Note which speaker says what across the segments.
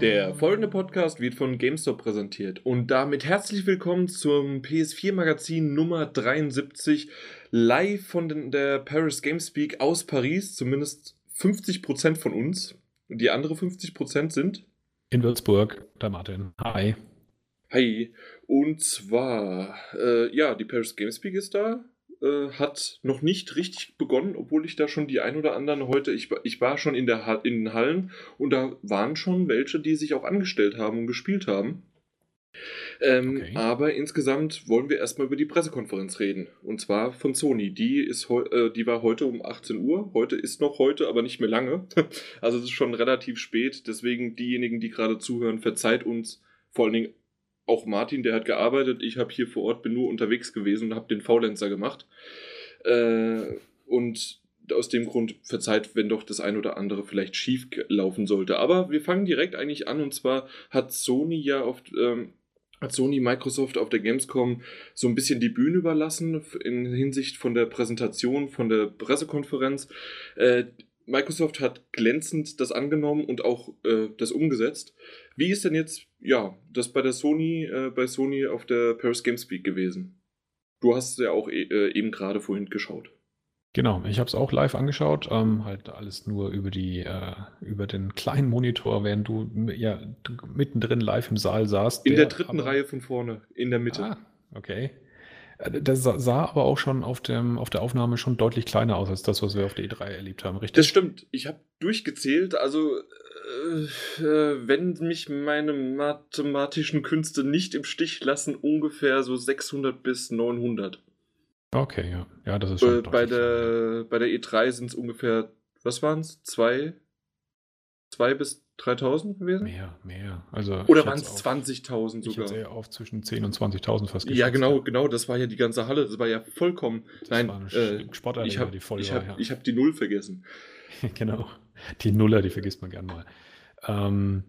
Speaker 1: Der folgende Podcast wird von GameStop präsentiert und damit herzlich willkommen zum PS4 Magazin Nummer 73 live von der Paris Gamespeak aus Paris, zumindest 50% von uns. Und die andere 50% sind
Speaker 2: in Würzburg, der Martin. Hi.
Speaker 1: Hi. Und zwar, äh, ja, die Paris Gamespeak ist da, äh, hat noch nicht richtig begonnen, obwohl ich da schon die ein oder anderen heute, ich, ich war schon in, der, in den Hallen und da waren schon welche, die sich auch angestellt haben und gespielt haben. Ähm, okay. Aber insgesamt wollen wir erstmal über die Pressekonferenz reden. Und zwar von Sony. Die, ist äh, die war heute um 18 Uhr. Heute ist noch heute, aber nicht mehr lange. also es ist schon relativ spät. Deswegen diejenigen, die gerade zuhören, verzeiht uns. Vor allen Dingen auch Martin, der hat gearbeitet. Ich habe hier vor Ort, bin nur unterwegs gewesen und habe den Faulenzer gemacht. Äh, und aus dem Grund verzeiht, wenn doch das ein oder andere vielleicht schief laufen sollte. Aber wir fangen direkt eigentlich an und zwar hat Sony ja oft. Ähm, hat Sony Microsoft auf der Gamescom so ein bisschen die Bühne überlassen in Hinsicht von der Präsentation, von der Pressekonferenz. Äh, Microsoft hat glänzend das angenommen und auch äh, das umgesetzt. Wie ist denn jetzt, ja, das bei der Sony, äh, bei Sony auf der Paris Games Week gewesen? Du hast es ja auch e äh, eben gerade vorhin geschaut.
Speaker 2: Genau, ich habe es auch live angeschaut, ähm, halt alles nur über die, äh, über den kleinen Monitor, während du ja mittendrin live im Saal saßt.
Speaker 1: In der, der dritten aber, Reihe von vorne, in der Mitte. Ah,
Speaker 2: okay. Äh, das sah aber auch schon auf, dem, auf der Aufnahme schon deutlich kleiner aus als das, was wir auf der E3 erlebt haben, richtig?
Speaker 1: Das stimmt. Ich habe durchgezählt. Also, äh, äh, wenn mich meine mathematischen Künste nicht im Stich lassen, ungefähr so 600 bis 900.
Speaker 2: Okay, ja. Ja, das ist schon.
Speaker 1: Äh, bei, der, bei der E3 sind es ungefähr, was waren es? Zwei? Zwei bis 3000 gewesen?
Speaker 2: Mehr, mehr. Also
Speaker 1: Oder waren es 20.000 sogar?
Speaker 2: Ich hätte auf zwischen 10.000 und 20.000 fast.
Speaker 1: Ja, genau, genau. Das war ja die ganze Halle. Das war ja vollkommen. Das Nein, war
Speaker 2: äh, ich habe
Speaker 1: ich hab, ja. hab die Null vergessen.
Speaker 2: genau. Die Nuller, die vergisst man gern mal. Ähm,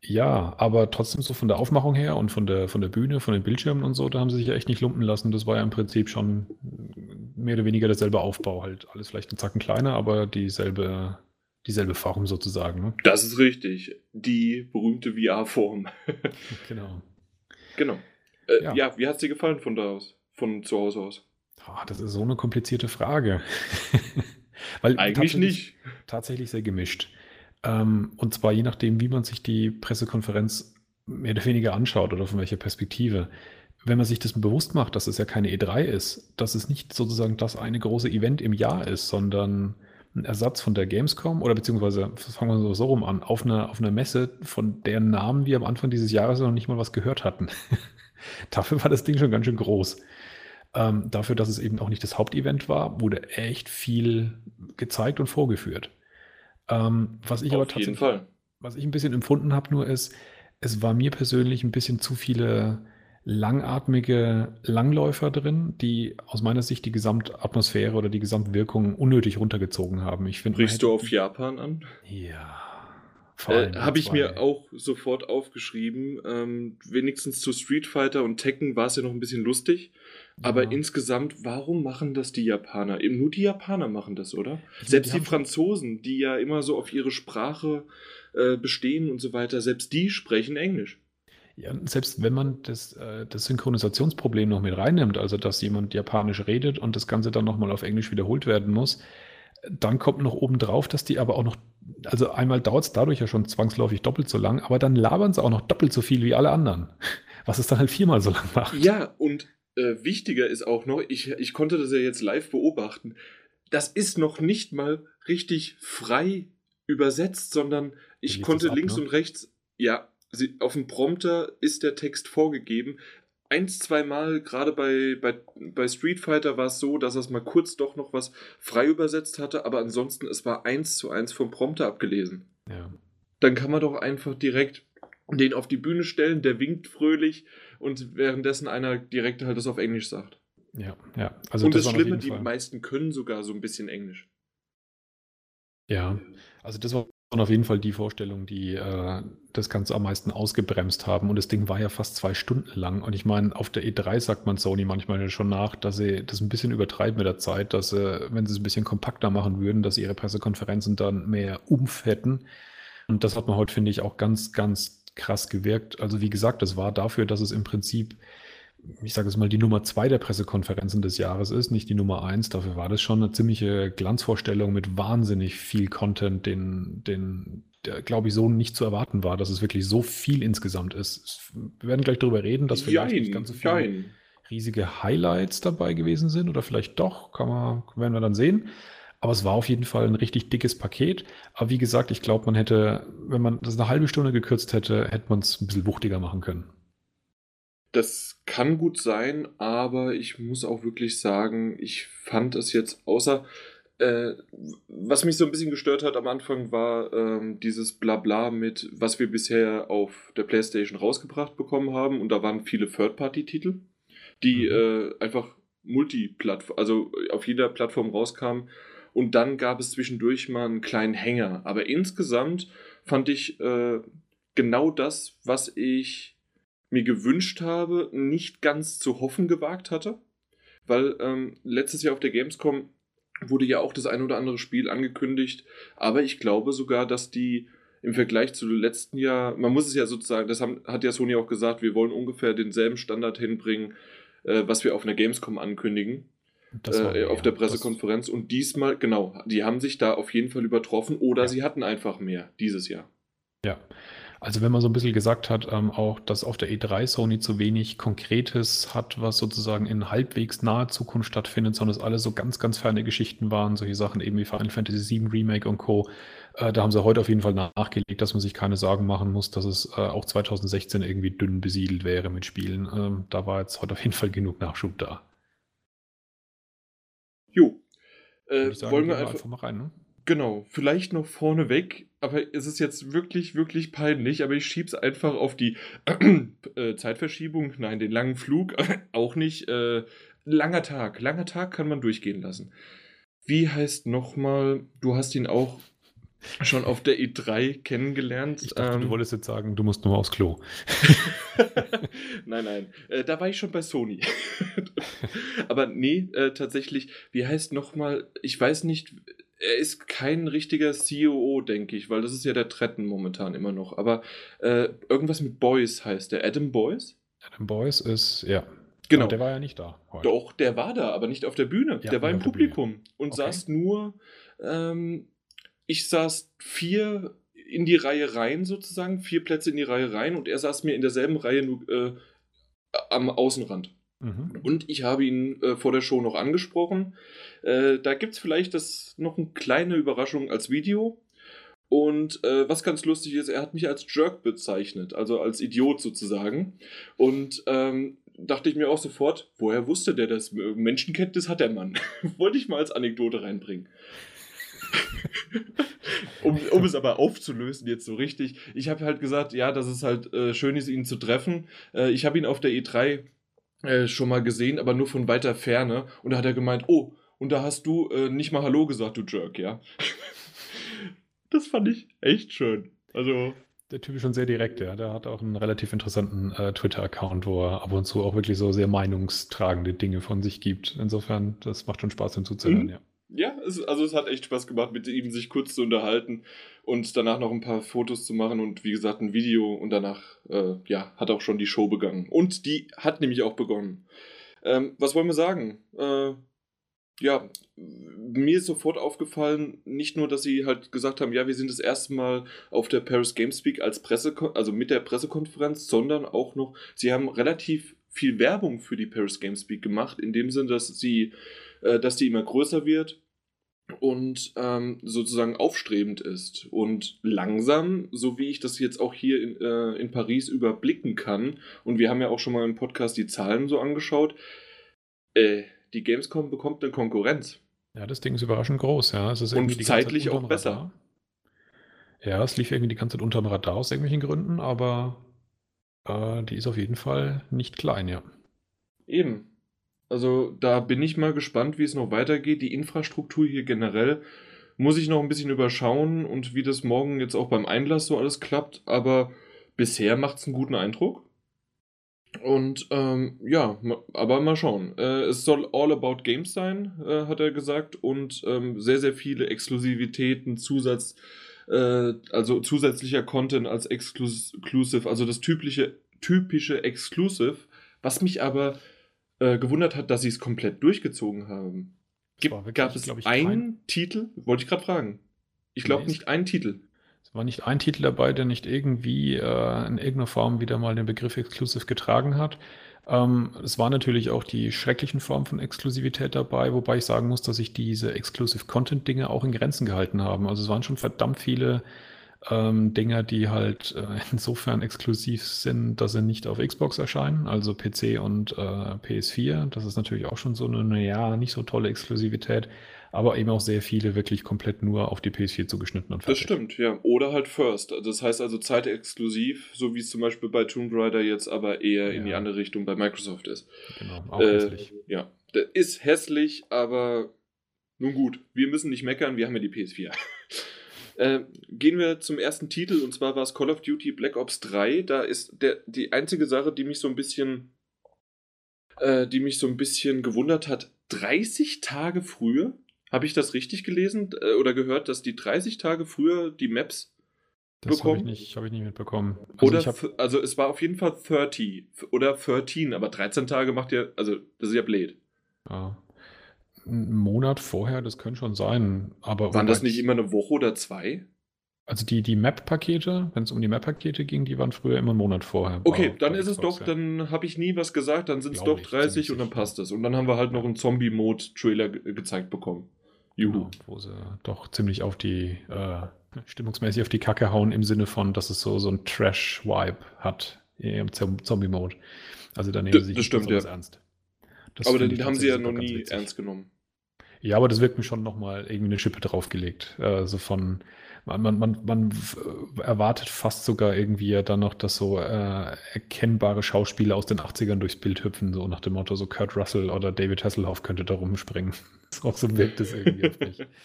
Speaker 2: ja, aber trotzdem so von der Aufmachung her und von der, von der Bühne, von den Bildschirmen und so, da haben sie sich ja echt nicht lumpen lassen. Das war ja im Prinzip schon mehr oder weniger derselbe Aufbau. Halt alles vielleicht einen Zacken kleiner, aber dieselbe, dieselbe Form sozusagen. Ne?
Speaker 1: Das ist richtig. Die berühmte VR-Form.
Speaker 2: genau.
Speaker 1: Genau. Äh, ja. ja. wie hat es dir gefallen von da aus? Von zu Hause aus?
Speaker 2: Oh, das ist so eine komplizierte Frage.
Speaker 1: Weil Eigentlich tatsächlich, nicht.
Speaker 2: Tatsächlich sehr gemischt. Ähm, und zwar je nachdem, wie man sich die Pressekonferenz mehr oder weniger anschaut oder von welcher Perspektive. Wenn man sich das bewusst macht, dass es ja keine E3 ist, dass es nicht sozusagen das eine große Event im Jahr ist, sondern ein Ersatz von der Gamescom oder beziehungsweise, fangen wir so rum an, auf einer, auf einer Messe, von deren Namen wir am Anfang dieses Jahres noch nicht mal was gehört hatten. Dafür war das Ding schon ganz schön groß. Ähm, dafür, dass es eben auch nicht das Hauptevent war, wurde echt viel gezeigt und vorgeführt. Ähm, was ich Auf aber tatsächlich, was ich ein bisschen empfunden habe, nur ist, es war mir persönlich ein bisschen zu viele langatmige Langläufer drin, die aus meiner Sicht die Gesamtatmosphäre oder die Gesamtwirkung unnötig runtergezogen haben. Ich finde,
Speaker 1: Sprichst du auf Japan an?
Speaker 2: Ja.
Speaker 1: Äh, Habe ich mir auch sofort aufgeschrieben. Ähm, wenigstens zu Street Fighter und Tekken war es ja noch ein bisschen lustig. Aber ja. insgesamt, warum machen das die Japaner? Eben nur die Japaner machen das, oder? Ich selbst die, die Franzosen, die ja immer so auf ihre Sprache äh, bestehen und so weiter, selbst die sprechen Englisch.
Speaker 2: Ja, selbst wenn man das, äh, das Synchronisationsproblem noch mit reinnimmt, also dass jemand Japanisch redet und das Ganze dann nochmal auf Englisch wiederholt werden muss, dann kommt noch oben drauf, dass die aber auch noch, also einmal dauert es dadurch ja schon zwangsläufig doppelt so lang, aber dann labern sie auch noch doppelt so viel wie alle anderen. Was es dann halt viermal so lang macht.
Speaker 1: Ja, und äh, wichtiger ist auch noch, ich, ich konnte das ja jetzt live beobachten, das ist noch nicht mal richtig frei übersetzt, sondern ich konnte ab, links ne? und rechts, ja, sie, auf dem Prompter ist der Text vorgegeben. Eins, zweimal, gerade bei, bei, bei Street Fighter war es so, dass es mal kurz doch noch was frei übersetzt hatte, aber ansonsten, es war eins zu eins vom Prompter abgelesen.
Speaker 2: Ja.
Speaker 1: Dann kann man doch einfach direkt den auf die Bühne stellen, der winkt fröhlich und währenddessen einer direkt halt das auf Englisch sagt.
Speaker 2: Ja, ja.
Speaker 1: Also und das, das Schlimme, die Fall. meisten können sogar so ein bisschen Englisch.
Speaker 2: Ja, also das war auf jeden Fall die Vorstellung, die äh, das Ganze am meisten ausgebremst haben. Und das Ding war ja fast zwei Stunden lang. Und ich meine, auf der E3 sagt man Sony manchmal schon nach, dass sie das ein bisschen übertreiben mit der Zeit, dass sie, wenn sie es ein bisschen kompakter machen würden, dass ihre Pressekonferenzen dann mehr Umf hätten. Und das hat man heute, finde ich, auch ganz, ganz krass gewirkt. Also wie gesagt, das war dafür, dass es im Prinzip, ich sage es mal, die Nummer zwei der Pressekonferenzen des Jahres ist, nicht die Nummer eins. Dafür war das schon eine ziemliche Glanzvorstellung mit wahnsinnig viel Content, den, den der, glaube ich, so nicht zu erwarten war, dass es wirklich so viel insgesamt ist. Wir werden gleich darüber reden, dass vielleicht jein, nicht ganz so viele riesige Highlights dabei gewesen sind oder vielleicht doch, kann man, werden wir dann sehen. Aber es war auf jeden Fall ein richtig dickes Paket. Aber wie gesagt, ich glaube, man hätte, wenn man das eine halbe Stunde gekürzt hätte, hätte man es ein bisschen wuchtiger machen können.
Speaker 1: Das kann gut sein, aber ich muss auch wirklich sagen, ich fand es jetzt, außer äh, was mich so ein bisschen gestört hat am Anfang, war ähm, dieses Blabla mit, was wir bisher auf der PlayStation rausgebracht bekommen haben. Und da waren viele Third-Party-Titel, die mhm. äh, einfach Multiplattform, also auf jeder Plattform rauskamen und dann gab es zwischendurch mal einen kleinen Hänger. Aber insgesamt fand ich äh, genau das, was ich mir gewünscht habe, nicht ganz zu hoffen gewagt hatte. Weil ähm, letztes Jahr auf der Gamescom wurde ja auch das ein oder andere Spiel angekündigt. Aber ich glaube sogar, dass die im Vergleich zu letzten Jahr, man muss es ja sozusagen, das haben, hat ja Sony auch gesagt, wir wollen ungefähr denselben Standard hinbringen, äh, was wir auf einer Gamescom ankündigen äh, auf der Pressekonferenz. Und diesmal, genau, die haben sich da auf jeden Fall übertroffen oder ja. sie hatten einfach mehr dieses Jahr.
Speaker 2: Ja. Also wenn man so ein bisschen gesagt hat, ähm, auch, dass auf der E3 Sony zu wenig Konkretes hat, was sozusagen in halbwegs naher Zukunft stattfindet, sondern es alles so ganz, ganz ferne Geschichten waren, solche Sachen eben wie Final Fantasy VII Remake und Co. Äh, da haben sie heute auf jeden Fall nachgelegt, dass man sich keine Sorgen machen muss, dass es äh, auch 2016 irgendwie dünn besiedelt wäre mit Spielen. Ähm, da war jetzt heute auf jeden Fall genug Nachschub da.
Speaker 1: Jo. Äh, sagen, wollen wir einfach, einfach mal rein, ne? Genau, vielleicht noch vorneweg, aber es ist jetzt wirklich, wirklich peinlich, aber ich schieb's einfach auf die äh, Zeitverschiebung, nein, den langen Flug, auch nicht. Äh, langer Tag, langer Tag kann man durchgehen lassen. Wie heißt nochmal, du hast ihn auch schon auf der E3 kennengelernt.
Speaker 2: Ich dachte, ähm, du wolltest jetzt sagen, du musst nur aufs Klo.
Speaker 1: nein, nein. Äh, da war ich schon bei Sony. Aber nee, äh, tatsächlich, wie heißt nochmal, ich weiß nicht, er ist kein richtiger CEO, denke ich, weil das ist ja der Tretten momentan immer noch. Aber äh, irgendwas mit Boys heißt der. Adam Boys?
Speaker 2: Adam Boys ist, ja.
Speaker 1: Genau. Aber
Speaker 2: der war ja nicht da.
Speaker 1: Heute. Doch, der war da, aber nicht auf der Bühne. Ja, der war im Publikum und okay. saß nur ähm, ich saß vier in die Reihe rein sozusagen, vier Plätze in die Reihe rein und er saß mir in derselben Reihe nur äh, am Außenrand. Mhm. Und ich habe ihn äh, vor der Show noch angesprochen. Äh, da gibt es vielleicht das noch eine kleine Überraschung als Video. Und äh, was ganz lustig ist, er hat mich als Jerk bezeichnet, also als Idiot sozusagen. Und ähm, dachte ich mir auch sofort, woher wusste der das? Menschenkenntnis hat der Mann. Wollte ich mal als Anekdote reinbringen um, um es aber aufzulösen jetzt so richtig. Ich habe halt gesagt, ja, dass es halt äh, schön ist, ihn zu treffen. Äh, ich habe ihn auf der E3 äh, schon mal gesehen, aber nur von weiter Ferne. Und da hat er gemeint, oh, und da hast du äh, nicht mal Hallo gesagt, du Jerk, ja. das fand ich echt schön. Also.
Speaker 2: Der Typ ist schon sehr direkt, ja. Der hat auch einen relativ interessanten äh, Twitter-Account, wo er ab und zu auch wirklich so sehr meinungstragende Dinge von sich gibt. Insofern, das macht schon Spaß, ihm zuzuhören, mhm. ja.
Speaker 1: Ja, es, also es hat echt Spaß gemacht, mit ihm sich kurz zu unterhalten und danach noch ein paar Fotos zu machen und wie gesagt ein Video und danach, äh, ja, hat auch schon die Show begangen. Und die hat nämlich auch begonnen. Ähm, was wollen wir sagen? Äh, ja, mir ist sofort aufgefallen, nicht nur, dass sie halt gesagt haben, ja, wir sind das erste Mal auf der Paris Games Week als Presse, also mit der Pressekonferenz, sondern auch noch, sie haben relativ viel Werbung für die Paris Games Week gemacht, in dem Sinne, dass sie äh, dass die immer größer wird und ähm, sozusagen aufstrebend ist. Und langsam, so wie ich das jetzt auch hier in, äh, in Paris überblicken kann, und wir haben ja auch schon mal im Podcast die Zahlen so angeschaut, äh, die Gamescom bekommt eine Konkurrenz.
Speaker 2: Ja, das Ding ist überraschend groß, ja. Es ist
Speaker 1: und zeitlich auch besser.
Speaker 2: Ja, es lief irgendwie die ganze Zeit unter dem Radar aus irgendwelchen Gründen, aber äh, die ist auf jeden Fall nicht klein, ja.
Speaker 1: Eben. Also da bin ich mal gespannt, wie es noch weitergeht. Die Infrastruktur hier generell muss ich noch ein bisschen überschauen und wie das morgen jetzt auch beim Einlass so alles klappt. Aber bisher macht es einen guten Eindruck. Und ähm, ja, aber mal schauen. Äh, es soll all about games sein, äh, hat er gesagt. Und ähm, sehr, sehr viele Exklusivitäten, Zusatz. Äh, also zusätzlicher Content als Exclusive, also das typische, typische Exclusive, was mich aber äh, gewundert hat, dass sie es komplett durchgezogen haben. Gibt, wirklich, gab es ich, einen kein... Titel? Wollte ich gerade fragen. Ich glaube nee, nicht einen Titel.
Speaker 2: Es war nicht ein Titel dabei, der nicht irgendwie äh, in irgendeiner Form wieder mal den Begriff Exclusive getragen hat. Ähm, es waren natürlich auch die schrecklichen Formen von Exklusivität dabei, wobei ich sagen muss, dass sich diese Exclusive Content Dinge auch in Grenzen gehalten haben. Also es waren schon verdammt viele ähm, Dinger, die halt äh, insofern exklusiv sind, dass sie nicht auf Xbox erscheinen, also PC und äh, PS4. Das ist natürlich auch schon so eine, ja, nicht so tolle Exklusivität, aber eben auch sehr viele wirklich komplett nur auf die PS4 zugeschnitten und
Speaker 1: fertig. Das stimmt, ja. Oder halt First. Das heißt also zeitexklusiv, so wie es zum Beispiel bei Tomb Raider jetzt aber eher ja. in die andere Richtung bei Microsoft ist. Genau, auch äh, hässlich. Ja, das ist hässlich, aber nun gut, wir müssen nicht meckern, wir haben ja die PS4. Äh, gehen wir zum ersten Titel und zwar war es Call of Duty Black Ops 3. Da ist der, die einzige Sache, die mich so ein bisschen, äh, die mich so ein bisschen gewundert hat. 30 Tage früher, habe ich das richtig gelesen äh, oder gehört, dass die 30 Tage früher die Maps
Speaker 2: das habe ich, nicht, hab ich nicht mitbekommen.
Speaker 1: Also, oder, hab... also es war auf jeden Fall 30 oder 13, aber 13 Tage macht ja, also das ist ja blöd.
Speaker 2: Ja. Ein Monat vorher, das könnte schon sein. Aber
Speaker 1: waren das nicht immer eine Woche oder zwei?
Speaker 2: Also die, die Map-Pakete, wenn es um die Map-Pakete ging, die waren früher immer einen Monat vorher.
Speaker 1: Okay, dann ist Xbox, es doch, ja. dann habe ich nie was gesagt, dann sind es doch 30 und dann passt es. Und dann haben wir halt noch einen Zombie-Mode-Trailer ge gezeigt bekommen.
Speaker 2: Juhu. Wo sie doch ziemlich auf die, äh, stimmungsmäßig auf die Kacke hauen, im Sinne von, dass es so, so ein Trash-Vibe hat im Zombie-Mode. Also da nehmen sie sich
Speaker 1: das stimmt, ja. ernst. Das Aber den haben sie ja noch nie witzig. ernst genommen.
Speaker 2: Ja, aber das wirkt mir schon nochmal irgendwie eine Schippe draufgelegt. Also von, man, man, man, man erwartet fast sogar irgendwie dann noch, dass so äh, erkennbare Schauspieler aus den 80ern durchs Bild hüpfen, so nach dem Motto, so Kurt Russell oder David Hasselhoff könnte da rumspringen. auch so wirkt es irgendwie auf mich.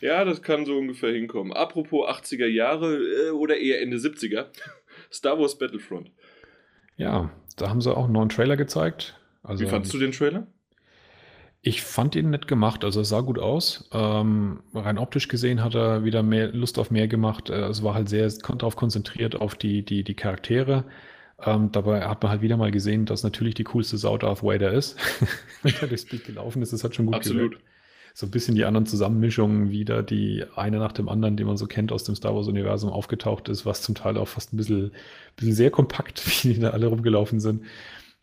Speaker 1: Ja, das kann so ungefähr hinkommen. Apropos 80er Jahre äh, oder eher Ende 70er, Star Wars Battlefront.
Speaker 2: Ja, da haben sie auch einen neuen Trailer gezeigt.
Speaker 1: Also, Wie fandest du den Trailer?
Speaker 2: Ich fand ihn nett gemacht, also es sah gut aus. Ähm, rein optisch gesehen hat er wieder mehr Lust auf mehr gemacht. Äh, es war halt sehr darauf konzentriert auf die, die, die Charaktere. Ähm, dabei hat man halt wieder mal gesehen, dass natürlich die coolste Sau Darth Vader ist. Wenn er durchs Bild gelaufen ist, das hat schon gut
Speaker 1: Absolut. Gewirkt.
Speaker 2: So ein bisschen die anderen Zusammenmischungen wieder, die eine nach dem anderen, die man so kennt aus dem Star Wars-Universum aufgetaucht ist, was zum Teil auch fast ein bisschen, bisschen sehr kompakt, wie die da alle rumgelaufen sind.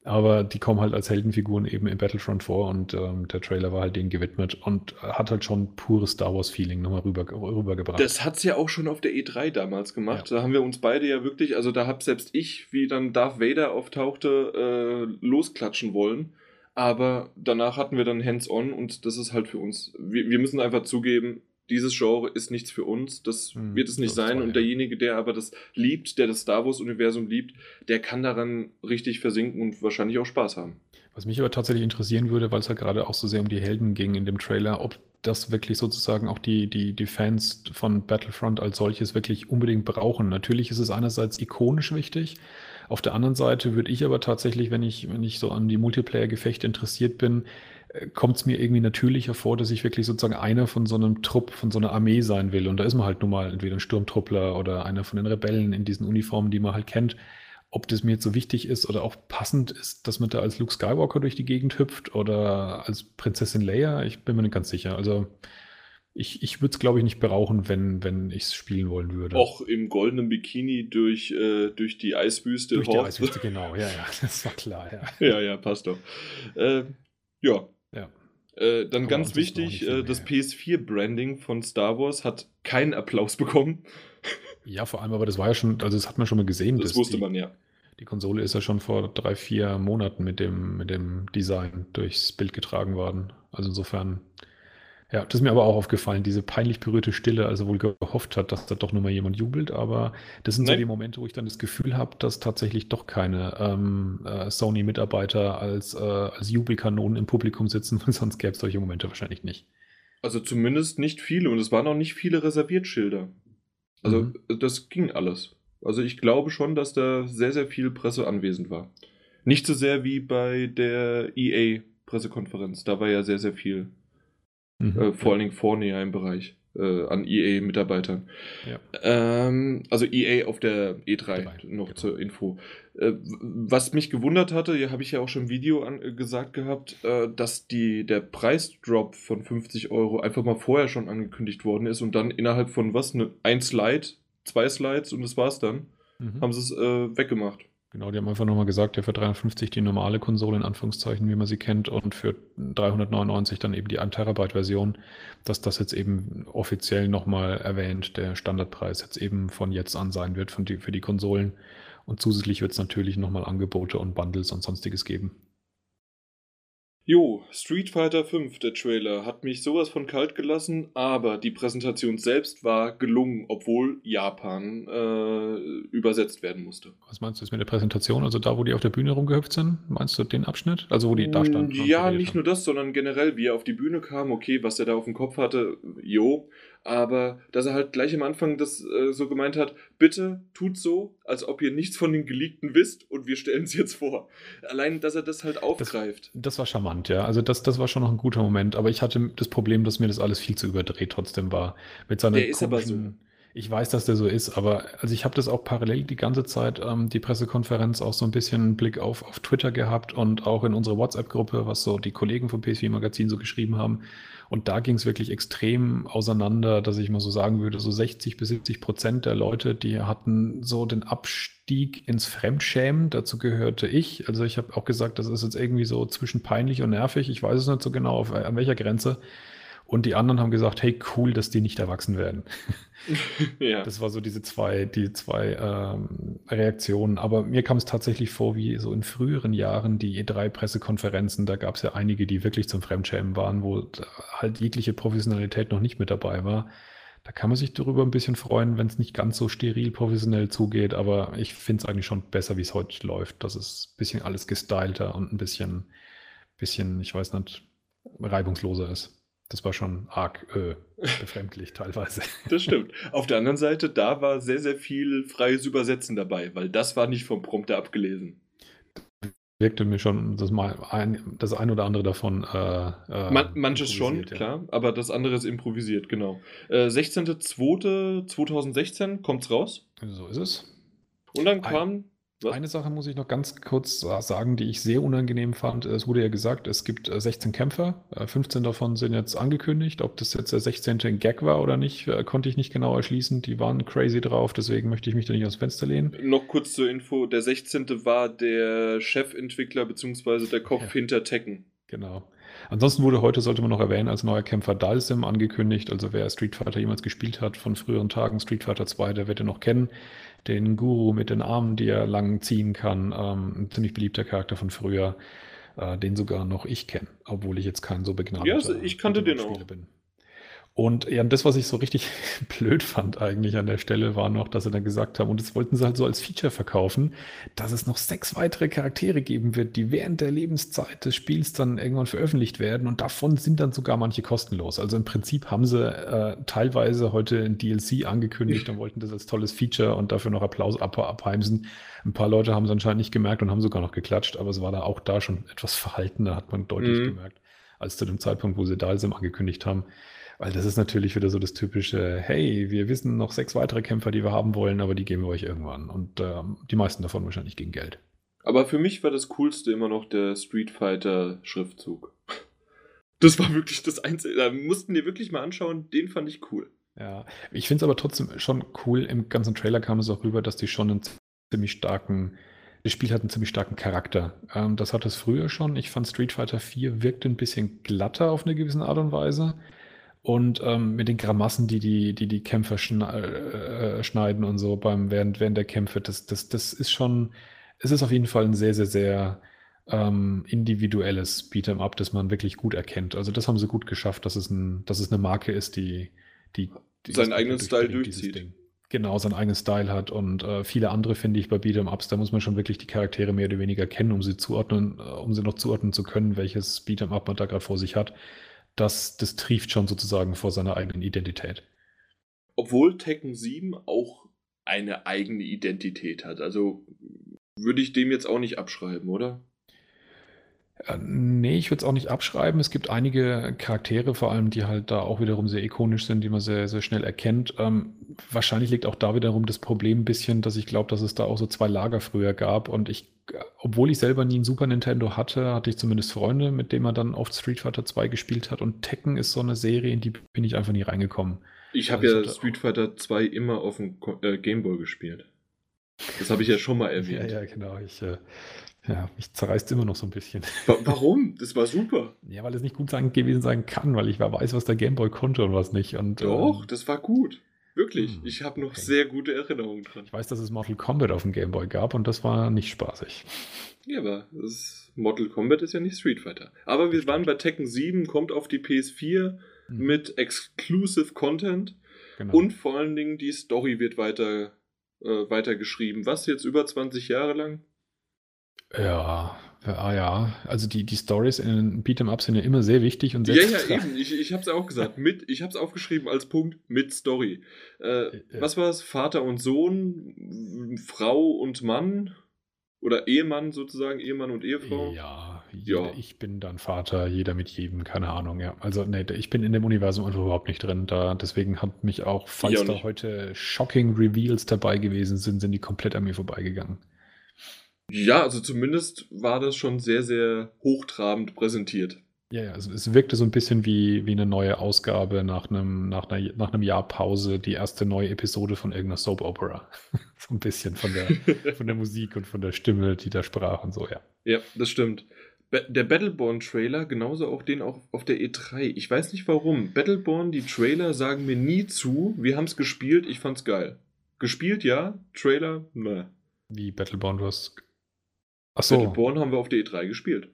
Speaker 2: Aber die kommen halt als Heldenfiguren eben in Battlefront vor und ähm, der Trailer war halt denen gewidmet und hat halt schon pures Star Wars-Feeling nochmal rüber, rübergebracht.
Speaker 1: Das hat es ja auch schon auf der E3 damals gemacht. Ja. Da haben wir uns beide ja wirklich, also da habe selbst ich, wie dann Darth Vader auftauchte, äh, losklatschen wollen. Aber danach hatten wir dann Hands-on und das ist halt für uns. Wir, wir müssen einfach zugeben, dieses Genre ist nichts für uns, das hm, wird es nicht sein. Toll, und derjenige, der aber das liebt, der das Star Wars-Universum liebt, der kann daran richtig versinken und wahrscheinlich auch Spaß haben.
Speaker 2: Was mich aber tatsächlich interessieren würde, weil es ja gerade auch so sehr um die Helden ging in dem Trailer, ob das wirklich sozusagen auch die, die, die Fans von Battlefront als solches wirklich unbedingt brauchen. Natürlich ist es einerseits ikonisch wichtig, auf der anderen Seite würde ich aber tatsächlich, wenn ich, wenn ich so an die Multiplayer-Gefechte interessiert bin, kommt es mir irgendwie natürlicher vor, dass ich wirklich sozusagen einer von so einem Trupp, von so einer Armee sein will. Und da ist man halt nun mal entweder ein Sturmtruppler oder einer von den Rebellen in diesen Uniformen, die man halt kennt. Ob das mir jetzt so wichtig ist oder auch passend ist, dass man da als Luke Skywalker durch die Gegend hüpft oder als Prinzessin Leia, ich bin mir nicht ganz sicher. Also ich, ich würde es, glaube ich, nicht brauchen, wenn, wenn ich es spielen wollen würde.
Speaker 1: Auch im goldenen Bikini durch, äh, durch die Eiswüste.
Speaker 2: Durch die Eiswüste, genau, ja, ja, das war klar,
Speaker 1: ja. ja, ja, passt doch. Äh, ja, ja. Äh, dann Aber ganz wichtig, äh, das PS4-Branding von Star Wars hat keinen Applaus bekommen.
Speaker 2: Ja, vor allem, aber das war ja schon, also das hat man schon mal gesehen.
Speaker 1: Das wusste
Speaker 2: die,
Speaker 1: man ja.
Speaker 2: Die Konsole ist ja schon vor drei, vier Monaten mit dem, mit dem Design durchs Bild getragen worden. Also insofern ja, das ist mir aber auch aufgefallen, diese peinlich berührte Stille, also wohl gehofft hat, dass da doch nur mal jemand jubelt, aber das sind Nein. so die Momente, wo ich dann das Gefühl habe, dass tatsächlich doch keine ähm, äh, Sony-Mitarbeiter als, äh, als Jubelkanonen im Publikum sitzen, weil sonst gäbe es solche Momente wahrscheinlich nicht.
Speaker 1: Also zumindest nicht viele und es waren auch nicht viele Reserviertschilder. Also mhm. das ging alles. Also ich glaube schon, dass da sehr, sehr viel Presse anwesend war. Nicht so sehr wie bei der EA-Pressekonferenz. Da war ja sehr, sehr viel Mhm. Äh, vor allen Dingen vorne ja im Bereich. äh, an EA-Mitarbeitern. Ja. Ähm, also EA auf der E3, E3 noch genau. zur Info. Äh, was mich gewundert hatte, ja, habe ich ja auch schon im Video an, äh, gesagt gehabt, äh, dass die, der Preisdrop von 50 Euro einfach mal vorher schon angekündigt worden ist und dann innerhalb von was, ne, ein Slide, zwei Slides und das war's dann, mhm. haben sie es äh, weggemacht.
Speaker 2: Genau, die haben einfach nochmal gesagt, ja, für 350 die normale Konsole in Anführungszeichen, wie man sie kennt, und für 399 dann eben die 1 Terabyte Version, dass das jetzt eben offiziell nochmal erwähnt, der Standardpreis jetzt eben von jetzt an sein wird die, für die Konsolen. Und zusätzlich wird es natürlich nochmal Angebote und Bundles und sonstiges geben.
Speaker 1: Jo, Street Fighter V, der Trailer, hat mich sowas von kalt gelassen, aber die Präsentation selbst war gelungen, obwohl Japan äh, übersetzt werden musste.
Speaker 2: Was meinst du jetzt mit der Präsentation? Also da, wo die auf der Bühne rumgehüpft sind? Meinst du den Abschnitt? Also wo die da standen?
Speaker 1: Ja, nicht nur das, sondern generell, wie er auf die Bühne kam, okay, was er da auf dem Kopf hatte, jo aber dass er halt gleich am Anfang das äh, so gemeint hat, bitte tut so, als ob ihr nichts von den Geleakten wisst und wir stellen es jetzt vor. Allein, dass er das halt aufgreift.
Speaker 2: Das, das, war charmant, ja. Also das, das war schon noch ein guter Moment, aber ich hatte das Problem, dass mir das alles viel zu überdreht trotzdem war. Mit seiner
Speaker 1: Der ist aber so.
Speaker 2: Ich weiß, dass der so ist, aber also ich habe das auch parallel die ganze Zeit, ähm, die Pressekonferenz auch so ein bisschen einen Blick auf, auf Twitter gehabt und auch in unsere WhatsApp-Gruppe, was so die Kollegen vom PSV Magazin so geschrieben haben. Und da ging es wirklich extrem auseinander, dass ich mal so sagen würde, so 60 bis 70 Prozent der Leute, die hatten so den Abstieg ins Fremdschämen. Dazu gehörte ich. Also ich habe auch gesagt, das ist jetzt irgendwie so zwischen peinlich und nervig. Ich weiß es nicht so genau, auf, an welcher Grenze. Und die anderen haben gesagt, hey, cool, dass die nicht erwachsen werden. ja. Das war so diese zwei, die zwei ähm, Reaktionen. Aber mir kam es tatsächlich vor, wie so in früheren Jahren die E3-Pressekonferenzen, da gab es ja einige, die wirklich zum Fremdschämen waren, wo halt jegliche Professionalität noch nicht mit dabei war. Da kann man sich darüber ein bisschen freuen, wenn es nicht ganz so steril professionell zugeht, aber ich finde es eigentlich schon besser, wie es heute läuft. Das ist ein bisschen alles gestylter und ein bisschen, bisschen, ich weiß nicht, reibungsloser ist. Das war schon arg äh, befremdlich teilweise.
Speaker 1: Das stimmt. Auf der anderen Seite, da war sehr, sehr viel freies Übersetzen dabei, weil das war nicht vom Prompter abgelesen.
Speaker 2: Wirkte mir schon das, mal ein, das ein oder andere davon. Äh,
Speaker 1: äh Man, manches schon, ja. klar, aber das andere ist improvisiert, genau. Äh, 16.02.2016 kommt's raus.
Speaker 2: So ist es.
Speaker 1: Und dann kam
Speaker 2: was? Eine Sache muss ich noch ganz kurz sagen, die ich sehr unangenehm fand. Es wurde ja gesagt, es gibt 16 äh, Kämpfer. 15 äh, davon sind jetzt angekündigt. Ob das jetzt der 16. ein Gag war oder nicht, äh, konnte ich nicht genau erschließen. Die waren crazy drauf, deswegen möchte ich mich da nicht aus dem Fenster lehnen.
Speaker 1: Noch kurz zur Info: Der 16. war der Chefentwickler bzw. der Kopf ja. hinter Tekken.
Speaker 2: Genau. Ansonsten wurde heute, sollte man noch erwähnen, als neuer Kämpfer Dalsim angekündigt. Also wer Street Fighter jemals gespielt hat von früheren Tagen, Street Fighter 2, der wird ihn noch kennen den Guru mit den Armen, die er lang ziehen kann. Ähm, ein ziemlich beliebter Charakter von früher, äh, den sogar noch ich kenne, obwohl ich jetzt kein so begnadeter
Speaker 1: Ja, ich kannte den auch.
Speaker 2: Bin. Und ja, das, was ich so richtig blöd fand eigentlich an der Stelle, war noch, dass sie dann gesagt haben, und das wollten sie halt so als Feature verkaufen, dass es noch sechs weitere Charaktere geben wird, die während der Lebenszeit des Spiels dann irgendwann veröffentlicht werden und davon sind dann sogar manche kostenlos. Also im Prinzip haben sie äh, teilweise heute ein DLC angekündigt und wollten das als tolles Feature und dafür noch Applaus ab abheimsen. Ein paar Leute haben es anscheinend nicht gemerkt und haben sogar noch geklatscht, aber es war da auch da schon etwas verhalten, da hat man deutlich mhm. gemerkt, als zu dem Zeitpunkt, wo sie Dalsim angekündigt haben. Weil das ist natürlich wieder so das typische, hey, wir wissen noch sechs weitere Kämpfer, die wir haben wollen, aber die geben wir euch irgendwann. Und äh, die meisten davon wahrscheinlich gegen Geld.
Speaker 1: Aber für mich war das Coolste immer noch der Street Fighter Schriftzug. Das war wirklich das Einzige. Da mussten wir wirklich mal anschauen, den fand ich cool.
Speaker 2: Ja, ich finde es aber trotzdem schon cool. Im ganzen Trailer kam es auch rüber, dass die schon einen ziemlich starken, das Spiel hat einen ziemlich starken Charakter. Ähm, das hat es früher schon. Ich fand Street Fighter 4 wirkte ein bisschen glatter auf eine gewisse Art und Weise. Und ähm, mit den Grammassen, die die, die, die Kämpfer schne äh, schneiden und so beim, während, während der Kämpfe, das, das, das ist schon, es ist auf jeden Fall ein sehr, sehr, sehr ähm, individuelles Beat'em Up, das man wirklich gut erkennt. Also das haben sie gut geschafft, dass es, ein, dass es eine Marke ist, die, die,
Speaker 1: die seinen eigenen Style durchzieht.
Speaker 2: Genau, seinen eigenen Style hat und äh, viele andere finde ich bei Beat'em Ups, da muss man schon wirklich die Charaktere mehr oder weniger kennen, um sie zuordnen, äh, um sie noch zuordnen zu können, welches Beat'em Up man da gerade vor sich hat das, das trieft schon sozusagen vor seiner eigenen Identität.
Speaker 1: Obwohl Tekken 7 auch eine eigene Identität hat. Also würde ich dem jetzt auch nicht abschreiben, oder?
Speaker 2: Äh, nee, ich würde es auch nicht abschreiben. Es gibt einige Charaktere, vor allem, die halt da auch wiederum sehr ikonisch sind, die man sehr, sehr schnell erkennt. Ähm, wahrscheinlich liegt auch da wiederum das Problem ein bisschen, dass ich glaube, dass es da auch so zwei Lager früher gab. Und ich, obwohl ich selber nie ein Super Nintendo hatte, hatte ich zumindest Freunde, mit denen man dann oft Street Fighter 2 gespielt hat. Und Tekken ist so eine Serie, in die bin ich einfach nie reingekommen.
Speaker 1: Ich habe also ja Street Fighter 2 immer auf dem äh, Gameboy gespielt. Das habe ich ja schon mal erwähnt.
Speaker 2: ja, ja, genau. Ich, äh, ja, mich zerreißt immer noch so ein bisschen.
Speaker 1: Warum? Das war super.
Speaker 2: Ja, weil es nicht gut sein, gewesen sein kann, weil ich weiß, was der Gameboy konnte und was nicht. Und,
Speaker 1: Doch, ähm, das war gut. Wirklich. Hm, ich habe noch okay. sehr gute Erinnerungen dran.
Speaker 2: Ich weiß, dass es Mortal Kombat auf dem Gameboy gab und das war nicht spaßig.
Speaker 1: Ja, aber das Mortal Kombat ist ja nicht Street Fighter. Aber wir waren bei Tekken 7, kommt auf die PS4 hm. mit Exclusive Content genau. und vor allen Dingen die Story wird weiter, äh, weiter geschrieben. Was jetzt über 20 Jahre lang?
Speaker 2: Ja, ja, ja. Also die, die Stories in Beat'em Up sind ja immer sehr wichtig und sehr
Speaker 1: Ja, ja, eben. Ich, ich habe es auch gesagt. Mit, ich habe es aufgeschrieben als Punkt mit Story. Äh, ja. Was war es? Vater und Sohn, Frau und Mann oder Ehemann sozusagen, Ehemann und Ehefrau?
Speaker 2: Ja, jeder, ja. ich bin dann Vater, jeder mit jedem, keine Ahnung, ja. Also nee, ich bin in dem Universum einfach überhaupt nicht drin. Da, deswegen hat mich auch, falls da heute shocking Reveals dabei gewesen sind, sind die komplett an mir vorbeigegangen.
Speaker 1: Ja, also zumindest war das schon sehr, sehr hochtrabend präsentiert.
Speaker 2: Ja, ja, also es wirkte so ein bisschen wie, wie eine neue Ausgabe nach einem, nach, einer, nach einem Jahr Pause, die erste neue Episode von irgendeiner Soap Opera. so ein bisschen von der, von der Musik und von der Stimme, die da sprach und so, ja.
Speaker 1: Ja, das stimmt. der Battleborn-Trailer, genauso auch den auch auf der E3. Ich weiß nicht warum. Battleborn, die Trailer sagen mir nie zu. Wir haben es gespielt, ich fand's geil. Gespielt, ja. Trailer, ne.
Speaker 2: Wie Battleborn, du hast
Speaker 1: Achso. Battleborn haben wir auf der E3 gespielt.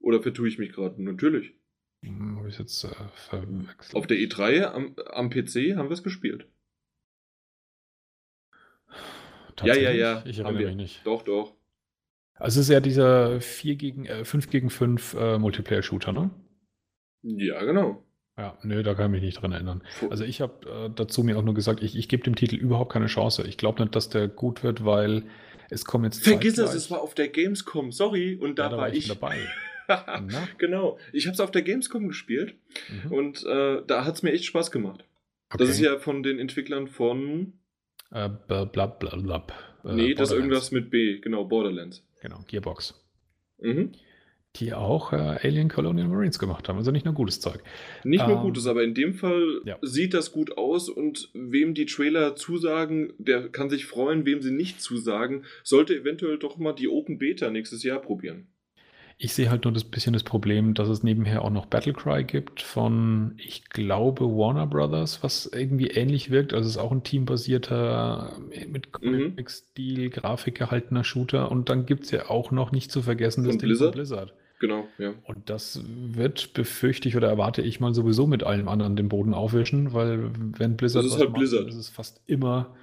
Speaker 1: Oder vertue ich mich gerade? Natürlich.
Speaker 2: Hm, Habe ich jetzt äh, verwechselt.
Speaker 1: Auf der E3 am, am PC haben wir es gespielt. Ja, ja, ja.
Speaker 2: Ich erinnere mich nicht.
Speaker 1: Doch, doch.
Speaker 2: Also es ist ja dieser 4 gegen, äh, 5 gegen 5 äh, Multiplayer-Shooter, ne?
Speaker 1: Ja, genau.
Speaker 2: Ja, nö, da kann ich mich nicht dran erinnern. Also ich habe äh, dazu mir auch nur gesagt, ich, ich gebe dem Titel überhaupt keine Chance. Ich glaube nicht, dass der gut wird, weil es kommen jetzt
Speaker 1: Vergiss es, es war auf der Gamescom, sorry, und da, ja, da war, ich dabei. genau. Ich habe es auf der Gamescom gespielt mhm. und äh, da hat es mir echt Spaß gemacht. Okay. Das ist ja von den Entwicklern von.
Speaker 2: Äh, blablabla.
Speaker 1: Äh, nee, das ist irgendwas mit B, genau, Borderlands.
Speaker 2: Genau, Gearbox. Mhm die auch äh, Alien Colonial Marines gemacht haben. Also nicht nur gutes Zeug.
Speaker 1: Nicht nur ähm, gutes, aber in dem Fall ja. sieht das gut aus und wem die Trailer zusagen, der kann sich freuen, wem sie nicht zusagen, sollte eventuell doch mal die Open Beta nächstes Jahr probieren.
Speaker 2: Ich sehe halt nur das bisschen das Problem, dass es nebenher auch noch Battlecry gibt von, ich glaube, Warner Brothers, was irgendwie ähnlich wirkt. Also es ist auch ein teambasierter, mit mhm. Comic-Stil, Grafik gehaltener Shooter. Und dann gibt es ja auch noch nicht zu vergessen
Speaker 1: das Ding von Blizzard. Genau, ja.
Speaker 2: Und das wird, befürchte ich oder erwarte ich mal sowieso mit allem anderen den Boden aufwischen, weil wenn Blizzard
Speaker 1: das ist halt macht, Blizzard.
Speaker 2: ist es fast immer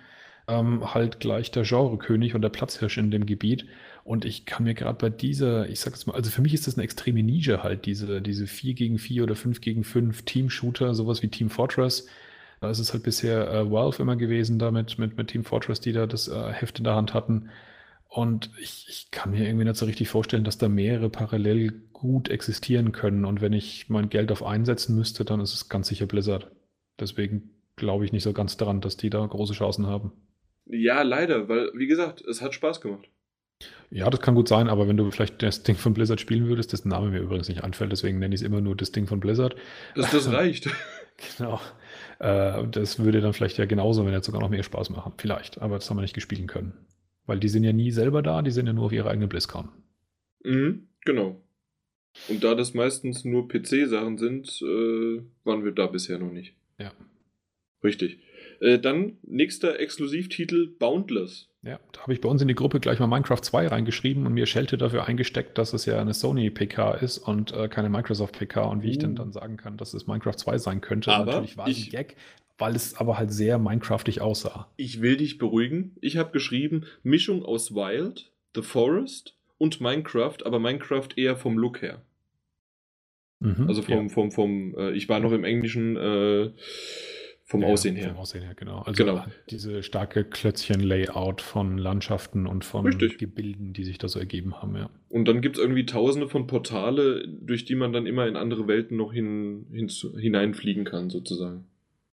Speaker 2: ähm, halt gleich der Genrekönig und der Platzhirsch in dem Gebiet. Und ich kann mir gerade bei dieser, ich sag's mal, also für mich ist das eine extreme Nische halt, diese, diese 4 gegen 4 oder 5 gegen 5 Team-Shooter, sowas wie Team Fortress. Da ist es halt bisher äh, Valve immer gewesen damit, mit, mit Team Fortress, die da das äh, Heft in der Hand hatten. Und ich, ich kann mir irgendwie nicht so richtig vorstellen, dass da mehrere parallel gut existieren können. Und wenn ich mein Geld auf einsetzen müsste, dann ist es ganz sicher Blizzard. Deswegen glaube ich nicht so ganz daran, dass die da große Chancen haben.
Speaker 1: Ja, leider, weil, wie gesagt, es hat Spaß gemacht.
Speaker 2: Ja, das kann gut sein, aber wenn du vielleicht das Ding von Blizzard spielen würdest, dessen Name mir übrigens nicht anfällt, deswegen nenne ich es immer nur das Ding von Blizzard.
Speaker 1: Das, das reicht.
Speaker 2: genau. Äh, das würde dann vielleicht ja genauso, wenn jetzt sogar noch mehr Spaß machen. Vielleicht, aber das haben wir nicht gespielt können. Weil die sind ja nie selber da, die sind ja nur auf ihre eigene BlizzCon.
Speaker 1: Mhm, genau. Und da das meistens nur PC-Sachen sind, äh, waren wir da bisher noch nicht.
Speaker 2: Ja.
Speaker 1: Richtig. Äh, dann nächster Exklusivtitel Boundless.
Speaker 2: Ja, da habe ich bei uns in die Gruppe gleich mal Minecraft 2 reingeschrieben und mir Schelte dafür eingesteckt, dass es ja eine Sony PK ist und äh, keine Microsoft PK und wie uh. ich denn dann sagen kann, dass es Minecraft 2 sein könnte.
Speaker 1: Aber Natürlich
Speaker 2: war es ein Gag, weil es aber halt sehr Minecraftig aussah.
Speaker 1: Ich will dich beruhigen. Ich habe geschrieben, Mischung aus Wild, The Forest und Minecraft, aber Minecraft eher vom Look her. Mhm, also vom, ja. vom, vom, äh, ich war noch im Englischen, äh, Vom
Speaker 2: Ja,
Speaker 1: Aussehen
Speaker 2: Vom
Speaker 1: her.
Speaker 2: Aussehen her, genau. Also
Speaker 1: Genau.
Speaker 2: diese starke Klötzchen-Layout von Landschaften und von
Speaker 1: Richtig.
Speaker 2: Gebilden, die sich da so ergeben haben, ja.
Speaker 1: Und dann gibt es irgendwie tausende von Portale, durch die man dann immer in andere Welten noch hin, hin, hineinfliegen kann, sozusagen.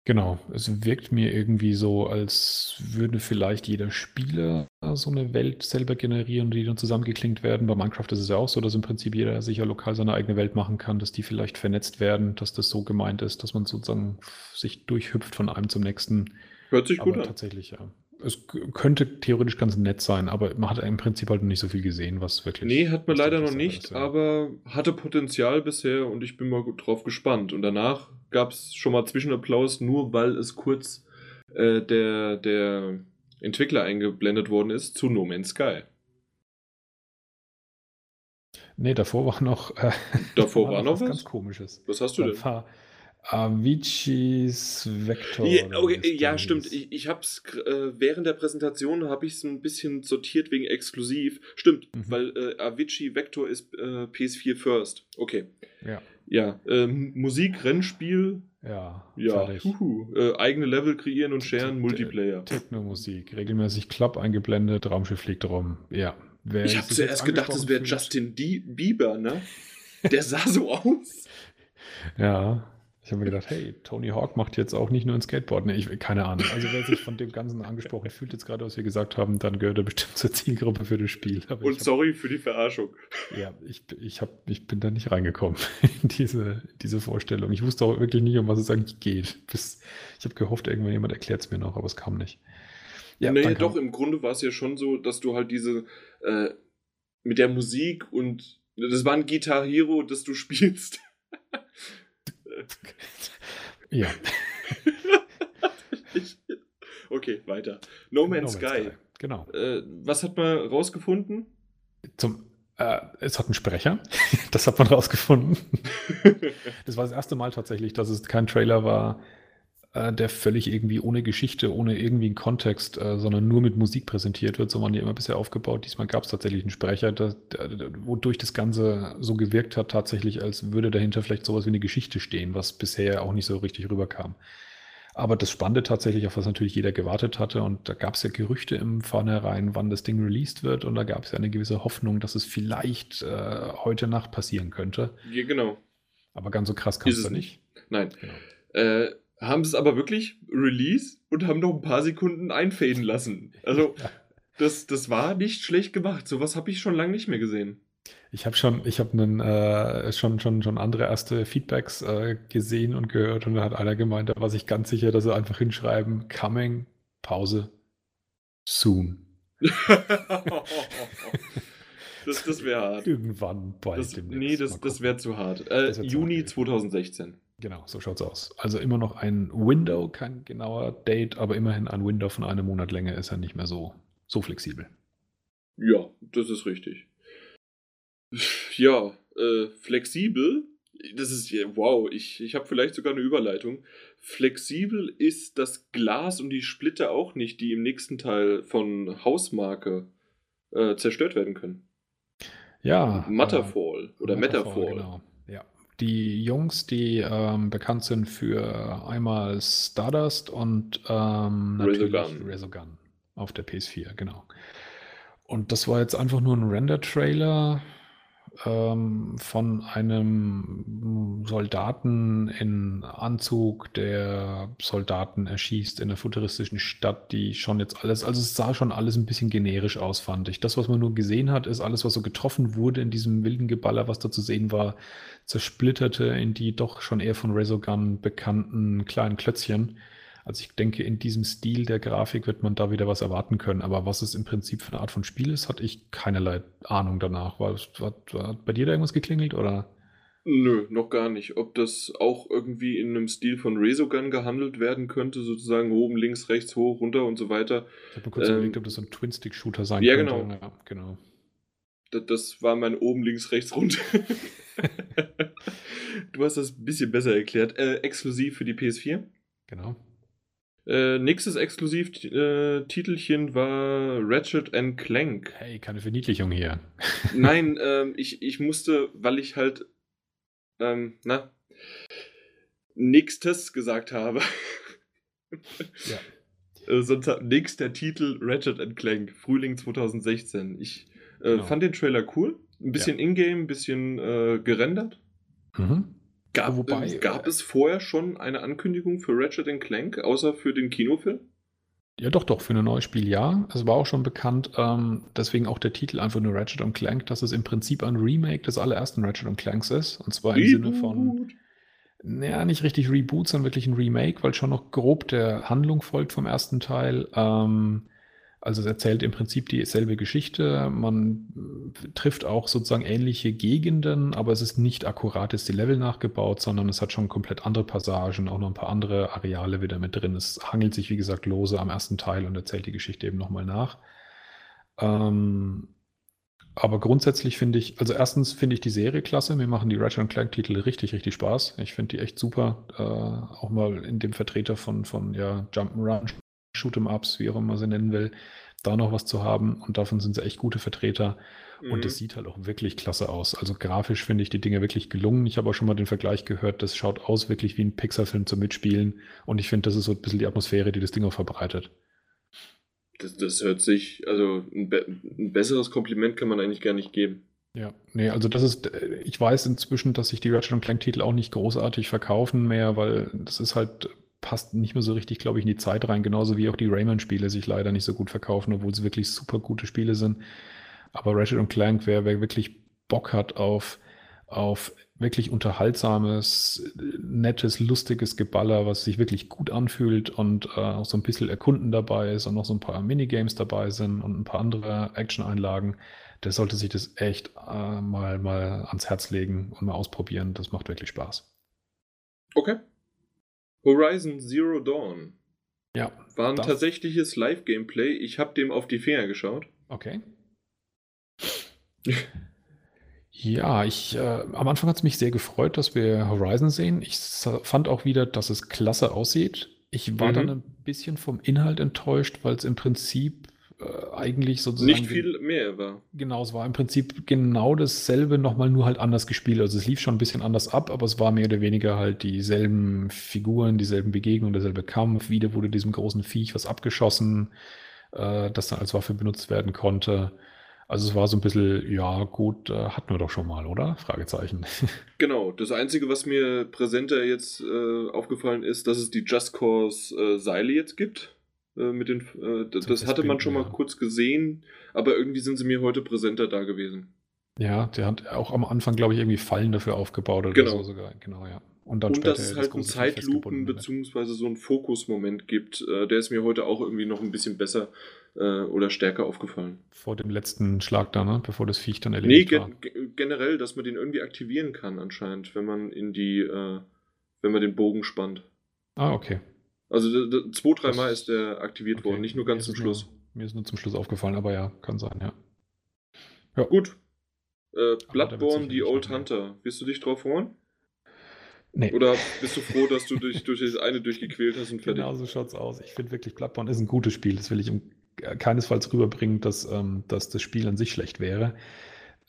Speaker 2: Genau, es wirkt mir irgendwie so, als würde vielleicht jeder Spieler so eine Welt selber generieren, die dann zusammengeklinkt werden. Bei Minecraft ist es ja auch so, dass im Prinzip jeder sicher lokal seine eigene Welt machen kann, dass die vielleicht vernetzt werden, dass das so gemeint ist, dass man sozusagen sich durchhüpft von einem zum nächsten.
Speaker 1: Hört sich gut
Speaker 2: Aber
Speaker 1: an.
Speaker 2: tatsächlich, ja. Es könnte theoretisch ganz nett sein, aber man hat im Prinzip halt noch nicht so viel gesehen, was wirklich.
Speaker 1: Nee, hat man leider noch nicht,
Speaker 2: ist,
Speaker 1: aber hatte Potenzial bisher und ich bin mal gut drauf gespannt. Und danach gab es schon mal Zwischenapplaus, nur weil es kurz äh, der, der Entwickler eingeblendet worden ist zu No Man's Sky.
Speaker 2: Nee, davor war noch. Äh,
Speaker 1: Davor war noch was?
Speaker 2: ganz Komisches.
Speaker 1: Was hast du denn?
Speaker 2: Da war Avicii's Vector.
Speaker 1: Ja, okay, ja stimmt. Ich, ich hab's gr- äh, während der Präsentation habe ich es ein bisschen sortiert wegen exklusiv. Stimmt,
Speaker 2: Mhm.
Speaker 1: weil äh, Avicii Vector ist äh, PS4 First. Okay.
Speaker 2: Ja,
Speaker 1: Ja, ähm, Musik, Rennspiel,
Speaker 2: ja,
Speaker 1: ja, äh, eigene Level kreieren und sharen, Multiplayer.
Speaker 2: Techno-Musik, regelmäßig Klapp eingeblendet, Raumschiff fliegt rum. Ja. Wer
Speaker 1: Ich habe zuerst gedacht, es wäre Justin D Bieber, ne? Der sah so aus.
Speaker 2: Ja, ich habe mir gedacht, hey, Tony Hawk macht jetzt auch nicht nur ein Skateboard. Nee, ich, keine Ahnung. Also wer sich von dem Ganzen angesprochen fühlt, jetzt gerade, was wir gesagt haben, dann gehört er bestimmt zur Zielgruppe für das Spiel. Aber
Speaker 1: Und
Speaker 2: hab,
Speaker 1: sorry für die Verarschung.
Speaker 2: ja, ich, ich, hab, ich bin da nicht reingekommen in diese, diese Vorstellung. Ich wusste auch wirklich nicht, um was es eigentlich geht. Bis, ich habe gehofft, irgendwann jemand erklärt es mir noch, aber es kam nicht.
Speaker 1: Ja, naja, doch, im Grunde war es ja schon so, dass du halt diese äh, mit der Musik und das war ein Guitar Hero, das du spielst.
Speaker 2: Ja,
Speaker 1: okay, weiter. No Man's Sky.
Speaker 2: Genau.
Speaker 1: Äh, was hat man rausgefunden?
Speaker 2: Zum, äh, es hat einen Sprecher. Das hat man rausgefunden. Das war das erste Mal tatsächlich, dass es kein Trailer war, äh, der völlig irgendwie ohne Geschichte, ohne irgendwie einen Kontext, äh, sondern nur mit Musik präsentiert wird. So waren die immer bisher aufgebaut. Diesmal gab es tatsächlich einen Sprecher, der, der, der- wodurch das Ganze so gewirkt hat, tatsächlich, als würde dahinter vielleicht sowas wie eine Geschichte stehen, was bisher auch nicht so richtig rüberkam. Aber das Spannende tatsächlich, auf was natürlich jeder gewartet hatte, und da gab es ja Gerüchte im Vornherein, wann das Ding released wird, und da gab es ja eine gewisse Hoffnung, dass es vielleicht äh, heute Nacht passieren könnte.
Speaker 1: ja, genau.
Speaker 2: Aber ganz so krass kam es da nicht.
Speaker 1: Nein.
Speaker 2: Genau.
Speaker 1: Äh, haben es aber wirklich Release und haben noch ein paar Sekunden einfaden lassen. Also, das, das war nicht schlecht gemacht. Sowas habe ich schon lange nicht mehr gesehen.
Speaker 2: Ich habe schon, ich habe äh, schon, schon, schon andere erste Feedbacks äh, gesehen und gehört und da hat einer gemeint, da war sich ganz sicher, dass sie einfach hinschreiben, coming, Pause, soon.
Speaker 1: das das wäre hart.
Speaker 2: Irgendwann bald
Speaker 1: Das,
Speaker 2: demnächst.
Speaker 1: nee, das, das wäre zu hart. Äh, Juni
Speaker 2: hart.
Speaker 1: 2016.
Speaker 2: Genau, so schaut's aus. Also immer noch ein Window, kein genauer Date, aber immerhin ein Window von einem Monat länger ist er nicht mehr so, so flexibel.
Speaker 1: Ja, das ist richtig. Ja, äh, flexibel. Das ist ja, wow, ich, ich habe vielleicht sogar eine Überleitung. Flexibel ist das Glas und die Splitter auch nicht, die im nächsten Teil von Hausmarke äh, zerstört werden können.
Speaker 2: Ja.
Speaker 1: Matterfall
Speaker 2: äh,
Speaker 1: oder Metaphor.
Speaker 2: Genau. Ja. Die Jungs, die ähm, bekannt sind für einmal Stardust und ähm, natürlich
Speaker 1: Resogun.
Speaker 2: Resogun auf der PS4, genau. Und das war jetzt einfach nur ein Render-Trailer ähm, von einem Soldaten in Anzug, der Soldaten erschießt in einer futuristischen Stadt, die schon jetzt alles, also es sah schon alles ein bisschen generisch aus, fand ich. Das, was man nur gesehen hat, ist alles, was so getroffen wurde in diesem wilden Geballer, was da zu sehen war, zersplitterte in die doch schon eher von Resogun bekannten kleinen Klötzchen. Also ich denke, in diesem Stil der Grafik wird man da wieder was erwarten können. Aber was es im Prinzip für eine Art von Spiel ist, hatte ich keinerlei Ahnung danach. War, war, hat bei dir da irgendwas geklingelt oder?
Speaker 1: Nö, noch gar nicht. Ob das auch irgendwie in einem Stil von Resogun gehandelt werden könnte, sozusagen oben, links, rechts, hoch, runter und so weiter.
Speaker 2: Ich habe mir kurz
Speaker 1: Ähm,
Speaker 2: überlegt, ob das so ein Twin-Stick-Shooter sein
Speaker 1: ja,
Speaker 2: könnte.
Speaker 1: genau.
Speaker 2: Ja, genau.
Speaker 1: Das, das war mein oben, links, rechts, runter. du hast das ein bisschen besser erklärt. Äh, exklusiv für die PS4.
Speaker 2: Genau.
Speaker 1: Äh, nächstes Exklusiv-Titelchen war Ratchet and Clank.
Speaker 2: Hey, keine Verniedlichung hier.
Speaker 1: Nein, ähm, ich, ich musste, weil ich halt, ähm, na, nächstes gesagt habe, ja. Äh, sonst nächster Titel Ratchet Clank, Frühling 2016. Ich äh, genau. fand den Trailer cool. Ein bisschen ja. Ingame, ein bisschen äh, gerendert. Mhm. Gab, Wobei, äh, gab es vorher schon eine Ankündigung für Ratchet Clank, außer für den Kinofilm?
Speaker 2: Ja, doch, doch, für ein neues Spiel ja. Es war auch schon bekannt, ähm, deswegen auch der Titel einfach nur Ratchet Clank, dass es im Prinzip ein Remake des allerersten Ratchet Clanks ist. Und zwar im Reboot. Sinne von. Naja, nicht richtig Reboot, sondern wirklich ein Remake, weil schon noch grob der Handlung folgt vom ersten Teil. Ähm, also es erzählt im Prinzip dieselbe Geschichte. Man trifft auch sozusagen ähnliche Gegenden, aber es ist nicht akkurat ist die Level nachgebaut, sondern es hat schon komplett andere Passagen, auch noch ein paar andere Areale wieder mit drin. Es hangelt sich, wie gesagt, lose am ersten Teil und erzählt die Geschichte eben nochmal nach. Ähm, aber grundsätzlich finde ich, also erstens finde ich die Serie klasse. Mir machen die Ratchet Clank-Titel richtig, richtig Spaß. Ich finde die echt super. Äh, auch mal in dem Vertreter von, von ja, Jump'n'Run Shoot'em-Ups, wie auch immer man sie nennen will, da noch was zu haben. Und davon sind sie echt gute Vertreter. Mhm. Und es sieht halt auch wirklich klasse aus. Also grafisch finde ich die Dinge wirklich gelungen. Ich habe auch schon mal den Vergleich gehört, das schaut aus wirklich wie ein Pixar-Film zum Mitspielen. Und ich finde, das ist so ein bisschen die Atmosphäre, die das Ding auch verbreitet.
Speaker 1: Das, das hört sich, also ein, be ein besseres Kompliment kann man eigentlich gar nicht geben.
Speaker 2: Ja, nee, also das ist, ich weiß inzwischen, dass sich die Ratchet Clank Titel auch nicht großartig verkaufen mehr, weil das ist halt passt nicht mehr so richtig, glaube ich, in die Zeit rein. Genauso wie auch die Rayman-Spiele sich leider nicht so gut verkaufen, obwohl sie wirklich super gute Spiele sind. Aber Ratchet und Clank, wer, wer wirklich Bock hat auf, auf wirklich unterhaltsames, nettes, lustiges Geballer, was sich wirklich gut anfühlt und äh, auch so ein bisschen Erkunden dabei ist und noch so ein paar Minigames dabei sind und ein paar andere Action-Einlagen, der sollte sich das echt äh, mal, mal ans Herz legen und mal ausprobieren. Das macht wirklich Spaß.
Speaker 1: Okay, Horizon Zero Dawn.
Speaker 2: Ja.
Speaker 1: War ein tatsächliches Live-Gameplay. Ich habe dem auf die Finger geschaut.
Speaker 2: Okay. ja, ich, äh, am Anfang hat es mich sehr gefreut, dass wir Horizon sehen. Ich fand auch wieder, dass es klasse aussieht. Ich war mhm. dann ein bisschen vom Inhalt enttäuscht, weil es im Prinzip äh, eigentlich sozusagen.
Speaker 1: Nicht viel mehr war.
Speaker 2: Genau, es war im Prinzip genau dasselbe, nochmal nur halt anders gespielt. Also es lief schon ein bisschen anders ab, aber es war mehr oder weniger halt dieselben Figuren, dieselben Begegnungen, derselbe Kampf. Wieder wurde diesem großen Viech was abgeschossen, äh, das dann als Waffe benutzt werden konnte. Also es war so ein bisschen, ja gut, äh, hatten wir doch schon mal, oder? Fragezeichen.
Speaker 1: Genau, das Einzige, was mir präsenter jetzt äh, aufgefallen ist, dass es die Just Cause äh, Seile jetzt gibt. Äh, mit den, äh, das, das hatte man schon mal kurz gesehen, aber irgendwie sind sie mir heute präsenter da gewesen.
Speaker 2: Ja, der hat auch am Anfang, glaube ich, irgendwie Fallen dafür aufgebaut oder
Speaker 1: genau.
Speaker 2: so sogar. Genau, ja.
Speaker 1: Und, dann Und dass es halt einen Zeitlupen beziehungsweise so einen Fokusmoment gibt, äh, der ist mir heute auch irgendwie noch ein bisschen besser äh, oder stärker aufgefallen.
Speaker 2: Vor dem letzten Schlag da, ne? Bevor das Viech dann erledigt nee,
Speaker 1: war. Nee, generell, dass man den irgendwie aktivieren kann anscheinend, wenn man in die, äh, wenn man den Bogen spannt.
Speaker 2: Ah, okay.
Speaker 1: Also zwei, dreimal ist der aktiviert okay. worden, nicht nur ganz zum Schluss.
Speaker 2: Nur, mir ist nur zum Schluss aufgefallen, aber ja, kann sein, ja.
Speaker 1: Ja. Gut. Äh, Bloodborne, die Old Hunter. Wirst du dich drauf freuen? Nee. Oder bist du froh, dass du dich durch das eine durchgequält hast und
Speaker 2: fertig? Genau so schaut's aus. Ich finde wirklich, Bloodborne ist ein gutes Spiel. Das will ich keinesfalls rüberbringen, dass, ähm, dass das Spiel an sich schlecht wäre.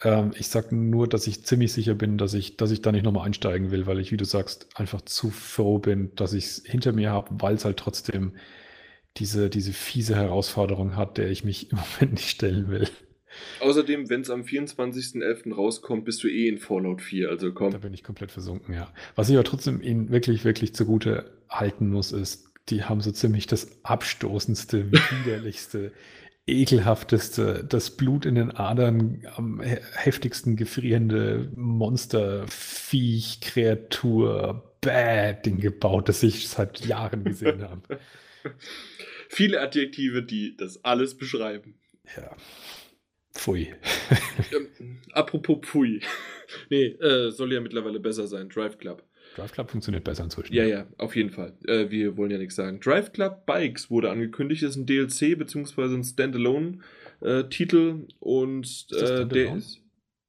Speaker 2: Ähm, ich sage nur, dass ich ziemlich sicher bin, dass ich, dass ich da nicht nochmal einsteigen will, weil ich, wie du sagst, einfach zu froh bin, dass ich es hinter mir habe, weil es halt trotzdem diese, diese fiese Herausforderung hat, der ich mich im Moment nicht stellen will.
Speaker 1: Außerdem, wenn es am 24.11. rauskommt, bist du eh in Fallout 4, also komm.
Speaker 2: Da bin ich komplett versunken, ja. Was ich aber trotzdem ihnen wirklich, wirklich zugute halten muss, ist, die haben so ziemlich das abstoßendste, widerlichste ekelhafteste, das Blut in den Adern am heftigsten gefrierende Monster, Viech, Kreatur, bäh, Ding gebaut, das ich seit Jahren gesehen habe.
Speaker 1: Viele Adjektive, die das alles beschreiben.
Speaker 2: Ja. Pfui.
Speaker 1: ähm, apropos Pfui. Nee, äh, soll ja mittlerweile besser sein. Drive Club.
Speaker 2: Drive Club funktioniert besser inzwischen.
Speaker 1: Ja, ja, auf jeden Fall. Äh, wir wollen ja nichts sagen. Drive Club Bikes wurde angekündigt, ist ein DLC bzw. ein Standalone-Titel äh, und äh, der ist.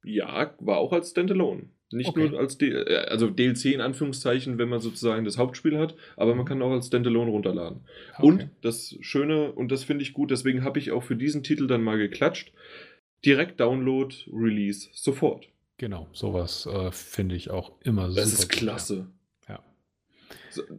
Speaker 1: Ja, war auch als Standalone. Nicht okay. nur als D äh, also DLC in Anführungszeichen, wenn man sozusagen das Hauptspiel hat, aber man mhm. kann auch als Standalone runterladen. Okay. Und das Schöne, und das finde ich gut, deswegen habe ich auch für diesen Titel dann mal geklatscht. Direkt Download, Release, sofort.
Speaker 2: Genau, sowas äh, finde ich auch immer
Speaker 1: super. Das ist klasse.
Speaker 2: Ja.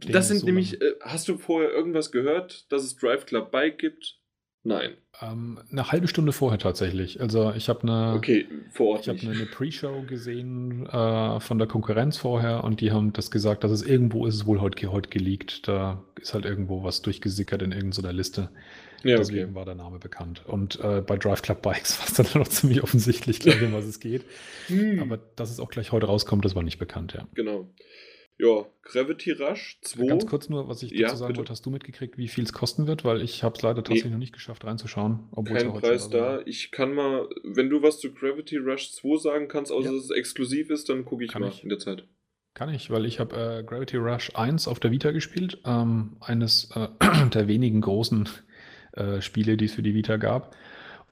Speaker 1: Das sind so nämlich, äh, hast du vorher irgendwas gehört, dass es Drive Club Bike gibt? Nein.
Speaker 2: Ähm, eine halbe Stunde vorher tatsächlich. Also ich habe eine,
Speaker 1: okay, vor
Speaker 2: ich habe eine, Pre-Show gesehen äh, von der Konkurrenz vorher und die haben das gesagt, dass es irgendwo ist es wohl heute, heute geleakt. Da ist halt irgendwo was durchgesickert in irgendeiner Liste. Ja, Deswegen okay. war der Name bekannt. Und äh, bei Drive Club Bikes war es dann noch ziemlich offensichtlich, glaube ich, um was es geht. Hm. Aber dass es auch gleich heute rauskommt, das war nicht bekannt, ja.
Speaker 1: Genau. Ja, Gravity Rush 2.
Speaker 2: Ganz kurz nur, was ich dazu ja, sagen bitte. wollte, hast du mitgekriegt, wie viel es kosten wird? Weil ich habe es leider tatsächlich nee. noch nicht geschafft reinzuschauen.
Speaker 1: Kein Preis da. Ich kann mal, wenn du was zu Gravity Rush 2 sagen kannst, außer ja. dass es exklusiv ist, dann gucke ich kann mal ich. in der Zeit.
Speaker 2: Kann ich, weil ich habe äh, Gravity Rush 1 auf der Vita gespielt. Ähm, eines äh, der wenigen großen äh, Spiele, die es für die Vita gab.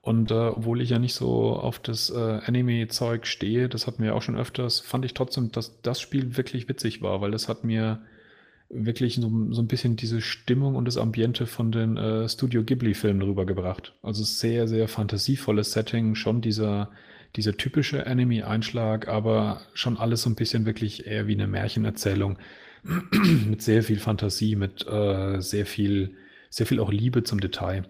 Speaker 2: Und äh, obwohl ich ja nicht so auf das äh, Anime-Zeug stehe, das hatten wir auch schon öfters, fand ich trotzdem, dass das Spiel wirklich witzig war, weil das hat mir wirklich so, so ein bisschen diese Stimmung und das Ambiente von den äh, Studio Ghibli-Filmen rübergebracht. Also sehr, sehr fantasievolles Setting, schon dieser, dieser typische Anime-Einschlag, aber schon alles so ein bisschen wirklich eher wie eine Märchenerzählung mit sehr viel Fantasie, mit äh, sehr viel, sehr viel auch Liebe zum Detail.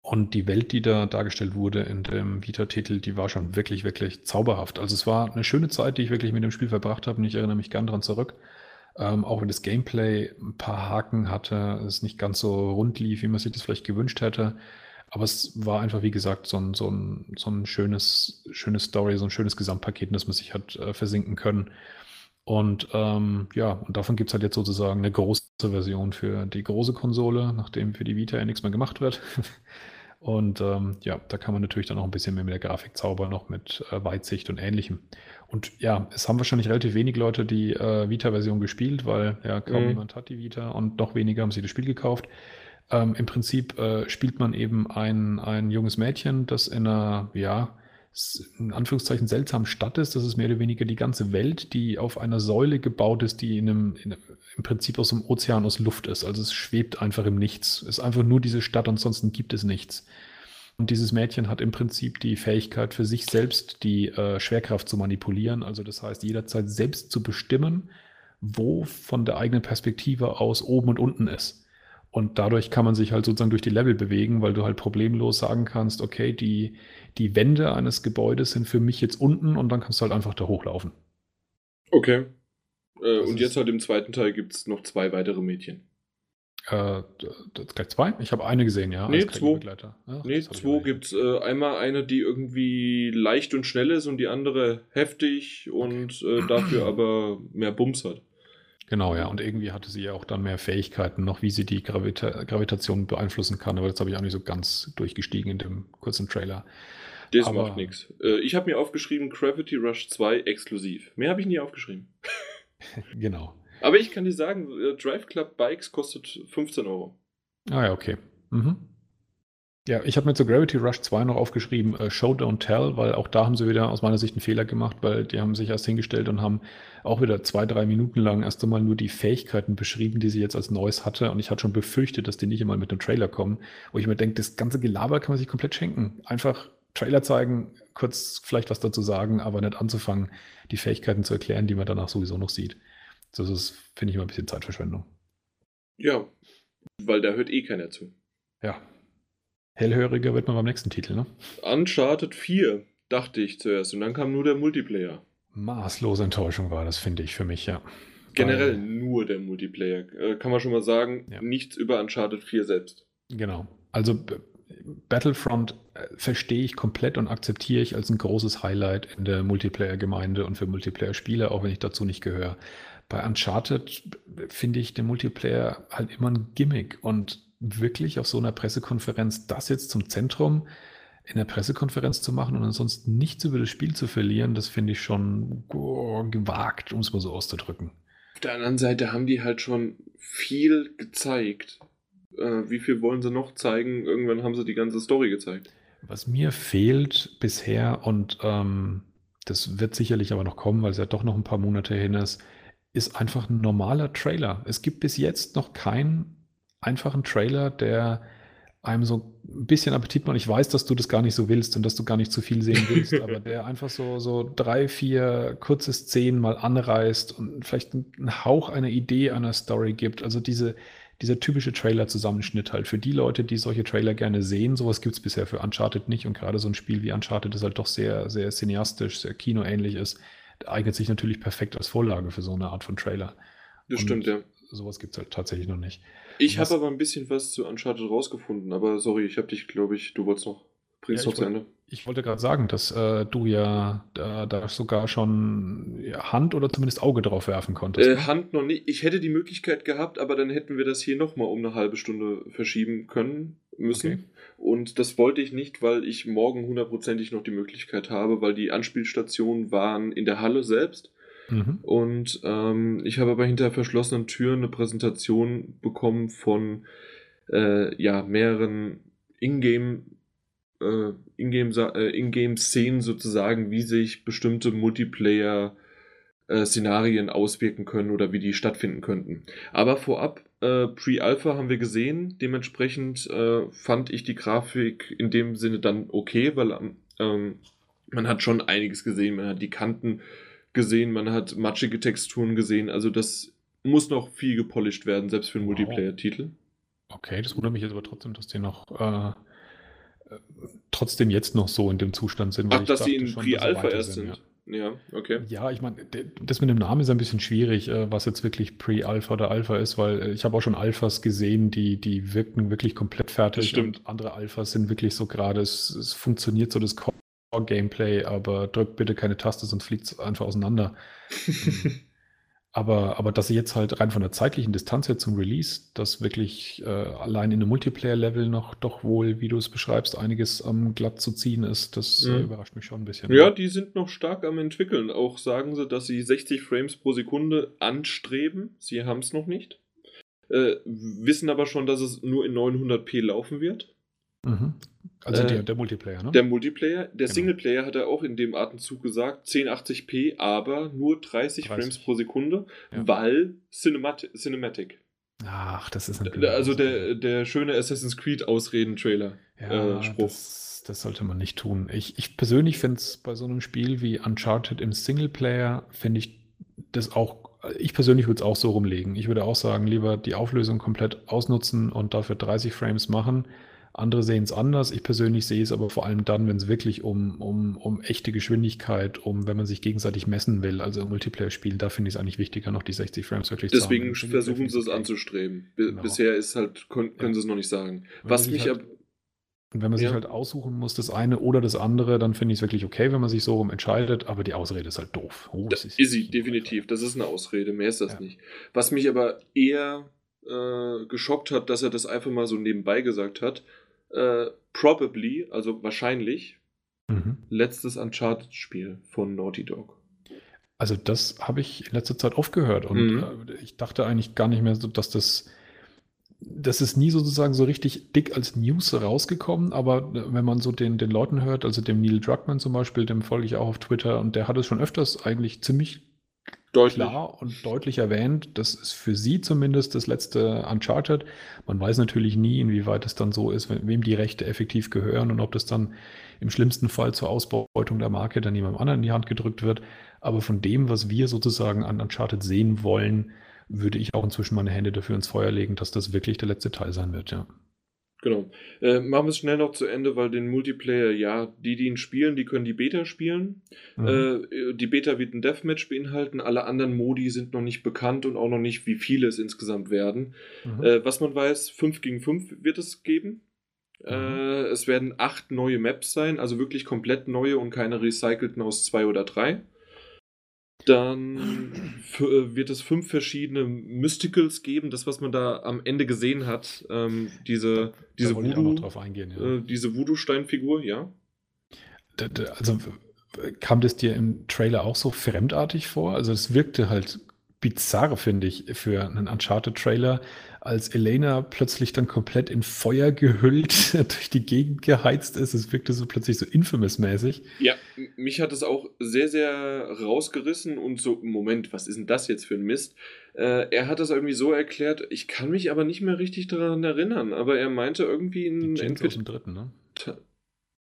Speaker 2: Und die Welt, die da dargestellt wurde in dem Vita-Titel, die war schon wirklich, wirklich zauberhaft. Also es war eine schöne Zeit, die ich wirklich mit dem Spiel verbracht habe und ich erinnere mich gern daran zurück. Ähm, auch wenn das Gameplay ein paar Haken hatte, es nicht ganz so rund lief, wie man sich das vielleicht gewünscht hätte. Aber es war einfach, wie gesagt, so ein, so ein, so ein schönes, schönes Story, so ein schönes Gesamtpaket, in das man sich hat äh, versinken können. Und ähm, ja, und davon gibt es halt jetzt sozusagen eine große Version für die große Konsole, nachdem für die Vita ja nichts mehr gemacht wird. Und ähm, ja, da kann man natürlich dann auch ein bisschen mehr mit der Grafik zaubern, noch mit äh, Weitsicht und ähnlichem. Und ja, es haben wahrscheinlich relativ wenig Leute die äh, Vita-Version gespielt, weil ja kaum mhm. jemand hat die Vita und noch weniger haben sie das Spiel gekauft. Ähm, Im Prinzip äh, spielt man eben ein, ein junges Mädchen, das in einer, ja, in Anführungszeichen seltsam Stadt ist. Das ist mehr oder weniger die ganze Welt, die auf einer Säule gebaut ist, die in einem, in, im Prinzip aus dem Ozean, aus Luft ist. Also es schwebt einfach im Nichts. Es ist einfach nur diese Stadt, ansonsten gibt es nichts. Und dieses Mädchen hat im Prinzip die Fähigkeit für sich selbst die äh, Schwerkraft zu manipulieren. Also das heißt, jederzeit selbst zu bestimmen, wo von der eigenen Perspektive aus oben und unten ist. Und dadurch kann man sich halt sozusagen durch die Level bewegen, weil du halt problemlos sagen kannst, okay, die, die Wände eines Gebäudes sind für mich jetzt unten und dann kannst du halt einfach da hochlaufen.
Speaker 1: Okay. Äh, und jetzt halt im zweiten Teil gibt es noch zwei weitere Mädchen.
Speaker 2: Äh, gleich zwei? Ich habe eine gesehen, ja.
Speaker 1: Nee, zwei. Ach, nee, zwei gibt es. Äh, einmal eine, die irgendwie leicht und schnell ist und die andere heftig und okay. äh, dafür aber mehr Bums hat.
Speaker 2: Genau, ja. Und irgendwie hatte sie ja auch dann mehr Fähigkeiten noch, wie sie die Gravita Gravitation beeinflussen kann. Aber das habe ich auch nicht so ganz durchgestiegen in dem kurzen Trailer.
Speaker 1: Das Aber, macht nichts. Äh, ich habe mir aufgeschrieben Gravity Rush 2 exklusiv. Mehr habe ich nie aufgeschrieben.
Speaker 2: genau.
Speaker 1: Aber ich kann dir sagen, äh, Drive Club Bikes kostet 15 Euro.
Speaker 2: Ah ja, okay. Mhm. Ja, ich habe mir zu Gravity Rush 2 noch aufgeschrieben, äh, Show Don't Tell, weil auch da haben sie wieder aus meiner Sicht einen Fehler gemacht, weil die haben sich erst hingestellt und haben auch wieder zwei, drei Minuten lang erst einmal nur die Fähigkeiten beschrieben, die sie jetzt als Neues hatte. Und ich hatte schon befürchtet, dass die nicht einmal mit einem Trailer kommen, wo ich mir denke, das ganze Gelaber kann man sich komplett schenken. Einfach Trailer zeigen, kurz vielleicht was dazu sagen, aber nicht anzufangen, die Fähigkeiten zu erklären, die man danach sowieso noch sieht. Das ist, finde ich, immer ein bisschen Zeitverschwendung.
Speaker 1: Ja, weil da hört eh keiner zu.
Speaker 2: Ja, Hellhöriger wird man beim nächsten Titel, ne?
Speaker 1: Uncharted 4, dachte ich zuerst. Und dann kam nur der Multiplayer.
Speaker 2: Maßlose Enttäuschung war das, finde ich, für mich, ja.
Speaker 1: Generell Weil, nur der Multiplayer. Äh, kann man schon mal sagen, ja. nichts über Uncharted 4 selbst.
Speaker 2: Genau. Also Battlefront äh, verstehe ich komplett und akzeptiere ich als ein großes Highlight in der Multiplayer-Gemeinde und für Multiplayer-Spiele, auch wenn ich dazu nicht gehöre. Bei Uncharted finde ich den Multiplayer halt immer ein Gimmick und wirklich auf so einer Pressekonferenz das jetzt zum Zentrum in der Pressekonferenz zu machen und ansonsten nichts über das Spiel zu verlieren, das finde ich schon oh, gewagt, um es mal so auszudrücken.
Speaker 1: Auf der anderen Seite haben die halt schon viel gezeigt. Äh, wie viel wollen sie noch zeigen? Irgendwann haben sie die ganze Story gezeigt.
Speaker 2: Was mir fehlt bisher, und ähm, das wird sicherlich aber noch kommen, weil es ja doch noch ein paar Monate hin ist, ist einfach ein normaler Trailer. Es gibt bis jetzt noch keinen einfachen Trailer, der einem so ein bisschen Appetit macht. Ich weiß, dass du das gar nicht so willst und dass du gar nicht zu viel sehen willst, aber der einfach so, so drei, vier kurze Szenen mal anreißt und vielleicht einen Hauch einer Idee einer Story gibt. Also diese, dieser typische Trailer-Zusammenschnitt halt. Für die Leute, die solche Trailer gerne sehen, sowas gibt es bisher für Uncharted nicht. Und gerade so ein Spiel wie Uncharted, das halt doch sehr, sehr cineastisch, sehr kinoähnlich ist, eignet sich natürlich perfekt als Vorlage für so eine Art von Trailer.
Speaker 1: Das und stimmt, ja.
Speaker 2: Sowas gibt es halt tatsächlich noch nicht.
Speaker 1: Ich habe aber ein bisschen was zu Uncharted rausgefunden, aber sorry, ich habe dich, glaube ich, du wolltest noch. Bringst ja, noch
Speaker 2: zu Ende. Ich wollte gerade sagen, dass äh, du ja da, da, sogar schon Hand oder zumindest Auge drauf werfen konntest.
Speaker 1: Äh? Hand noch nicht. Ich hätte die Möglichkeit gehabt, aber dann hätten wir das hier nochmal um eine halbe Stunde verschieben können müssen. Okay. Und das wollte ich nicht, weil ich morgen hundertprozentig noch die Möglichkeit habe, weil die Anspielstationen waren in der Halle selbst. Mhm. Und ähm, ich habe aber hinter verschlossenen Türen eine Präsentation bekommen von äh, ja, mehreren Ingame äh, Ingame-Szenen äh, sozusagen, wie sich bestimmte Multiplayer-Szenarien äh, auswirken können oder wie die stattfinden könnten. Aber vorab, äh, Pre-Alpha haben wir gesehen, dementsprechend äh, fand ich die Grafik in dem Sinne dann okay, weil ähm, man hat schon einiges gesehen, man hat die Kanten gesehen, man hat matschige Texturen gesehen, also das muss noch viel gepolished werden, selbst für einen wow. Multiplayer-Titel.
Speaker 2: Okay, das wundert mich jetzt aber trotzdem, dass die noch äh, trotzdem jetzt noch so in dem Zustand sind.
Speaker 1: Ach, dass sie in Pre-Alpha erst sind.
Speaker 2: Ja. Ja, okay. Ja, ich meine, das mit dem Namen ist ein bisschen schwierig, äh, was jetzt wirklich Pre-Alpha oder Alpha ist, weil äh, ich habe auch schon Alphas gesehen, die, die wirken wirklich komplett fertig. Das
Speaker 1: stimmt.
Speaker 2: Und andere Alphas sind wirklich so gerade, es, es funktioniert so das Core-Gameplay, aber drückt bitte keine Taste, sonst fliegt es einfach auseinander. Ähm, aber, aber dass sie jetzt halt rein von der zeitlichen Distanz her zum Release, das wirklich äh, allein in einem Multiplayer-Level noch doch wohl, wie du es beschreibst, einiges am glatt zu ziehen ist, das äh, mhm. äh, überrascht mich schon ein bisschen.
Speaker 1: Ja, die sind noch stark am entwickeln. Auch sagen sie, dass sie 60 Frames pro Sekunde anstreben. Sie haben es noch nicht. Äh, wissen aber schon, dass es nur in 900p laufen wird.
Speaker 2: Mhm. Also äh, der, der, Multiplayer, ne?
Speaker 1: Der Multiplayer. Der genau. Singleplayer hat er auch in dem Atemzug gesagt, 1080p, aber nur 30, 30. Frames pro Sekunde, ja. weil Cinemat Cinematic.
Speaker 2: Ach, das ist
Speaker 1: ein Also der, der schöne Assassin's Creed Ausreden-Trailer.
Speaker 2: Ja, äh, Spruch. Das, das, sollte man nicht tun. Ich, ich persönlich finde es bei so einem Spiel wie Uncharted im Singleplayer, finde ich das auch ich persönlich würde es auch so rumlegen. Ich würde auch sagen, lieber die Auflösung komplett ausnutzen und dafür 30 Frames machen, andere sehen es anders. Ich persönlich sehe es aber vor allem dann, wenn es wirklich um, um, um echte Geschwindigkeit, um, wenn man sich gegenseitig messen will, also im Multiplayer-Spielen, da finde ich es eigentlich wichtiger, noch die 60 Frames wirklich
Speaker 1: Deswegen zu haben. Deswegen versuchen sie es anzustreben. B genau. Bisher ist halt, können, können ja. sie es noch nicht sagen. Wenn Was mich
Speaker 2: halt, und wenn man ja. sich halt aussuchen muss, das eine oder das andere, dann finde ich es wirklich okay, wenn man sich so rum entscheidet, aber die Ausrede ist halt doof.
Speaker 1: Oh, das, ist easy, definitiv. Das ist eine Ausrede, mehr ist das ja. nicht. Was mich aber eher äh, geschockt hat, dass er das einfach mal so nebenbei gesagt hat, äh, probably, also wahrscheinlich, mhm. letztes Uncharted-Spiel von Naughty Dog.
Speaker 2: Also das habe ich in letzter Zeit oft gehört und mhm. äh, ich dachte eigentlich gar nicht mehr, so, dass das das ist nie sozusagen so richtig dick als News rausgekommen, aber äh, wenn man so den, den Leuten hört, also dem Neil Druckmann zum Beispiel, dem folge ich auch auf Twitter und der hat es schon öfters eigentlich ziemlich deutlich. klar und deutlich erwähnt. Das ist für sie zumindest das letzte Uncharted. Man weiß natürlich nie, inwieweit es dann so ist, wem die Rechte effektiv gehören und ob das dann im schlimmsten Fall zur Ausbeutung der Marke dann jemandem anderen in die Hand gedrückt wird. Aber von dem, was wir sozusagen an Uncharted sehen wollen, würde ich auch inzwischen meine Hände dafür ins Feuer legen, dass das wirklich der letzte Teil sein wird, ja.
Speaker 1: Genau. Äh, machen wir es schnell noch zu Ende, weil den Multiplayer, ja, die, die ihn spielen, die können die Beta spielen. Mhm. Äh, die Beta wird ein Deathmatch beinhalten. Alle anderen Modi sind noch nicht bekannt und auch noch nicht, wie viele es insgesamt werden. Mhm. Äh, was man weiß, 5 gegen 5 wird es geben. Mhm. Äh, es werden acht neue Maps sein, also wirklich komplett neue und keine recycelten aus zwei oder drei. Dann äh, wird es fünf verschiedene Mysticals geben, das, was man da am Ende gesehen hat. Ähm, diese da, diese
Speaker 2: da Voodoo, drauf eingehen,
Speaker 1: ja. äh, diese Voodoo-Steinfigur, ja.
Speaker 2: Also kam das dir im Trailer auch so fremdartig vor? Also es wirkte halt bizarr, finde ich, für einen Uncharted-Trailer, als Elena plötzlich dann komplett in Feuer gehüllt durch die Gegend geheizt ist. Es wirkte so plötzlich so infamous-mäßig.
Speaker 1: Ja, mich hat es auch sehr, sehr rausgerissen und so, Moment, was ist denn das jetzt für ein Mist? Äh, er hat das irgendwie so erklärt, ich kann mich aber nicht mehr richtig daran erinnern, aber er meinte irgendwie in.
Speaker 2: Dem dritten, ne?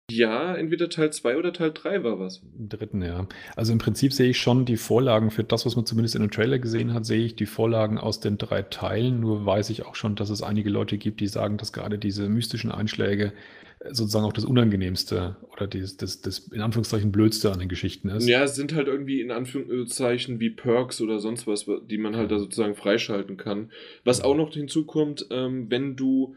Speaker 1: Ja, entweder Teil 2 oder Teil 3 war was.
Speaker 2: Im dritten, ja. Also im Prinzip sehe ich schon die Vorlagen für das, was man zumindest in dem Trailer gesehen hat, sehe ich die Vorlagen aus den drei Teilen. Nur weiß ich auch schon, dass es einige Leute gibt, die sagen, dass gerade diese mystischen Einschläge sozusagen auch das Unangenehmste oder das, das, das in Anführungszeichen Blödste an den Geschichten ist.
Speaker 1: Ja, es sind halt irgendwie in Anführungszeichen wie Perks oder sonst was, die man halt da sozusagen freischalten kann. Was auch noch hinzukommt, ähm, wenn du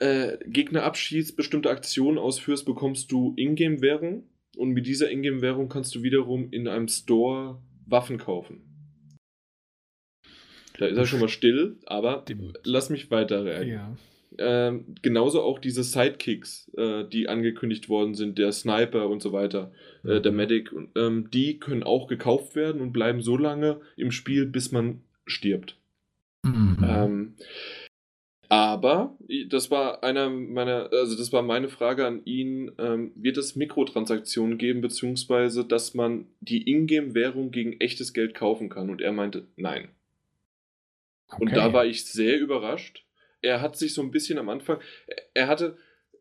Speaker 1: äh, Gegner abschießt, bestimmte Aktionen ausführst, bekommst du Ingame-Währung. Und mit dieser Ingame-Währung kannst du wiederum in einem Store Waffen kaufen. Da ist er schon mal still, aber lass mich weiter
Speaker 2: Ja.
Speaker 1: Ähm, genauso auch diese Sidekicks, äh, die angekündigt worden sind, der Sniper und so weiter, äh, mhm. der Medic, ähm, die können auch gekauft werden und bleiben so lange im Spiel, bis man stirbt. Mhm. Ähm, aber das war einer meiner, also das war meine Frage an ihn, ähm, wird es Mikrotransaktionen geben, beziehungsweise dass man die Ingame-Währung gegen echtes Geld kaufen kann? Und er meinte, nein. Okay. Und da war ich sehr überrascht. Er hat sich so ein bisschen am Anfang, er hatte,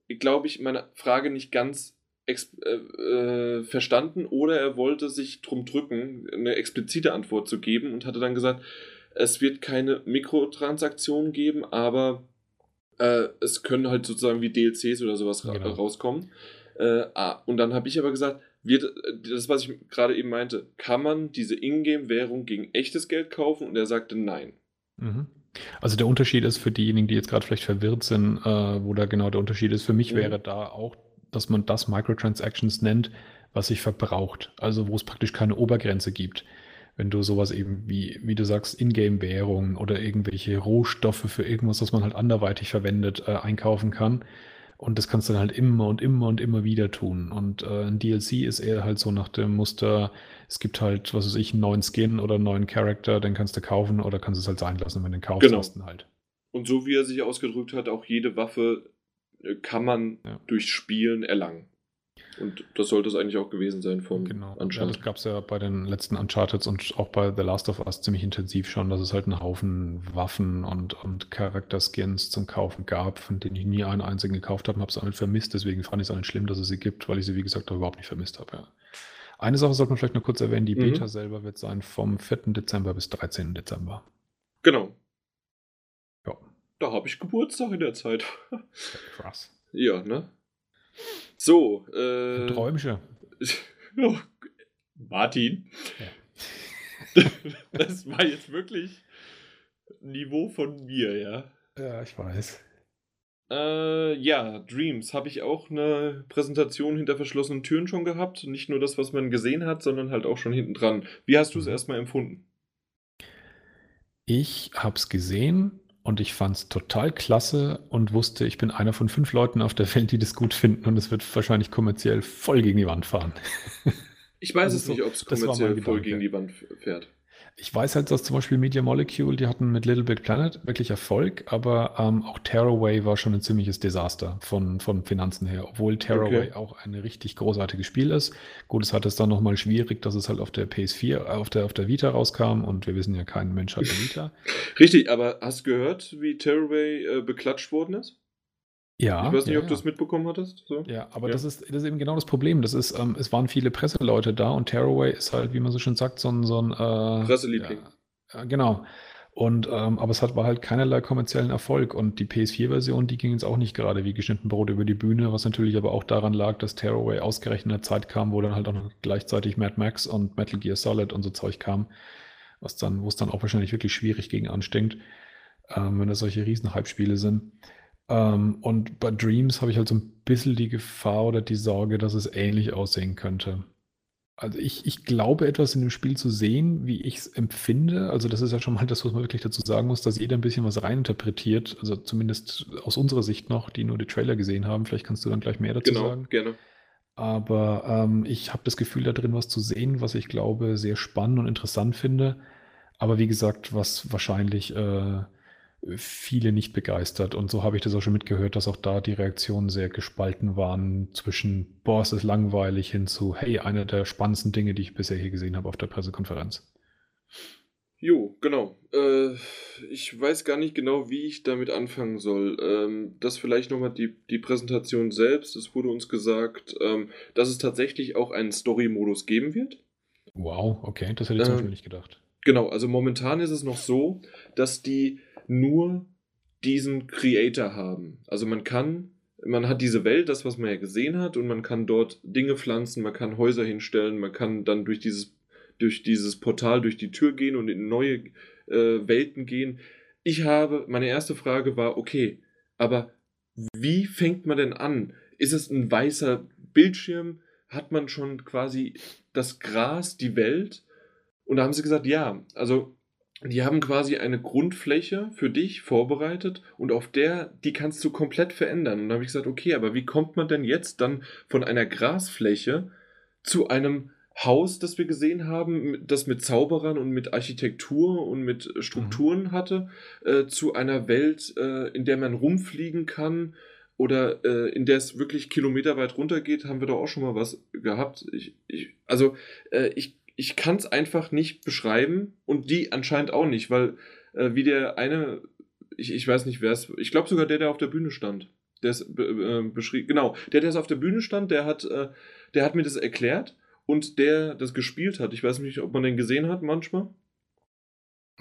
Speaker 1: glaube ich, meine Frage nicht ganz äh, äh, verstanden oder er wollte sich drum drücken, eine explizite Antwort zu geben und hatte dann gesagt, es wird keine Mikrotransaktionen geben, aber äh, es können halt sozusagen wie DLCs oder sowas ra genau. rauskommen. Äh, ah, und dann habe ich aber gesagt, wird, das, was ich gerade eben meinte, kann man diese Ingame-Währung gegen echtes Geld kaufen? Und er sagte nein.
Speaker 2: Mhm. Also der Unterschied ist für diejenigen, die jetzt gerade vielleicht verwirrt sind, äh, wo da genau der Unterschied ist, für mich mhm. wäre da auch, dass man das Microtransactions nennt, was sich verbraucht. Also wo es praktisch keine Obergrenze gibt wenn du sowas eben wie, wie du sagst, Ingame-Währung oder irgendwelche Rohstoffe für irgendwas, was man halt anderweitig verwendet, äh, einkaufen kann. Und das kannst du dann halt immer und immer und immer wieder tun. Und äh, ein DLC ist eher halt so nach dem Muster, es gibt halt, was weiß ich, einen neuen Skin oder einen neuen Charakter, den kannst du kaufen oder kannst es halt sein lassen, wenn du den kaufst,
Speaker 1: genau. hast halt. Und so wie er sich ausgedrückt hat, auch jede Waffe äh, kann man ja. durch Spielen erlangen. Und das sollte es eigentlich auch gewesen sein vom
Speaker 2: genau. Uncharted. Ja, das gab es ja bei den letzten Uncharted und auch bei The Last of Us ziemlich intensiv schon, dass es halt einen Haufen Waffen und, und Charakterskins zum Kaufen gab, von denen ich nie einen einzigen gekauft habe und habe es auch nicht vermisst. Deswegen fand ich es auch nicht schlimm, dass es sie gibt, weil ich sie, wie gesagt, überhaupt nicht vermisst habe. Ja. Eine Sache sollte man vielleicht noch kurz erwähnen, die mhm. Beta selber wird sein vom 4. Dezember bis 13. Dezember.
Speaker 1: Genau. Ja. Da habe ich Geburtstag in der Zeit.
Speaker 2: Krass.
Speaker 1: Ja, ne? So, äh.
Speaker 2: Träumchen.
Speaker 1: Oh, Martin. Ja. das war jetzt wirklich Niveau von mir, ja.
Speaker 2: Ja, ich weiß.
Speaker 1: Äh, ja, Dreams habe ich auch eine Präsentation hinter verschlossenen Türen schon gehabt. Nicht nur das, was man gesehen hat, sondern halt auch schon hinten dran. Wie hast du es mhm. erstmal empfunden?
Speaker 2: Ich habe es gesehen und ich fand es total klasse und wusste, ich bin einer von fünf Leuten auf der Welt, die das gut finden und es wird wahrscheinlich kommerziell voll gegen die Wand fahren.
Speaker 1: Ich weiß es nicht, ob es kommerziell voll gegen die Wand fährt.
Speaker 2: Ich weiß halt, dass zum Beispiel Media Molecule, die hatten mit Little Big Planet wirklich Erfolg, aber ähm, auch Tearaway war schon ein ziemliches Desaster von, von Finanzen her, obwohl Tearaway okay. auch ein richtig großartiges Spiel ist. Gut, es hat es dann nochmal schwierig, dass es halt auf der PS4, äh, auf der, auf der Vita rauskam und wir wissen ja, kein Mensch hat eine Vita.
Speaker 1: richtig, aber hast du gehört, wie Tearaway äh, beklatscht worden ist?
Speaker 2: Ja.
Speaker 1: Ich weiß nicht,
Speaker 2: ja,
Speaker 1: ob du es mitbekommen hattest.
Speaker 2: So. Ja, aber ja. Das, ist, das ist eben genau das Problem. Das ist, ähm, es waren viele Presseleute da und Tearaway ist halt, wie man so schön sagt, so ein, so ein äh,
Speaker 1: Presseliebling.
Speaker 2: Ja, genau. Und ähm, aber es hat, war halt keinerlei kommerziellen Erfolg. Und die PS4-Version, die ging jetzt auch nicht gerade wie geschnitten Brot über die Bühne, was natürlich aber auch daran lag, dass Tearaway ausgerechnet in der Zeit kam, wo dann halt auch noch gleichzeitig Mad Max und Metal Gear Solid und so Zeug kam, was dann, wo es dann auch wahrscheinlich wirklich schwierig gegen anstinkt, ähm, wenn das solche riesen Hype-Spiele sind. Ähm, und bei Dreams habe ich halt so ein bisschen die Gefahr oder die Sorge, dass es ähnlich aussehen könnte. Also ich, ich glaube etwas in dem Spiel zu sehen, wie ich es empfinde. Also das ist ja schon mal das, was man wirklich dazu sagen muss, dass jeder ein bisschen was reininterpretiert. Also zumindest aus unserer Sicht noch, die nur die Trailer gesehen haben. Vielleicht kannst du dann gleich mehr dazu
Speaker 1: genau,
Speaker 2: sagen.
Speaker 1: Gerne.
Speaker 2: Aber ähm, ich habe das Gefühl, da drin was zu sehen, was ich glaube sehr spannend und interessant finde. Aber wie gesagt, was wahrscheinlich äh, viele nicht begeistert. Und so habe ich das auch schon mitgehört, dass auch da die Reaktionen sehr gespalten waren zwischen, boah, es ist langweilig, hin zu, hey, eine der spannendsten Dinge, die ich bisher hier gesehen habe auf der Pressekonferenz.
Speaker 1: Jo, genau. Äh, ich weiß gar nicht genau, wie ich damit anfangen soll. Ähm, das vielleicht nochmal die, die Präsentation selbst. Es wurde uns gesagt, ähm, dass es tatsächlich auch einen Story-Modus geben wird.
Speaker 2: Wow, okay, das hätte ich zum ähm, Beispiel nicht gedacht.
Speaker 1: Genau, also momentan ist es noch so, dass die nur diesen Creator haben. Also man kann, man hat diese Welt, das, was man ja gesehen hat, und man kann dort Dinge pflanzen, man kann Häuser hinstellen, man kann dann durch dieses, durch dieses Portal, durch die Tür gehen und in neue äh, Welten gehen. Ich habe, meine erste Frage war, okay, aber wie fängt man denn an? Ist es ein weißer Bildschirm? Hat man schon quasi das Gras, die Welt? Und da haben sie gesagt, ja, also die haben quasi eine Grundfläche für dich vorbereitet und auf der, die kannst du komplett verändern. Und da habe ich gesagt, okay, aber wie kommt man denn jetzt dann von einer Grasfläche zu einem Haus, das wir gesehen haben, das mit Zauberern und mit Architektur und mit Strukturen mhm. hatte, äh, zu einer Welt, äh, in der man rumfliegen kann oder äh, in der es wirklich kilometerweit runtergeht, haben wir doch auch schon mal was gehabt. Ich, ich, also äh, ich ich kann es einfach nicht beschreiben und die anscheinend auch nicht, weil äh, wie der eine, ich, ich weiß nicht wer es, ich glaube sogar der, der auf der Bühne stand, der ist äh, beschrieben, genau, der, der ist auf der Bühne stand, der hat, äh, der hat mir das erklärt und der das gespielt hat. Ich weiß nicht, ob man den gesehen hat manchmal.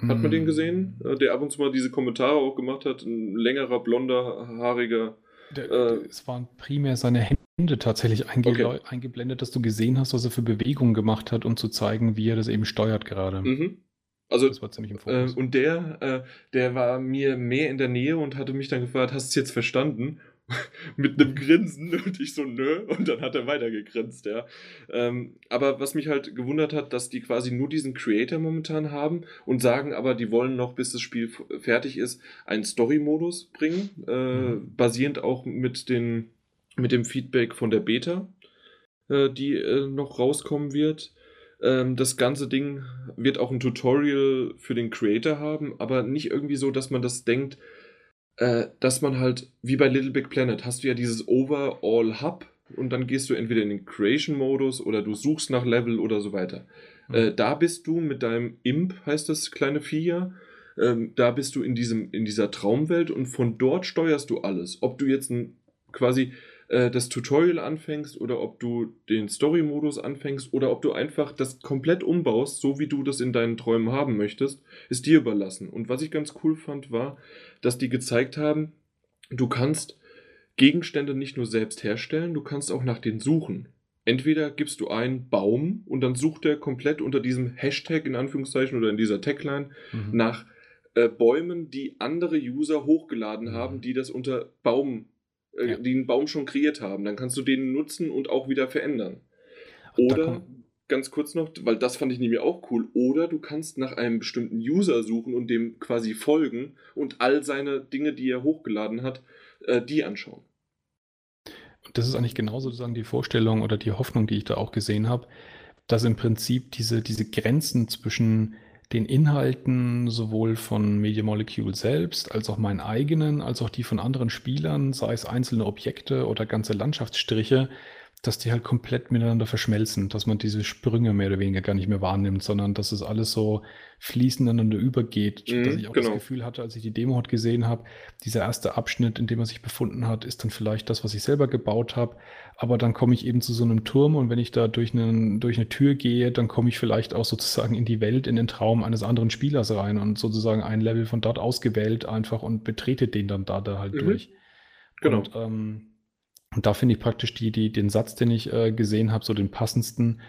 Speaker 1: Hat man den gesehen? Hm. Äh, der ab und zu mal diese Kommentare auch gemacht hat, ein längerer, blonder, haariger.
Speaker 2: Der, äh, es waren primär seine Hände tatsächlich einge okay. eingeblendet, dass du gesehen hast, was er für Bewegungen gemacht hat, um zu zeigen, wie er das eben steuert gerade.
Speaker 1: Mhm. Also, das war ziemlich im Fokus. Äh, und der, äh, der war mir mehr in der Nähe und hatte mich dann gefragt, hast du es jetzt verstanden? mit einem Grinsen und ich so, nö, und dann hat er weiter gegrinst, ja. Ähm, aber was mich halt gewundert hat, dass die quasi nur diesen Creator momentan haben und sagen aber, die wollen noch, bis das Spiel fertig ist, einen Story-Modus bringen, äh, mhm. basierend auch mit den mit dem Feedback von der Beta, äh, die äh, noch rauskommen wird. Ähm, das ganze Ding wird auch ein Tutorial für den Creator haben, aber nicht irgendwie so, dass man das denkt, äh, dass man halt, wie bei Little Big Planet, hast du ja dieses Overall Hub und dann gehst du entweder in den Creation-Modus oder du suchst nach Level oder so weiter. Mhm. Äh, da bist du mit deinem Imp, heißt das kleine Vieh ja, ähm, da bist du in, diesem, in dieser Traumwelt und von dort steuerst du alles. Ob du jetzt ein, quasi äh, das Tutorial anfängst oder ob du den Story-Modus anfängst oder ob du einfach das komplett umbaust, so wie du das in deinen Träumen haben möchtest, ist dir überlassen. Und was ich ganz cool fand, war, dass die gezeigt haben, du kannst Gegenstände nicht nur selbst herstellen, du kannst auch nach denen suchen. Entweder gibst du einen Baum und dann sucht er komplett unter diesem Hashtag in Anführungszeichen oder in dieser Tagline mhm. nach äh, Bäumen, die andere User hochgeladen mhm. haben, die das unter Baum äh, ja. die einen Baum schon kreiert haben. Dann kannst du den nutzen und auch wieder verändern. Oder, ganz kurz noch, weil das fand ich nämlich auch cool, oder du kannst nach einem bestimmten User suchen und dem quasi folgen und all seine Dinge, die er hochgeladen hat, äh, die anschauen.
Speaker 2: Das ist eigentlich genau sozusagen die Vorstellung oder die Hoffnung, die ich da auch gesehen habe, dass im Prinzip diese, diese Grenzen zwischen den Inhalten sowohl von Media Molecule selbst, als auch meinen eigenen, als auch die von anderen Spielern, sei es einzelne Objekte oder ganze Landschaftsstriche, dass die halt komplett miteinander verschmelzen, dass man diese Sprünge mehr oder weniger gar nicht mehr wahrnimmt, sondern dass es alles so fließend einander übergeht. Mhm, dass ich auch genau. das Gefühl hatte, als ich die Demo halt gesehen habe, dieser erste Abschnitt, in dem er sich befunden hat, ist dann vielleicht das, was ich selber gebaut habe. Aber dann komme ich eben zu so einem Turm und wenn ich da durch, einen, durch eine Tür gehe, dann komme ich vielleicht auch sozusagen in die Welt, in den Traum eines anderen Spielers rein und sozusagen ein Level von dort ausgewählt einfach und betrete den dann da, da halt mhm. durch. Genau. Und ähm, und da finde ich praktisch die, die, den Satz, den ich äh, gesehen habe, so den passendsten,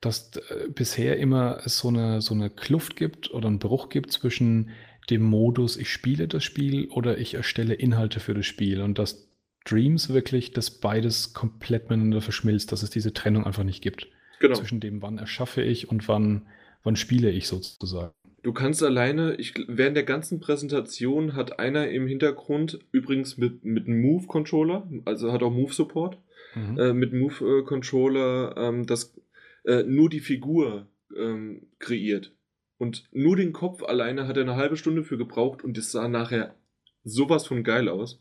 Speaker 2: dass äh, bisher immer es so eine, so eine Kluft gibt oder einen Bruch gibt zwischen dem Modus, ich spiele das Spiel oder ich erstelle Inhalte für das Spiel. Und dass Dreams wirklich, dass beides komplett miteinander verschmilzt, dass es diese Trennung einfach nicht gibt. Genau. Zwischen dem, wann erschaffe ich und wann, wann spiele ich sozusagen.
Speaker 1: Du kannst alleine, ich, während der ganzen Präsentation hat einer im Hintergrund, übrigens mit, mit einem Move-Controller, also hat auch Move-Support, mhm. äh, mit Move-Controller ähm, das, äh, nur die Figur ähm, kreiert. Und nur den Kopf alleine hat er eine halbe Stunde für gebraucht und es sah nachher sowas von geil aus.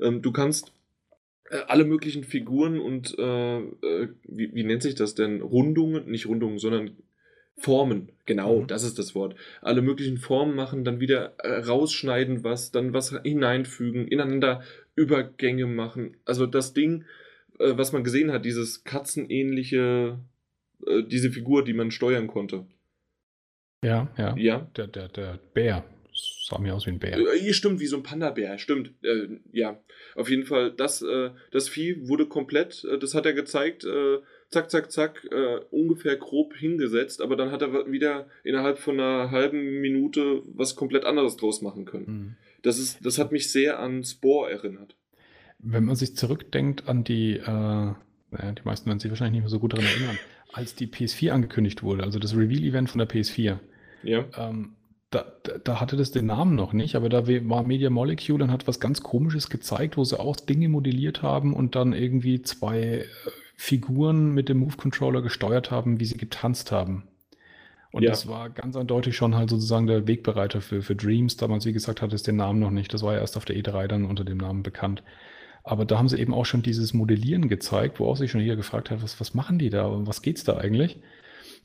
Speaker 1: Ähm, du kannst äh, alle möglichen Figuren und äh, äh, wie, wie nennt sich das denn? Rundungen, nicht Rundungen, sondern Formen, genau, mhm. das ist das Wort. Alle möglichen Formen machen, dann wieder äh, rausschneiden was, dann was hineinfügen, ineinander Übergänge machen. Also das Ding, äh, was man gesehen hat, dieses katzenähnliche, äh, diese Figur, die man steuern konnte.
Speaker 2: Ja, ja.
Speaker 1: Ja.
Speaker 2: Der, der, der Bär. Sah mir aus wie ein Bär.
Speaker 1: Äh, stimmt, wie so ein Panda-Bär, stimmt. Äh, ja, auf jeden Fall, das, äh, das Vieh wurde komplett, äh, das hat er gezeigt, äh, zack, zack, zack, äh, ungefähr grob hingesetzt, aber dann hat er wieder innerhalb von einer halben Minute was komplett anderes draus machen können. Mhm. Das, ist, das hat mich sehr an Spore erinnert.
Speaker 2: Wenn man sich zurückdenkt an die, naja, die meisten werden sich wahrscheinlich nicht mehr so gut daran erinnern, als die PS4 angekündigt wurde, also das Reveal-Event von der PS4.
Speaker 1: Ja.
Speaker 2: Ähm, da, da, hatte das den Namen noch nicht, aber da war Media Molecule und hat was ganz Komisches gezeigt, wo sie auch Dinge modelliert haben und dann irgendwie zwei äh, Figuren mit dem Move Controller gesteuert haben, wie sie getanzt haben. Und ja. das war ganz eindeutig schon halt sozusagen der Wegbereiter für, für Dreams. Damals, wie gesagt, hatte es den Namen noch nicht. Das war ja erst auf der E3 dann unter dem Namen bekannt. Aber da haben sie eben auch schon dieses Modellieren gezeigt, wo auch sich schon hier gefragt hat, was, was machen die da und was geht's da eigentlich?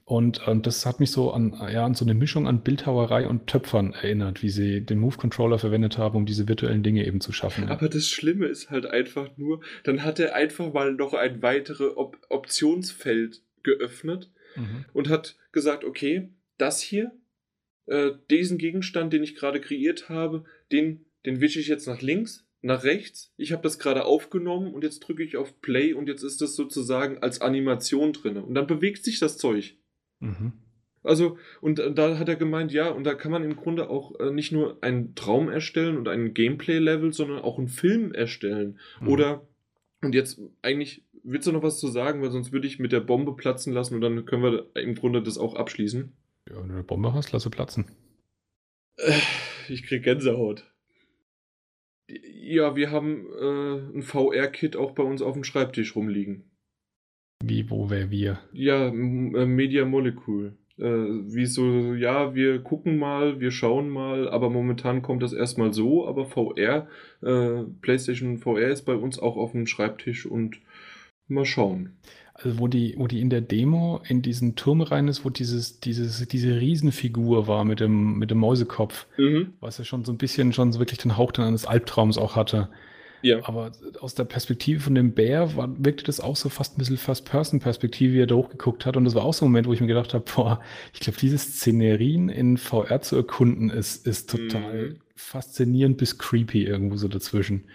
Speaker 2: Und, und das hat mich so an, ja, an so eine Mischung an Bildhauerei und Töpfern erinnert, wie sie den Move-Controller verwendet haben, um diese virtuellen Dinge eben zu schaffen.
Speaker 1: Aber das Schlimme ist halt einfach nur, dann hat er einfach mal noch ein weiteres Op Optionsfeld geöffnet mhm. und hat gesagt, okay, das hier, äh, diesen Gegenstand, den ich gerade kreiert habe, den, den wische ich jetzt nach links, nach rechts. Ich habe das gerade aufgenommen und jetzt drücke ich auf Play und jetzt ist das sozusagen als Animation drin. Und dann bewegt sich das Zeug. Mhm. Also, und äh, da hat er gemeint, ja, und da kann man im Grunde auch äh, nicht nur einen Traum erstellen und ein Gameplay-Level, sondern auch einen Film erstellen. Mhm. Oder, und jetzt eigentlich, willst du noch was zu sagen, weil sonst würde ich mit der Bombe platzen lassen und dann können wir im Grunde das auch abschließen.
Speaker 2: Ja, wenn du eine Bombe hast, lass sie platzen.
Speaker 1: Äh, ich krieg Gänsehaut. Ja, wir haben äh, ein VR-Kit auch bei uns auf dem Schreibtisch rumliegen.
Speaker 2: Wie, wo, wer, wir?
Speaker 1: Ja, äh, Media Molecule. Äh, wie so, ja, wir gucken mal, wir schauen mal, aber momentan kommt das erstmal so, aber VR, äh, PlayStation VR ist bei uns auch auf dem Schreibtisch und mal schauen.
Speaker 2: Also wo die, wo die in der Demo in diesen Turm rein ist, wo dieses, dieses, diese Riesenfigur war mit dem, mit dem Mäusekopf, mhm. was ja schon so ein bisschen schon so wirklich den Hauch dann eines Albtraums auch hatte. Ja. Aber aus der Perspektive von dem Bär war, wirkte das auch so fast ein bisschen First-Person-Perspektive, wie er da hochgeguckt hat. Und das war auch so ein Moment, wo ich mir gedacht habe, boah, ich glaube, diese Szenerien in VR zu erkunden, ist, ist total mhm. faszinierend bis creepy irgendwo so dazwischen.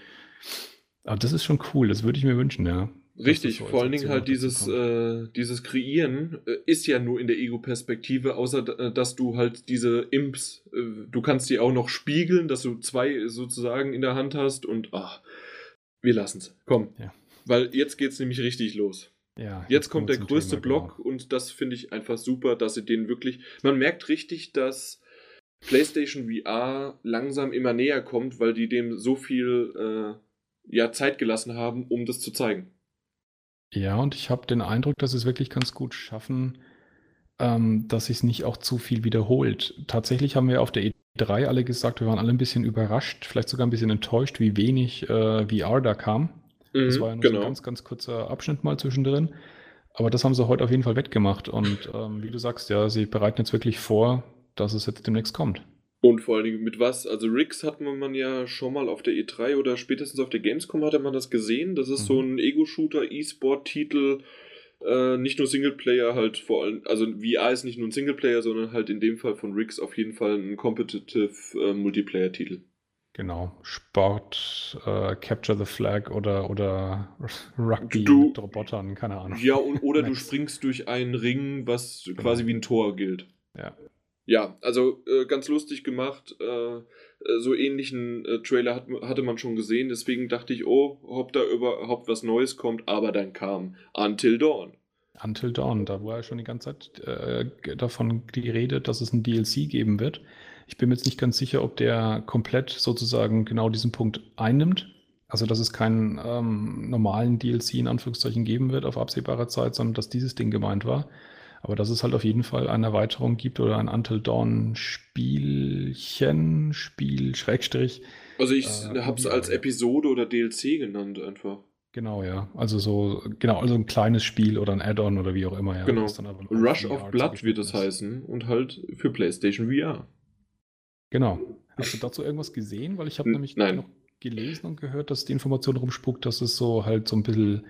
Speaker 2: Aber das ist schon cool, das würde ich mir wünschen, ja.
Speaker 1: Richtig, vor allen Dingen halt dieses, äh, dieses Kreieren äh, ist ja nur in der Ego-Perspektive, außer äh, dass du halt diese Imps, äh, du kannst die auch noch spiegeln, dass du zwei sozusagen in der Hand hast und ach, wir lassen's. Komm. Ja. Weil jetzt geht's nämlich richtig los. Ja, jetzt, jetzt kommt der größte Thema, Block genau. und das finde ich einfach super, dass sie den wirklich. Man merkt richtig, dass PlayStation VR langsam immer näher kommt, weil die dem so viel äh, ja, Zeit gelassen haben, um das zu zeigen.
Speaker 2: Ja, und ich habe den Eindruck, dass sie es wirklich ganz gut schaffen, ähm, dass sich nicht auch zu viel wiederholt. Tatsächlich haben wir auf der E3 alle gesagt, wir waren alle ein bisschen überrascht, vielleicht sogar ein bisschen enttäuscht, wie wenig äh, VR da kam. Mhm, das war ja nur genau. so ein ganz, ganz kurzer Abschnitt mal zwischendrin. Aber das haben sie heute auf jeden Fall wettgemacht. Und ähm, wie du sagst, ja, sie bereiten jetzt wirklich vor, dass es jetzt demnächst kommt.
Speaker 1: Und vor allen Dingen mit was? Also Rix hat man ja schon mal auf der E3 oder spätestens auf der Gamescom hatte man das gesehen. Das ist mhm. so ein Ego-Shooter, E-Sport-Titel, äh, nicht nur Singleplayer, halt vor allem, also VR ist nicht nur ein Singleplayer, sondern halt in dem Fall von Rix auf jeden Fall ein Competitive äh, Multiplayer-Titel.
Speaker 2: Genau, Sport, äh, Capture the Flag oder, oder Rugby
Speaker 1: du,
Speaker 2: mit Robotern, keine Ahnung.
Speaker 1: Ja, und, oder du springst durch einen Ring, was genau. quasi wie ein Tor gilt.
Speaker 2: Ja.
Speaker 1: Ja, also äh, ganz lustig gemacht. Äh, äh, so ähnlichen äh, Trailer hat, hatte man schon gesehen. Deswegen dachte ich, oh, ob da überhaupt was Neues kommt. Aber dann kam Until Dawn.
Speaker 2: Until Dawn, da war ja schon die ganze Zeit äh, davon die Rede, dass es ein DLC geben wird. Ich bin mir jetzt nicht ganz sicher, ob der komplett sozusagen genau diesen Punkt einnimmt. Also, dass es keinen ähm, normalen DLC in Anführungszeichen geben wird auf absehbare Zeit, sondern dass dieses Ding gemeint war. Aber dass es halt auf jeden Fall eine Erweiterung gibt oder ein Until Dawn Spielchen, Spiel, Schrägstrich.
Speaker 1: Also ich äh, habe es als Episode oder DLC genannt einfach.
Speaker 2: Genau, ja. Also so, genau, also ein kleines Spiel oder ein Add-on oder wie auch immer, ja.
Speaker 1: Genau. Rush of Blood wird es heißen und halt für PlayStation VR.
Speaker 2: Genau. Hast du dazu irgendwas gesehen? Weil ich habe nämlich
Speaker 1: Nein.
Speaker 2: noch gelesen und gehört, dass die Information rumspuckt, dass es so halt so ein bisschen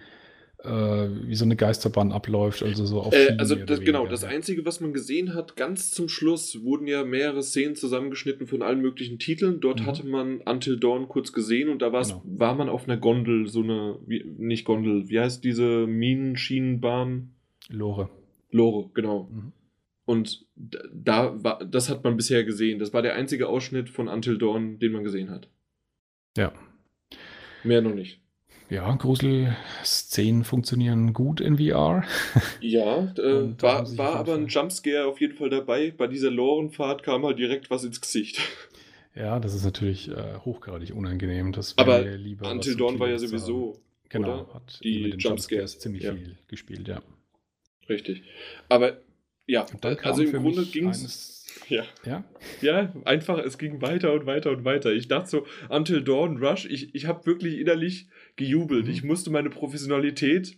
Speaker 2: wie so eine Geisterbahn abläuft, also so
Speaker 1: auf äh, Also das, genau, das Einzige, was man gesehen hat, ganz zum Schluss wurden ja mehrere Szenen zusammengeschnitten von allen möglichen Titeln. Dort mhm. hatte man Until Dawn kurz gesehen und da genau. war man auf einer Gondel, so eine, wie, nicht Gondel, wie heißt diese Minenschienenbahn?
Speaker 2: Lore.
Speaker 1: Lore, genau. Mhm. Und da war, das hat man bisher gesehen. Das war der einzige Ausschnitt von Until Dawn, den man gesehen hat.
Speaker 2: Ja.
Speaker 1: Mehr noch nicht.
Speaker 2: Ja, Gruselszenen funktionieren gut in VR.
Speaker 1: Ja, äh, war, war aber ein Jumpscare auf jeden Fall dabei. Bei dieser Lorenfahrt kam halt direkt was ins Gesicht.
Speaker 2: Ja, das ist natürlich äh, hochgradig unangenehm. Das
Speaker 1: aber lieber Until Dawn war ja sowieso.
Speaker 2: Genau, oder? hat die mit den Jumpscares ziemlich ja. viel gespielt, ja.
Speaker 1: Richtig. Aber ja, also im Grunde ging es ja.
Speaker 2: ja.
Speaker 1: Ja, einfach, es ging weiter und weiter und weiter. Ich dachte so, Until Dawn, Rush, ich, ich habe wirklich innerlich gejubelt. Mhm. Ich musste meine Professionalität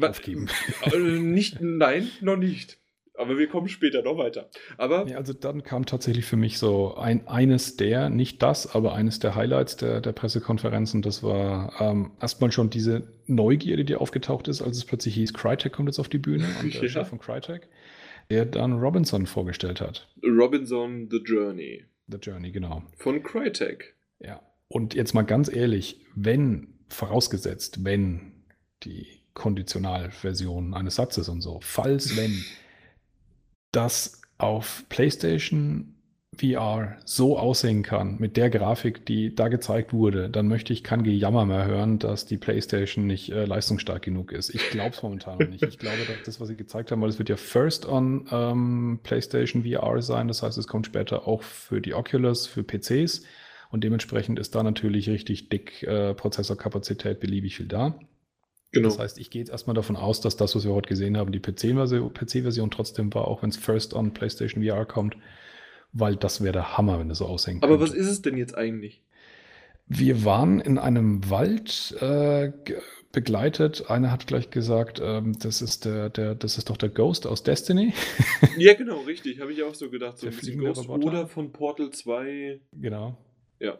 Speaker 2: aufgeben.
Speaker 1: Äh, nicht, nein, noch nicht. Aber wir kommen später noch weiter. Aber
Speaker 2: ja, also dann kam tatsächlich für mich so ein, eines der, nicht das, aber eines der Highlights der, der Pressekonferenzen. Das war ähm, erstmal schon diese Neugierde, die aufgetaucht ist, als es plötzlich hieß, Crytek kommt jetzt auf die Bühne und der ja. Chef von Crytek der dann Robinson vorgestellt hat.
Speaker 1: Robinson The Journey.
Speaker 2: The Journey, genau.
Speaker 1: Von Crytek.
Speaker 2: Ja. Und jetzt mal ganz ehrlich, wenn, vorausgesetzt, wenn die Konditionalversion eines Satzes und so, falls wenn das auf PlayStation VR so aussehen kann, mit der Grafik, die da gezeigt wurde, dann möchte ich kein Gejammer mehr hören, dass die PlayStation nicht äh, leistungsstark genug ist. Ich glaube es momentan noch nicht. Ich glaube, dass das, was sie gezeigt haben, weil es wird ja first on ähm, PlayStation VR sein. Das heißt, es kommt später auch für die Oculus, für PCs. Und dementsprechend ist da natürlich richtig dick äh, Prozessorkapazität beliebig viel da. Genau. Das heißt, ich gehe jetzt erstmal davon aus, dass das, was wir heute gesehen haben, die PC-Version PC trotzdem war, auch wenn es first on PlayStation VR kommt weil das wäre der Hammer, wenn das so
Speaker 1: könnte. Aber was ist es denn jetzt eigentlich?
Speaker 2: Wir waren in einem Wald äh, begleitet. Einer hat gleich gesagt, ähm, das ist der, der, das ist doch der Ghost aus Destiny.
Speaker 1: ja, genau, richtig. Habe ich auch so gedacht. So der ein Ghost oder von Portal 2.
Speaker 2: Genau.
Speaker 1: Ja.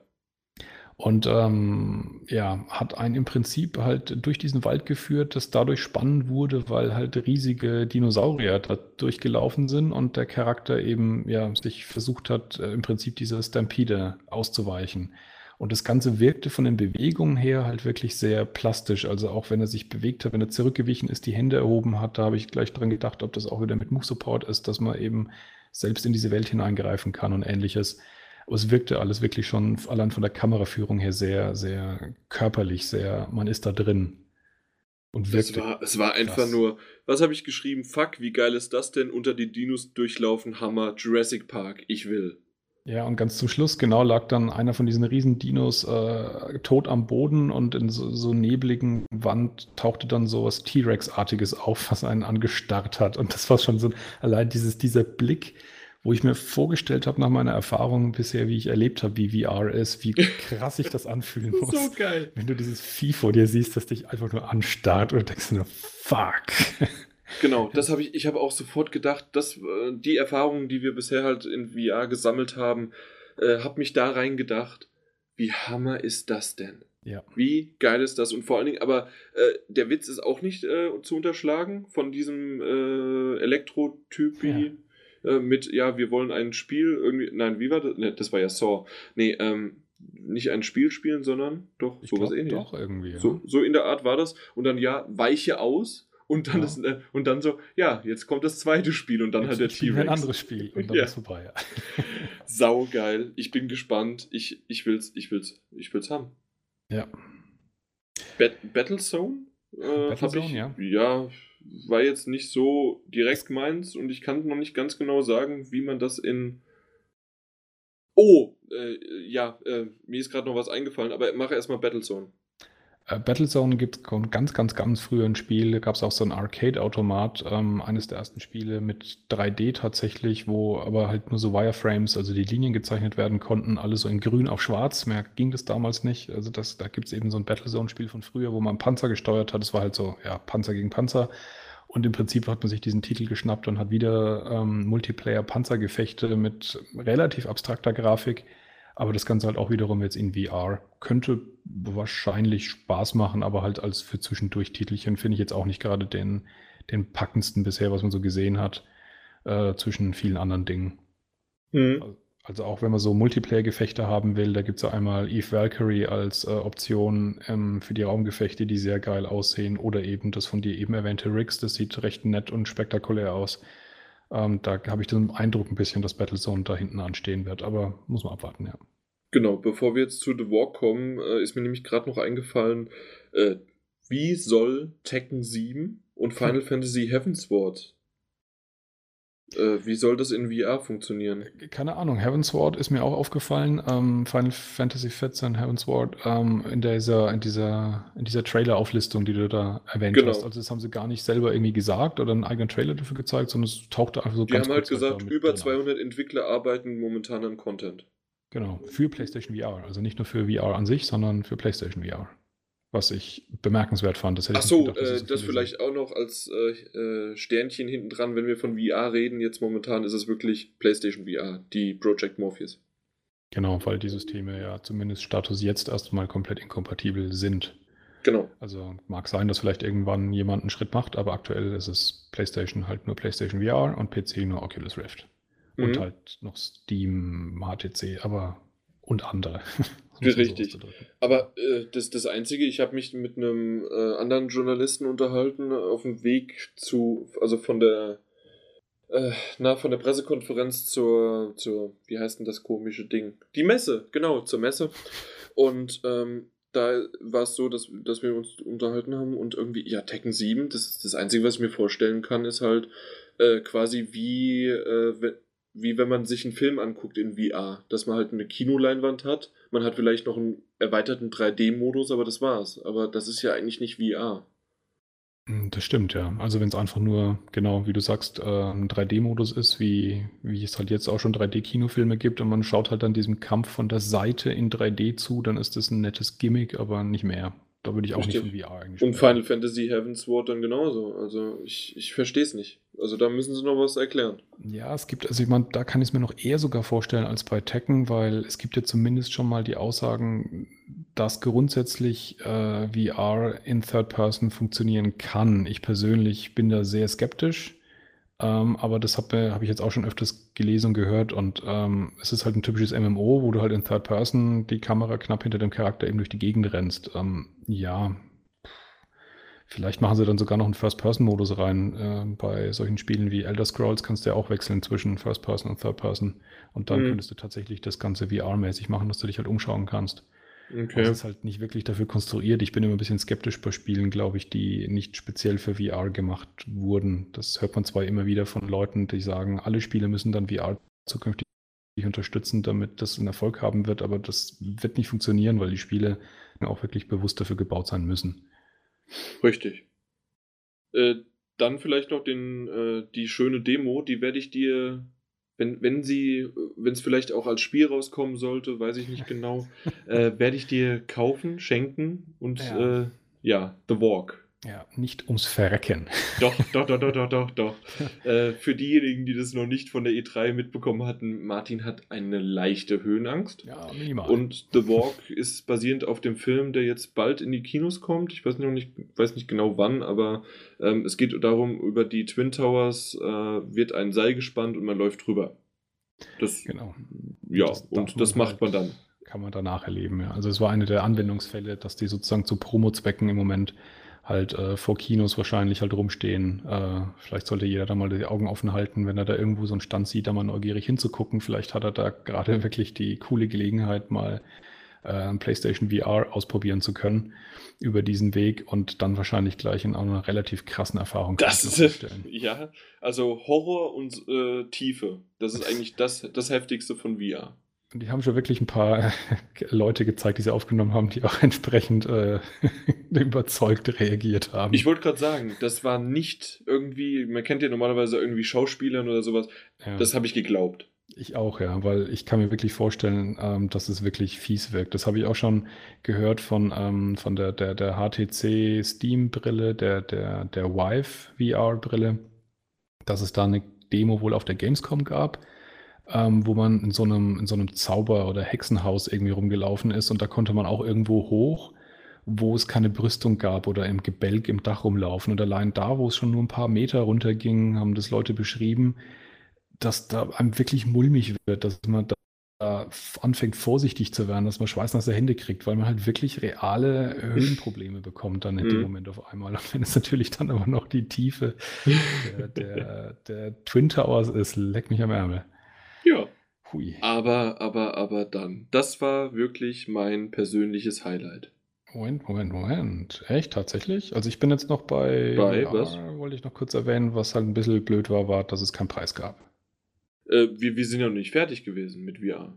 Speaker 2: Und ähm, ja, hat einen im Prinzip halt durch diesen Wald geführt, das dadurch spannend wurde, weil halt riesige Dinosaurier da durchgelaufen sind und der Charakter eben ja sich versucht hat, äh, im Prinzip dieser Stampede auszuweichen. Und das Ganze wirkte von den Bewegungen her halt wirklich sehr plastisch. Also auch wenn er sich bewegt hat, wenn er zurückgewichen ist, die Hände erhoben hat, da habe ich gleich dran gedacht, ob das auch wieder mit Move Support ist, dass man eben selbst in diese Welt hineingreifen kann und ähnliches. Aber es wirkte alles wirklich schon allein von der Kameraführung her sehr, sehr körperlich, sehr, man ist da drin.
Speaker 1: Und wirkte es war, es war einfach nur, was habe ich geschrieben? Fuck, wie geil ist das denn? Unter die Dinos durchlaufen, Hammer, Jurassic Park, ich will.
Speaker 2: Ja, und ganz zum Schluss, genau, lag dann einer von diesen riesen Dinos äh, tot am Boden und in so, so nebligen Wand tauchte dann so was T-Rex-artiges auf, was einen angestarrt hat. Und das war schon so, allein dieses, dieser Blick, wo ich mir vorgestellt habe nach meiner Erfahrung bisher, wie ich erlebt habe, wie VR ist, wie krass sich das anfühlen muss.
Speaker 1: so geil.
Speaker 2: Wenn du dieses Vieh vor dir siehst, das dich einfach nur anstarrt und denkst nur, fuck.
Speaker 1: Genau, das habe ich, ich habe auch sofort gedacht, dass äh, die Erfahrungen, die wir bisher halt in VR gesammelt haben, äh, habe mich da reingedacht, wie hammer ist das denn?
Speaker 2: Ja.
Speaker 1: Wie geil ist das? Und vor allen Dingen, aber äh, der Witz ist auch nicht äh, zu unterschlagen von diesem äh, Elektro-Typi. Ja. Äh, mit, ja, wir wollen ein Spiel irgendwie, nein, wie war das? Ne, das war ja Saw. Nee, ähm, nicht ein Spiel spielen, sondern doch
Speaker 2: ich sowas ähnliches. Doch, irgendwie. Ja.
Speaker 1: So, so in der Art war das. Und dann, ja, weiche aus. Und dann, ja. das, äh, und dann so, ja, jetzt kommt das zweite Spiel und dann jetzt hat der T-Rex.
Speaker 2: ein anderes Spiel und dann ja. ist vorbei.
Speaker 1: Ja. Sau geil. Ich bin gespannt. Ich, ich will's, ich will's, ich will's haben.
Speaker 2: Ja.
Speaker 1: Bat Battlezone?
Speaker 2: Äh, Battlezone,
Speaker 1: ich,
Speaker 2: ja.
Speaker 1: Ja, war jetzt nicht so direkt meins und ich kann noch nicht ganz genau sagen, wie man das in. Oh, äh, ja, äh, mir ist gerade noch was eingefallen, aber mache erstmal Battlezone.
Speaker 2: Äh, Battlezone gibt es ganz, ganz, ganz früh ein Spiel. Da gab es auch so ein Arcade-Automat, ähm, eines der ersten Spiele mit 3D tatsächlich, wo aber halt nur so Wireframes, also die Linien gezeichnet werden konnten, alles so in grün auf schwarz. Mehr ging das damals nicht. Also das, da gibt es eben so ein Battlezone-Spiel von früher, wo man Panzer gesteuert hat. Das war halt so, ja, Panzer gegen Panzer. Und im Prinzip hat man sich diesen Titel geschnappt und hat wieder ähm, Multiplayer-Panzergefechte mit relativ abstrakter Grafik aber das Ganze halt auch wiederum jetzt in VR. Könnte wahrscheinlich Spaß machen, aber halt als für zwischendurch Titelchen finde ich jetzt auch nicht gerade den, den packendsten bisher, was man so gesehen hat, äh, zwischen vielen anderen Dingen. Mhm. Also auch wenn man so Multiplayer-Gefechte haben will, da gibt es ja einmal Eve Valkyrie als äh, Option ähm, für die Raumgefechte, die sehr geil aussehen, oder eben das von dir eben erwähnte Rix, das sieht recht nett und spektakulär aus. Ähm, da habe ich den Eindruck ein bisschen, dass Battlezone da hinten anstehen wird, aber muss man abwarten, ja.
Speaker 1: Genau, bevor wir jetzt zu The Walk kommen, äh, ist mir nämlich gerade noch eingefallen, äh, wie soll Tekken 7 und Final hm. Fantasy Heavensward äh, wie soll das in VR funktionieren?
Speaker 2: Keine Ahnung. Heavensward ist mir auch aufgefallen. Ähm, Final Fantasy XIV Heavensward ähm, in dieser, in dieser, in dieser Trailer-Auflistung, die du da erwähnt genau. hast. Also das haben sie gar nicht selber irgendwie gesagt oder einen eigenen Trailer dafür gezeigt, sondern es tauchte einfach so
Speaker 1: die ganz Die haben halt gesagt, über 200 Entwickler arbeiten momentan an Content.
Speaker 2: Genau, für PlayStation VR. Also nicht nur für VR an sich, sondern für PlayStation VR was ich bemerkenswert fand.
Speaker 1: Das hätte Ach so, gedacht, das, äh, das vielleicht auch noch als äh, äh, Sternchen hinten dran, wenn wir von VR reden. Jetzt momentan ist es wirklich PlayStation VR, die Project Morpheus.
Speaker 2: Genau, weil die Systeme ja zumindest Status jetzt erstmal komplett inkompatibel sind.
Speaker 1: Genau.
Speaker 2: Also mag sein, dass vielleicht irgendwann jemand einen Schritt macht, aber aktuell ist es PlayStation halt nur PlayStation VR und PC nur Oculus Rift. Mhm. Und halt noch Steam, HTC, aber und andere.
Speaker 1: Richtig. Aber äh, das, das Einzige, ich habe mich mit einem äh, anderen Journalisten unterhalten auf dem Weg zu, also von der, äh, na, von der Pressekonferenz zur, zur, wie heißt denn das komische Ding? Die Messe, genau, zur Messe. Und ähm, da war es so, dass, dass wir uns unterhalten haben und irgendwie, ja, Tekken 7, das, das Einzige, was ich mir vorstellen kann, ist halt äh, quasi wie, äh, wie wenn man sich einen Film anguckt in VR, dass man halt eine Kinoleinwand hat, man hat vielleicht noch einen erweiterten 3D-Modus, aber das war's. Aber das ist ja eigentlich nicht VR.
Speaker 2: Hm, das stimmt, ja. Also wenn es einfach nur, genau wie du sagst, äh, ein 3D-Modus ist, wie, wie es halt jetzt auch schon 3D-Kinofilme gibt und man schaut halt dann diesem Kampf von der Seite in 3D zu, dann ist das ein nettes Gimmick, aber nicht mehr. Da würde ich auch Richtig. nicht von VR
Speaker 1: eigentlich Und Final Fantasy Heaven's Ward dann genauso. Also ich, ich verstehe es nicht. Also da müssen sie noch was erklären.
Speaker 2: Ja, es gibt, also ich meine, da kann ich es mir noch eher sogar vorstellen als bei Tekken, weil es gibt ja zumindest schon mal die Aussagen, dass grundsätzlich äh, VR in Third Person funktionieren kann. Ich persönlich bin da sehr skeptisch. Ähm, aber das habe hab ich jetzt auch schon öfters gelesen und gehört. Und ähm, es ist halt ein typisches MMO, wo du halt in Third Person die Kamera knapp hinter dem Charakter eben durch die Gegend rennst. Ähm, ja, vielleicht machen sie dann sogar noch einen First-Person-Modus rein. Äh, bei solchen Spielen wie Elder Scrolls kannst du ja auch wechseln zwischen First Person und Third Person. Und dann mhm. könntest du tatsächlich das Ganze VR-mäßig machen, dass du dich halt umschauen kannst. Okay. Das ist halt nicht wirklich dafür konstruiert. Ich bin immer ein bisschen skeptisch bei Spielen, glaube ich, die nicht speziell für VR gemacht wurden. Das hört man zwar immer wieder von Leuten, die sagen, alle Spiele müssen dann VR zukünftig unterstützen, damit das einen Erfolg haben wird, aber das wird nicht funktionieren, weil die Spiele auch wirklich bewusst dafür gebaut sein müssen.
Speaker 1: Richtig. Äh, dann vielleicht noch den, äh, die schöne Demo, die werde ich dir wenn, wenn sie, wenn es vielleicht auch als Spiel rauskommen sollte, weiß ich nicht genau, äh, werde ich dir kaufen, schenken und ja, äh, ja The Walk.
Speaker 2: Ja, nicht ums Verrecken.
Speaker 1: Doch, doch, doch, doch, doch, doch, doch. äh, für diejenigen, die das noch nicht von der E3 mitbekommen hatten, Martin hat eine leichte Höhenangst.
Speaker 2: Ja, minimal.
Speaker 1: Und The Walk ist basierend auf dem Film, der jetzt bald in die Kinos kommt. Ich weiß noch nicht, weiß nicht genau wann, aber ähm, es geht darum, über die Twin Towers äh, wird ein Seil gespannt und man läuft drüber. Das,
Speaker 2: genau.
Speaker 1: Ja, das und das macht halt, man dann.
Speaker 2: Kann man danach erleben, ja. Also es war eine der Anwendungsfälle, dass die sozusagen zu Promo-Zwecken im Moment halt äh, vor Kinos wahrscheinlich halt rumstehen. Äh, vielleicht sollte jeder da mal die Augen offen halten, wenn er da irgendwo so einen Stand sieht, da mal neugierig hinzugucken. Vielleicht hat er da gerade wirklich die coole Gelegenheit, mal äh, PlayStation VR ausprobieren zu können über diesen Weg und dann wahrscheinlich gleich in einer relativ krassen Erfahrung
Speaker 1: das ist, Ja, also Horror und äh, Tiefe. Das ist eigentlich das, das Heftigste von VR.
Speaker 2: Und die haben schon wirklich ein paar Leute gezeigt, die sie aufgenommen haben, die auch entsprechend äh, überzeugt reagiert haben.
Speaker 1: Ich wollte gerade sagen, das war nicht irgendwie, man kennt ja normalerweise irgendwie Schauspielern oder sowas. Ja. Das habe ich geglaubt.
Speaker 2: Ich auch, ja, weil ich kann mir wirklich vorstellen, ähm, dass es wirklich fies wirkt. Das habe ich auch schon gehört von, ähm, von der, der, der HTC Steam-Brille, der, der, der Vive VR-Brille, dass es da eine Demo wohl auf der Gamescom gab ähm, wo man in so einem, in so einem Zauber- oder Hexenhaus irgendwie rumgelaufen ist und da konnte man auch irgendwo hoch, wo es keine Brüstung gab oder im Gebälk im Dach rumlaufen. Und allein da, wo es schon nur ein paar Meter runterging, haben das Leute beschrieben, dass da einem wirklich mulmig wird, dass man da anfängt vorsichtig zu werden, dass man schweißnasse Hände kriegt, weil man halt wirklich reale Höhenprobleme bekommt dann in dem mhm. Moment auf einmal. Und wenn es natürlich dann aber noch die Tiefe der, der, der Twin Towers ist, leck mich am Ärmel.
Speaker 1: Ja. Hui. Aber, aber, aber dann. Das war wirklich mein persönliches Highlight.
Speaker 2: Moment, Moment, Moment. Echt, tatsächlich? Also ich bin jetzt noch bei...
Speaker 1: Bei VR, was?
Speaker 2: Wollte ich noch kurz erwähnen, was halt ein bisschen blöd war, war, dass es keinen Preis gab.
Speaker 1: Äh, wir, wir sind ja noch nicht fertig gewesen mit VR.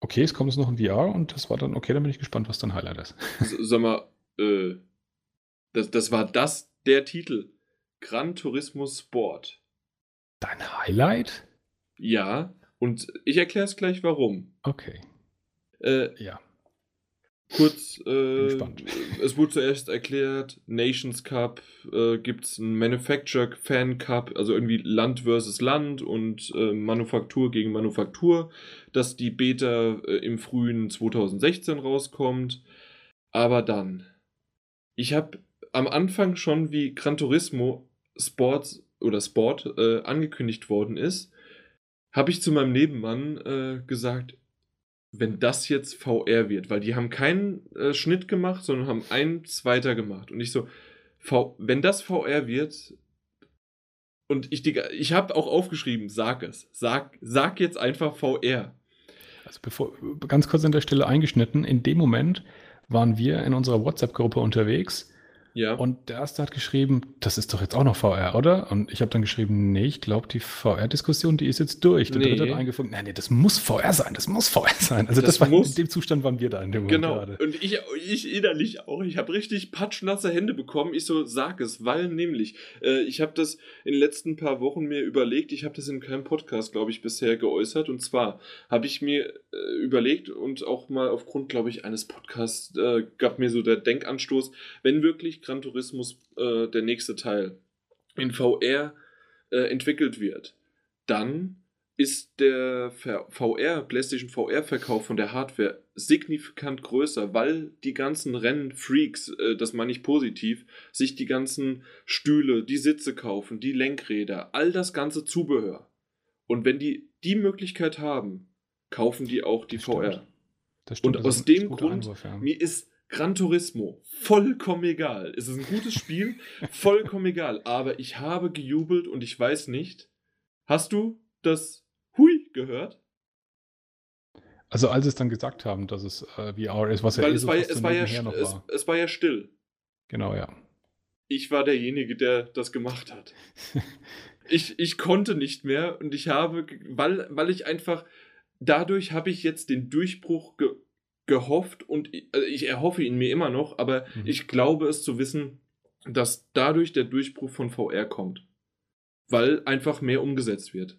Speaker 2: Okay, es kommt jetzt noch in VR und das war dann, okay, dann bin ich gespannt, was dein Highlight ist.
Speaker 1: Sag mal, äh, das, das war das, der Titel. Gran Turismo Sport.
Speaker 2: Dein Highlight?
Speaker 1: Ja, und ich erkläre es gleich, warum.
Speaker 2: Okay.
Speaker 1: Äh,
Speaker 2: ja.
Speaker 1: Kurz, äh, es wurde zuerst erklärt, Nations Cup äh, gibt es einen Manufacturer Fan Cup, also irgendwie Land versus Land und äh, Manufaktur gegen Manufaktur, dass die Beta äh, im frühen 2016 rauskommt. Aber dann, ich habe am Anfang schon, wie Gran Turismo Sports oder Sport äh, angekündigt worden ist, habe ich zu meinem Nebenmann äh, gesagt, wenn das jetzt VR wird, weil die haben keinen äh, Schnitt gemacht, sondern haben einen zweiter gemacht. Und ich so, v wenn das VR wird, und ich, ich habe auch aufgeschrieben, sag es, sag, sag jetzt einfach VR.
Speaker 2: Also bevor, ganz kurz an der Stelle eingeschnitten, in dem Moment waren wir in unserer WhatsApp-Gruppe unterwegs
Speaker 1: ja.
Speaker 2: Und der erste hat geschrieben, das ist doch jetzt auch noch VR, oder? Und ich habe dann geschrieben, nee, ich glaube, die VR-Diskussion, die ist jetzt durch. Der nee. dritte hat eingefunden, nee, nee, das muss VR sein, das muss VR sein. Also das, das war muss. in dem Zustand waren wir da in dem
Speaker 1: Moment genau. gerade. Und ich, ich innerlich auch. Ich habe richtig patschnasse Hände bekommen. Ich so, sag es, weil nämlich, äh, ich habe das in den letzten paar Wochen mir überlegt, ich habe das in keinem Podcast, glaube ich, bisher geäußert. Und zwar habe ich mir äh, überlegt und auch mal aufgrund, glaube ich, eines Podcasts äh, gab mir so der Denkanstoß, wenn wirklich Gran Turismo äh, der nächste Teil in VR äh, entwickelt wird, dann ist der VR, PlayStation VR-Verkauf von der Hardware signifikant größer, weil die ganzen Rennfreaks, äh, das meine ich positiv, sich die ganzen Stühle, die Sitze kaufen, die Lenkräder, all das ganze Zubehör. Und wenn die die Möglichkeit haben, kaufen die auch die das VR. Stimmt, Und aus dem Grund, Einwurf, ja. mir ist Gran Turismo, vollkommen egal. Es ist ein gutes Spiel, vollkommen egal. Aber ich habe gejubelt und ich weiß nicht. Hast du das Hui gehört?
Speaker 2: Also als es dann gesagt haben, dass es äh, VR ist, was
Speaker 1: ja Weil eh es, war, es, war ja es, war. es war ja still.
Speaker 2: Genau, ja.
Speaker 1: Ich war derjenige, der das gemacht hat. ich, ich konnte nicht mehr und ich habe, weil, weil ich einfach, dadurch habe ich jetzt den Durchbruch ge gehofft und also ich erhoffe ihn mir immer noch, aber mhm. ich glaube es zu wissen, dass dadurch der Durchbruch von VR kommt. Weil einfach mehr umgesetzt wird.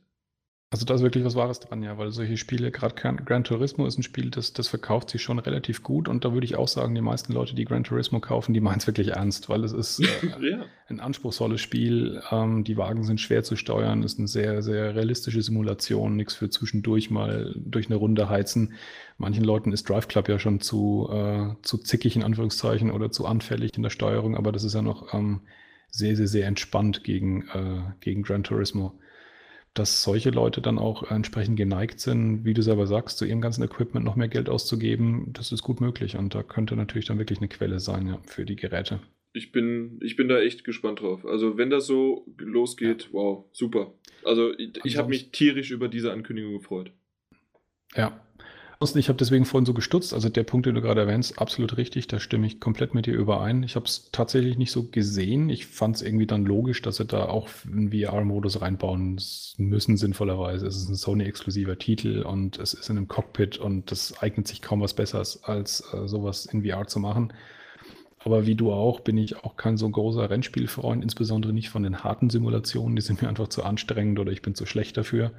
Speaker 2: Also da ist wirklich was Wahres dran, ja, weil solche Spiele, gerade Gran Turismo ist ein Spiel, das, das verkauft sich schon relativ gut und da würde ich auch sagen, die meisten Leute, die Gran Turismo kaufen, die meinen es wirklich ernst, weil es ist äh, ja. ein anspruchsvolles Spiel, ähm, die Wagen sind schwer zu steuern, ist eine sehr, sehr realistische Simulation, nichts für zwischendurch mal durch eine Runde heizen. Manchen Leuten ist Drive Club ja schon zu, äh, zu zickig in Anführungszeichen oder zu anfällig in der Steuerung, aber das ist ja noch ähm, sehr, sehr, sehr entspannt gegen, äh, gegen Gran Turismo dass solche Leute dann auch entsprechend geneigt sind, wie du selber sagst, zu ihrem ganzen Equipment noch mehr Geld auszugeben, das ist gut möglich. Und da könnte natürlich dann wirklich eine Quelle sein ja, für die Geräte.
Speaker 1: Ich bin, ich bin da echt gespannt drauf. Also wenn das so losgeht, ja. wow, super. Also ich, ich habe mich tierisch über diese Ankündigung gefreut.
Speaker 2: Ja. Ich habe deswegen vorhin so gestutzt. Also der Punkt, den du gerade erwähnst, absolut richtig. Da stimme ich komplett mit dir überein. Ich habe es tatsächlich nicht so gesehen. Ich fand es irgendwie dann logisch, dass sie da auch einen VR-Modus reinbauen müssen, sinnvollerweise. Es ist ein Sony-exklusiver Titel und es ist in einem Cockpit und das eignet sich kaum was Besseres, als äh, sowas in VR zu machen. Aber wie du auch, bin ich auch kein so großer Rennspielfreund, insbesondere nicht von den harten Simulationen. Die sind mir einfach zu anstrengend oder ich bin zu schlecht dafür.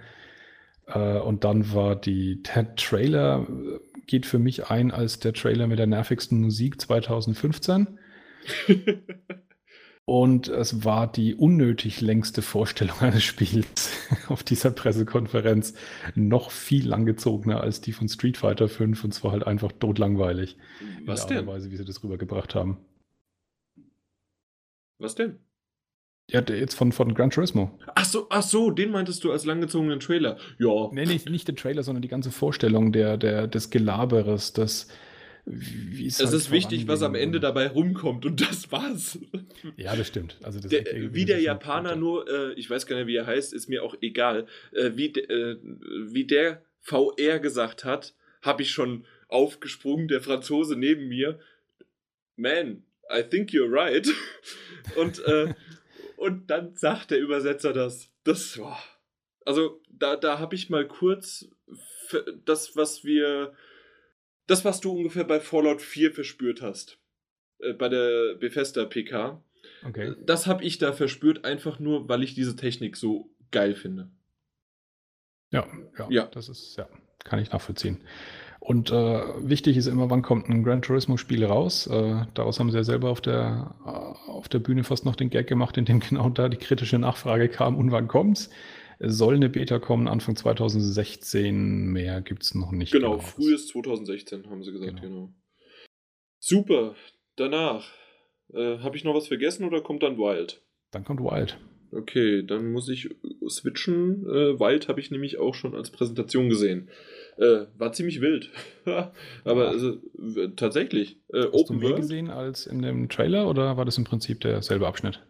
Speaker 2: Äh, und dann war die, der Trailer, äh, geht für mich ein als der Trailer mit der nervigsten Musik 2015. Und es war die unnötig längste Vorstellung eines Spiels auf dieser Pressekonferenz. Noch viel langgezogener als die von Street Fighter 5 und zwar halt einfach totlangweilig.
Speaker 1: Was in der denn?
Speaker 2: Art und Weise, wie sie das rübergebracht haben.
Speaker 1: Was denn?
Speaker 2: Ja, jetzt von, von Gran Turismo.
Speaker 1: Ach so, ach so, den meintest du als langgezogenen Trailer. Ja.
Speaker 2: Nee, nicht, nicht den Trailer, sondern die ganze Vorstellung der, der, des Gelaberes, des,
Speaker 1: wie es, halt ist wichtig, was am Ende dabei rumkommt und das war's.
Speaker 2: Ja, das stimmt. Also das
Speaker 1: der, wie der Japaner nur, äh, ich weiß gar nicht, wie er heißt, ist mir auch egal. Äh, wie, äh, wie der VR gesagt hat, habe ich schon aufgesprungen, der Franzose neben mir. Man, I think you're right. und, äh, und dann sagt der Übersetzer das. Das war. Also, da, da habe ich mal kurz das, was wir das, was du ungefähr bei Fallout 4 verspürt hast. Äh, bei der Bethesda PK.
Speaker 2: Okay.
Speaker 1: Das habe ich da verspürt, einfach nur, weil ich diese Technik so geil finde.
Speaker 2: Ja, ja, ja. das ist, ja, kann ich nachvollziehen. Und äh, wichtig ist immer, wann kommt ein Gran Turismo-Spiel raus. Äh, daraus haben sie ja selber auf der, äh, auf der Bühne fast noch den Gag gemacht, in dem genau da die kritische Nachfrage kam, und wann kommt's? Es soll eine Beta kommen Anfang 2016, mehr gibt es noch nicht.
Speaker 1: Genau, genau, frühes 2016 haben sie gesagt, genau. genau. Super, danach. Äh, Habe ich noch was vergessen oder kommt dann Wild?
Speaker 2: Dann kommt Wild.
Speaker 1: Okay, dann muss ich switchen. Äh, Wild habe ich nämlich auch schon als Präsentation gesehen. Äh, war ziemlich wild. Aber ja. also, tatsächlich.
Speaker 2: Äh, Hast Open du mehr gesehen als in dem Trailer oder war das im Prinzip derselbe Abschnitt?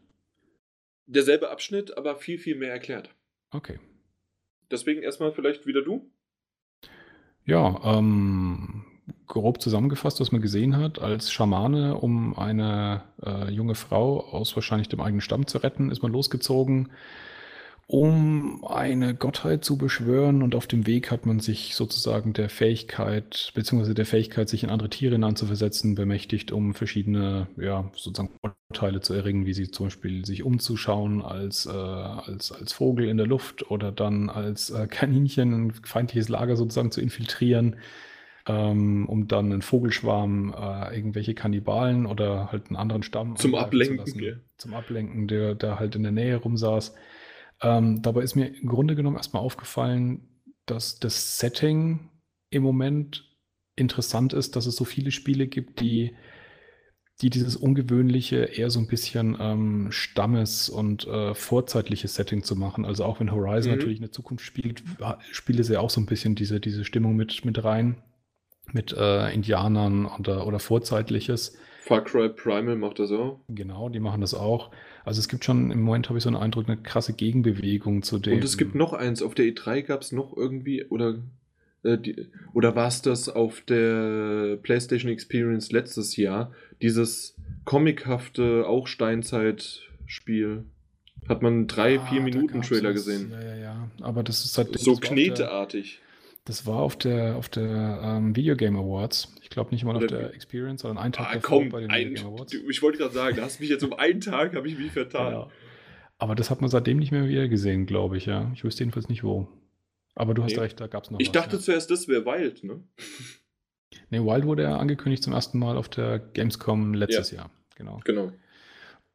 Speaker 1: Derselbe Abschnitt, aber viel, viel mehr erklärt.
Speaker 2: Okay.
Speaker 1: Deswegen erstmal vielleicht wieder du.
Speaker 2: Ja, ähm, grob zusammengefasst, was man gesehen hat, als Schamane, um eine äh, junge Frau aus wahrscheinlich dem eigenen Stamm zu retten, ist man losgezogen um eine Gottheit zu beschwören und auf dem Weg hat man sich sozusagen der Fähigkeit, beziehungsweise der Fähigkeit, sich in andere Tiere hineinzuversetzen, bemächtigt, um verschiedene, ja, sozusagen Vorteile zu erringen, wie sie zum Beispiel sich umzuschauen als, äh, als, als Vogel in der Luft oder dann als äh, Kaninchen ein feindliches Lager sozusagen zu infiltrieren. Ähm, um dann einen Vogelschwarm, äh, irgendwelche Kannibalen oder halt einen anderen Stamm
Speaker 1: zum Ablenken,
Speaker 2: ja. zum Ablenken, der da halt in der Nähe rumsaß. Ähm, dabei ist mir im Grunde genommen erstmal aufgefallen, dass das Setting im Moment interessant ist, dass es so viele Spiele gibt, die, die dieses ungewöhnliche, eher so ein bisschen ähm, Stammes- und äh, vorzeitliches Setting zu machen. Also auch wenn Horizon mhm. natürlich in der Zukunft spielt, spiele sie auch so ein bisschen diese, diese Stimmung mit, mit rein, mit äh, Indianern oder, oder Vorzeitliches.
Speaker 1: Far Cry Primal macht das auch.
Speaker 2: Genau, die machen das auch. Also es gibt schon, im Moment habe ich so einen Eindruck, eine krasse Gegenbewegung zu dem.
Speaker 1: Und es gibt noch eins, auf der E3 gab es noch irgendwie, oder, äh, die, oder war es das auf der PlayStation Experience letztes Jahr, dieses comichafte, auch Steinzeit-Spiel. Hat man drei, ah, vier Minuten Trailer gesehen.
Speaker 2: Ja, ja, ja. Aber das ist halt.
Speaker 1: So kneteartig.
Speaker 2: Das war auf der, auf der ähm, Video Game Awards. Ich glaube nicht mal auf der Experience, sondern einen Tag
Speaker 1: ah, komm, bei den ein, Video Game Awards. Ich wollte gerade sagen, da hast du mich jetzt um einen Tag, habe ich mich vertan. Ja.
Speaker 2: Aber das hat man seitdem nicht mehr wieder gesehen, glaube ich, ja. Ich wüsste jedenfalls nicht wo. Aber du hast nee. recht, da gab es noch
Speaker 1: Ich was, dachte ja. zuerst, das wäre Wild, ne?
Speaker 2: Nee, Wild wurde ja angekündigt zum ersten Mal auf der Gamescom letztes ja. Jahr. Genau.
Speaker 1: Genau.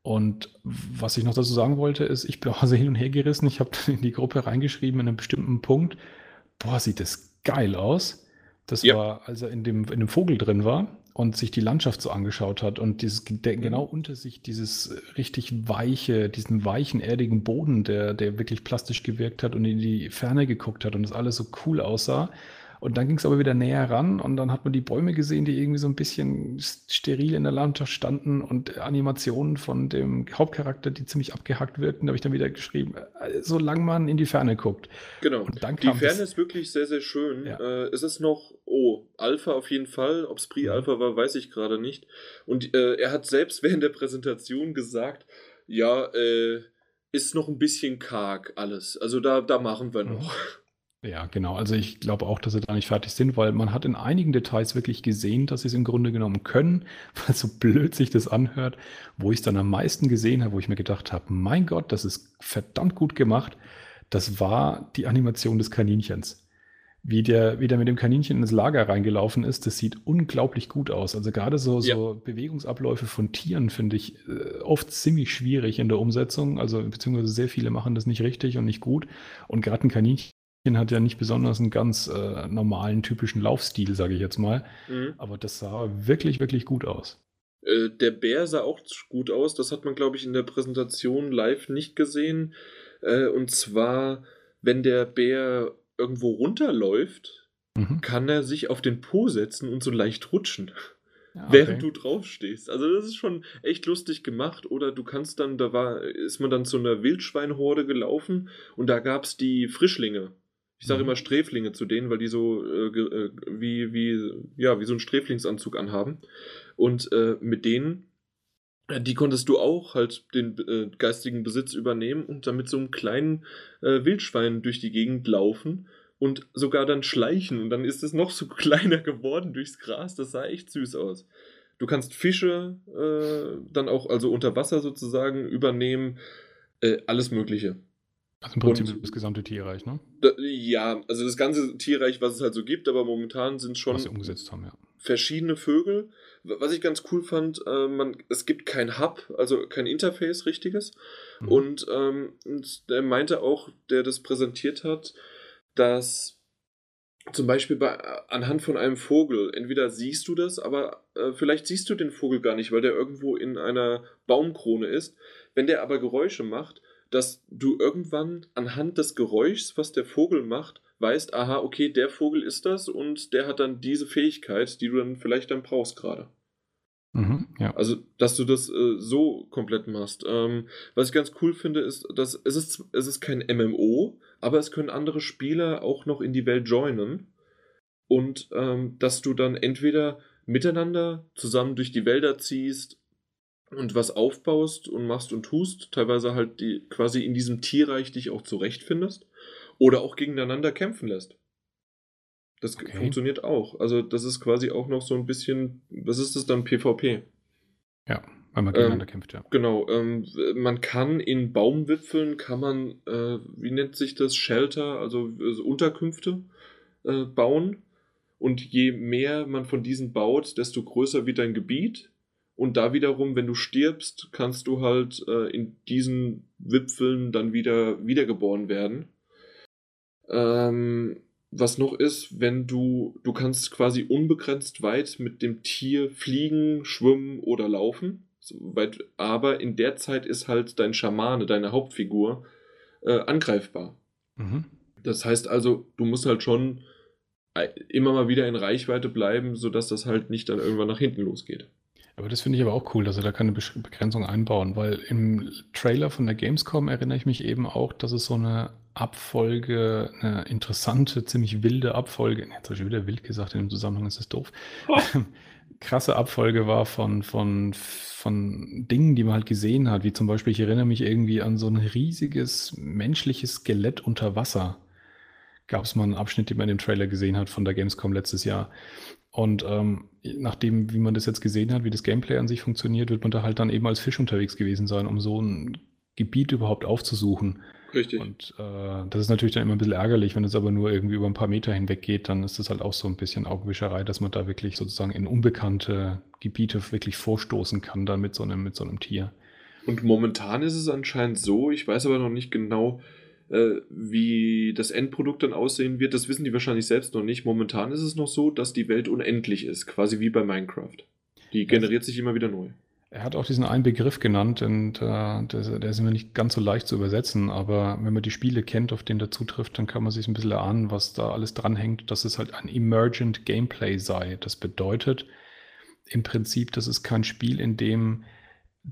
Speaker 2: Und was ich noch dazu sagen wollte, ist, ich bin auch also hin und her gerissen. Ich habe in die Gruppe reingeschrieben, in einem bestimmten Punkt, boah, sieht das geil aus. Das ja. war, als er in dem, in dem Vogel drin war und sich die Landschaft so angeschaut hat und dieses, der, mhm. genau unter sich dieses richtig weiche, diesen weichen, erdigen Boden, der, der wirklich plastisch gewirkt hat und in die Ferne geguckt hat und das alles so cool aussah. Und dann ging es aber wieder näher ran und dann hat man die Bäume gesehen, die irgendwie so ein bisschen steril in der Landschaft standen und Animationen von dem Hauptcharakter, die ziemlich abgehackt wirkten. Da habe ich dann wieder geschrieben, äh, solange man in die Ferne guckt.
Speaker 1: Genau. Und dann die Ferne ist wirklich sehr, sehr schön. Ja. Äh, es ist noch, oh, Alpha auf jeden Fall. Ob es Pre-Alpha mhm. war, weiß ich gerade nicht. Und äh, er hat selbst während der Präsentation gesagt, ja, äh, ist noch ein bisschen karg alles. Also da, da machen wir noch.
Speaker 2: Ja, genau. Also ich glaube auch, dass sie da nicht fertig sind, weil man hat in einigen Details wirklich gesehen, dass sie es im Grunde genommen können, weil so blöd sich das anhört, wo ich es dann am meisten gesehen habe, wo ich mir gedacht habe, mein Gott, das ist verdammt gut gemacht. Das war die Animation des Kaninchens wie der, wie der mit dem Kaninchen ins Lager reingelaufen ist, das sieht unglaublich gut aus. Also gerade so, ja. so Bewegungsabläufe von Tieren finde ich äh, oft ziemlich schwierig in der Umsetzung. Also beziehungsweise sehr viele machen das nicht richtig und nicht gut. Und gerade ein Kaninchen hat ja nicht besonders einen ganz äh, normalen, typischen Laufstil, sage ich jetzt mal. Mhm. Aber das sah wirklich, wirklich gut aus.
Speaker 1: Äh, der Bär sah auch gut aus. Das hat man, glaube ich, in der Präsentation live nicht gesehen. Äh, und zwar, wenn der Bär irgendwo runterläuft, mhm. kann er sich auf den Po setzen und so leicht rutschen. Ja, okay. Während du draufstehst. Also das ist schon echt lustig gemacht. Oder du kannst dann, da war, ist man dann zu einer Wildschweinhorde gelaufen und da gab es die Frischlinge. Ich sage mhm. immer Sträflinge zu denen, weil die so äh, äh, wie, wie, ja, wie so einen Sträflingsanzug anhaben. Und äh, mit denen, äh, die konntest du auch halt den äh, geistigen Besitz übernehmen und dann mit so einem kleinen äh, Wildschwein durch die Gegend laufen und sogar dann schleichen. Und dann ist es noch so kleiner geworden durchs Gras. Das sah echt süß aus. Du kannst Fische dann auch, also unter Wasser sozusagen, übernehmen. alles Mögliche.
Speaker 2: Also im Prinzip und, das gesamte Tierreich, ne?
Speaker 1: Da, ja, also das ganze Tierreich, was es halt so gibt, aber momentan sind schon
Speaker 2: umgesetzt haben, ja.
Speaker 1: verschiedene Vögel. Was ich ganz cool fand, äh, man, es gibt kein Hub, also kein Interface richtiges. Mhm. Und, ähm, der meinte auch, der das präsentiert hat, dass zum Beispiel bei, anhand von einem Vogel, entweder siehst du das, aber äh, vielleicht siehst du den Vogel gar nicht, weil der irgendwo in einer Baumkrone ist. Wenn der aber Geräusche macht, dass du irgendwann anhand des Geräuschs, was der Vogel macht, weißt, aha, okay, der Vogel ist das und der hat dann diese Fähigkeit, die du dann vielleicht dann brauchst gerade. Mhm, ja. Also, dass du das äh, so komplett machst. Ähm, was ich ganz cool finde, ist, dass es ist, es ist kein MMO, aber es können andere Spieler auch noch in die Welt joinen. Und ähm, dass du dann entweder miteinander zusammen durch die Wälder ziehst und was aufbaust und machst und tust, teilweise halt die quasi in diesem Tierreich dich auch zurechtfindest oder auch gegeneinander kämpfen lässt. Das okay. funktioniert auch. Also das ist quasi auch noch so ein bisschen, was ist das dann, PvP?
Speaker 2: Ja, weil man gegeneinander ähm, kämpft, ja.
Speaker 1: Genau, ähm, man kann in Baumwipfeln, kann man, äh, wie nennt sich das, Shelter, also, also Unterkünfte äh, bauen. Und je mehr man von diesen baut, desto größer wird dein Gebiet und da wiederum, wenn du stirbst, kannst du halt äh, in diesen Wipfeln dann wieder wiedergeboren werden. Ähm, was noch ist, wenn du, du kannst quasi unbegrenzt weit mit dem Tier fliegen, schwimmen oder laufen. Soweit, aber in der Zeit ist halt dein Schamane, deine Hauptfigur, äh, angreifbar. Mhm. Das heißt also, du musst halt schon äh, immer mal wieder in Reichweite bleiben, sodass das halt nicht dann irgendwann nach hinten losgeht.
Speaker 2: Aber das finde ich aber auch cool, dass sie da keine Begrenzung einbauen, weil im Trailer von der Gamescom erinnere ich mich eben auch, dass es so eine Abfolge, eine interessante, ziemlich wilde Abfolge, jetzt habe ich wieder wild gesagt, in dem Zusammenhang ist das doof, oh. krasse Abfolge war von, von, von Dingen, die man halt gesehen hat, wie zum Beispiel, ich erinnere mich irgendwie an so ein riesiges menschliches Skelett unter Wasser. Gab es mal einen Abschnitt, den man im Trailer gesehen hat von der Gamescom letztes Jahr. Und ähm, nachdem, wie man das jetzt gesehen hat, wie das Gameplay an sich funktioniert, wird man da halt dann eben als Fisch unterwegs gewesen sein, um so ein Gebiet überhaupt aufzusuchen.
Speaker 1: Richtig.
Speaker 2: Und äh, das ist natürlich dann immer ein bisschen ärgerlich, wenn es aber nur irgendwie über ein paar Meter hinweg geht, dann ist das halt auch so ein bisschen Augenwischerei, dass man da wirklich sozusagen in unbekannte Gebiete wirklich vorstoßen kann, dann mit so einem, mit so einem Tier.
Speaker 1: Und momentan ist es anscheinend so, ich weiß aber noch nicht genau, wie das Endprodukt dann aussehen wird, das wissen die wahrscheinlich selbst noch nicht. Momentan ist es noch so, dass die Welt unendlich ist, quasi wie bei Minecraft. Die generiert sich immer wieder neu.
Speaker 2: Er hat auch diesen einen Begriff genannt und äh, der, der, ist immer nicht ganz so leicht zu übersetzen, aber wenn man die Spiele kennt, auf denen der zutrifft, dann kann man sich ein bisschen erahnen, was da alles dranhängt, dass es halt ein Emergent Gameplay sei. Das bedeutet im Prinzip, dass es kein Spiel, in dem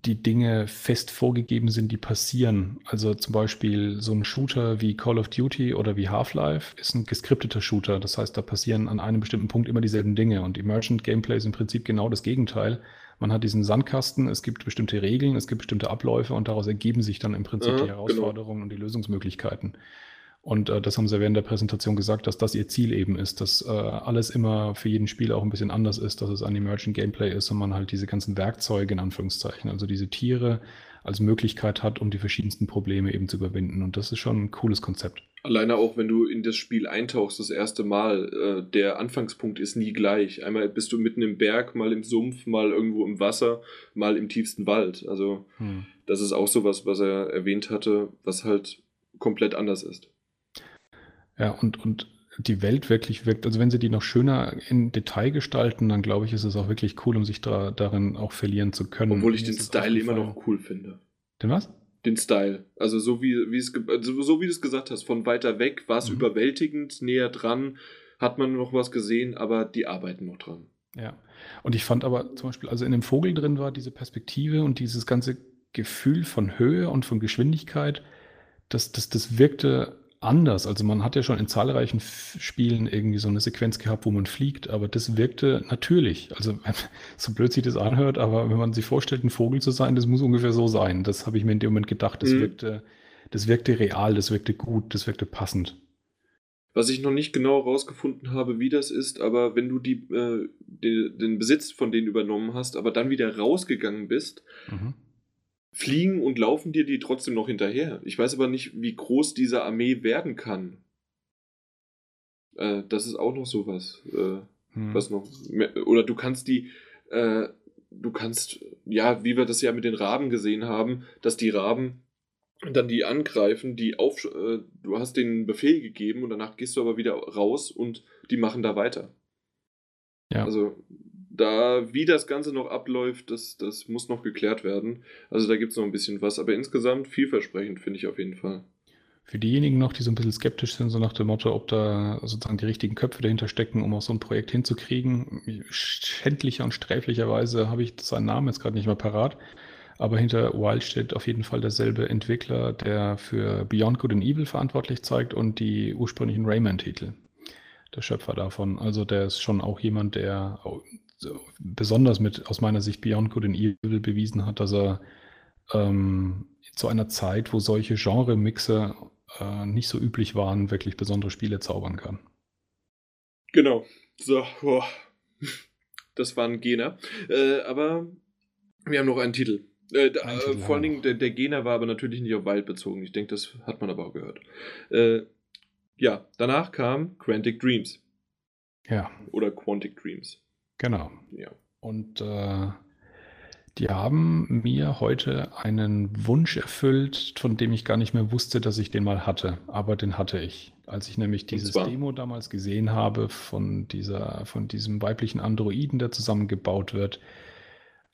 Speaker 2: die Dinge fest vorgegeben sind, die passieren. Also zum Beispiel so ein Shooter wie Call of Duty oder wie Half-Life ist ein geskripteter Shooter. Das heißt, da passieren an einem bestimmten Punkt immer dieselben Dinge. Und Emergent Gameplay ist im Prinzip genau das Gegenteil. Man hat diesen Sandkasten, es gibt bestimmte Regeln, es gibt bestimmte Abläufe und daraus ergeben sich dann im Prinzip ja, die genau. Herausforderungen genau. und die Lösungsmöglichkeiten. Und äh, das haben sie während der Präsentation gesagt, dass das ihr Ziel eben ist, dass äh, alles immer für jeden Spieler auch ein bisschen anders ist, dass es ein Emergent Gameplay ist und man halt diese ganzen Werkzeuge in Anführungszeichen, also diese Tiere als Möglichkeit hat, um die verschiedensten Probleme eben zu überwinden. Und das ist schon ein cooles Konzept.
Speaker 1: Alleine auch, wenn du in das Spiel eintauchst, das erste Mal, äh, der Anfangspunkt ist nie gleich. Einmal bist du mitten im Berg, mal im Sumpf, mal irgendwo im Wasser, mal im tiefsten Wald. Also hm. das ist auch sowas, was er erwähnt hatte, was halt komplett anders ist.
Speaker 2: Ja, und, und die Welt wirklich wirkt, also wenn sie die noch schöner in Detail gestalten, dann glaube ich, ist es auch wirklich cool, um sich da, darin auch verlieren zu können.
Speaker 1: Obwohl ich den Style immer noch cool finde.
Speaker 2: Den was?
Speaker 1: Den Style. Also so wie, wie es, also so wie du es gesagt hast, von weiter weg war es mhm. überwältigend, näher dran hat man noch was gesehen, aber die arbeiten noch dran.
Speaker 2: Ja. Und ich fand aber zum Beispiel, also in dem Vogel drin war diese Perspektive und dieses ganze Gefühl von Höhe und von Geschwindigkeit, das, das, das wirkte anders. Also man hat ja schon in zahlreichen Spielen irgendwie so eine Sequenz gehabt, wo man fliegt, aber das wirkte natürlich. Also so blöd sich das anhört, aber wenn man sich vorstellt, ein Vogel zu sein, das muss ungefähr so sein. Das habe ich mir in dem Moment gedacht. Das, mhm. wirkte, das wirkte real, das wirkte gut, das wirkte passend.
Speaker 1: Was ich noch nicht genau herausgefunden habe, wie das ist, aber wenn du die, äh, die, den Besitz von denen übernommen hast, aber dann wieder rausgegangen bist, mhm fliegen und laufen dir die trotzdem noch hinterher. Ich weiß aber nicht, wie groß diese Armee werden kann. Äh, das ist auch noch sowas. Äh, hm. Was noch. Mehr, oder du kannst die. Äh, du kannst, ja, wie wir das ja mit den Raben gesehen haben, dass die Raben dann die angreifen, die auf, äh, du hast den Befehl gegeben und danach gehst du aber wieder raus und die machen da weiter. Ja. Also da, wie das Ganze noch abläuft, das, das muss noch geklärt werden. Also da gibt es noch ein bisschen was, aber insgesamt vielversprechend, finde ich auf jeden Fall.
Speaker 2: Für diejenigen noch, die so ein bisschen skeptisch sind, so nach dem Motto, ob da sozusagen die richtigen Köpfe dahinter stecken, um auch so ein Projekt hinzukriegen, schändlicher und sträflicherweise habe ich seinen Namen jetzt gerade nicht mehr parat, aber hinter Wild steht auf jeden Fall derselbe Entwickler, der für Beyond Good and Evil verantwortlich zeigt und die ursprünglichen Rayman-Titel. Der Schöpfer davon. Also der ist schon auch jemand, der besonders mit aus meiner Sicht Beyond Good and Evil bewiesen hat, dass er ähm, zu einer Zeit, wo solche Genre-Mixe äh, nicht so üblich waren, wirklich besondere Spiele zaubern kann.
Speaker 1: Genau. So, boah. das war ein Gener. Äh, aber wir haben noch einen Titel. Äh, Ein äh, vor allen Dingen, der, der Gener war aber natürlich nicht auf Wild bezogen. Ich denke, das hat man aber auch gehört. Äh, ja, danach kam Quantic Dreams.
Speaker 2: Ja.
Speaker 1: Oder Quantic Dreams.
Speaker 2: Genau. Ja. Und äh, die haben mir heute einen Wunsch erfüllt, von dem ich gar nicht mehr wusste, dass ich den mal hatte. Aber den hatte ich. Als ich nämlich dieses Demo damals gesehen habe von, dieser, von diesem weiblichen Androiden, der zusammengebaut wird,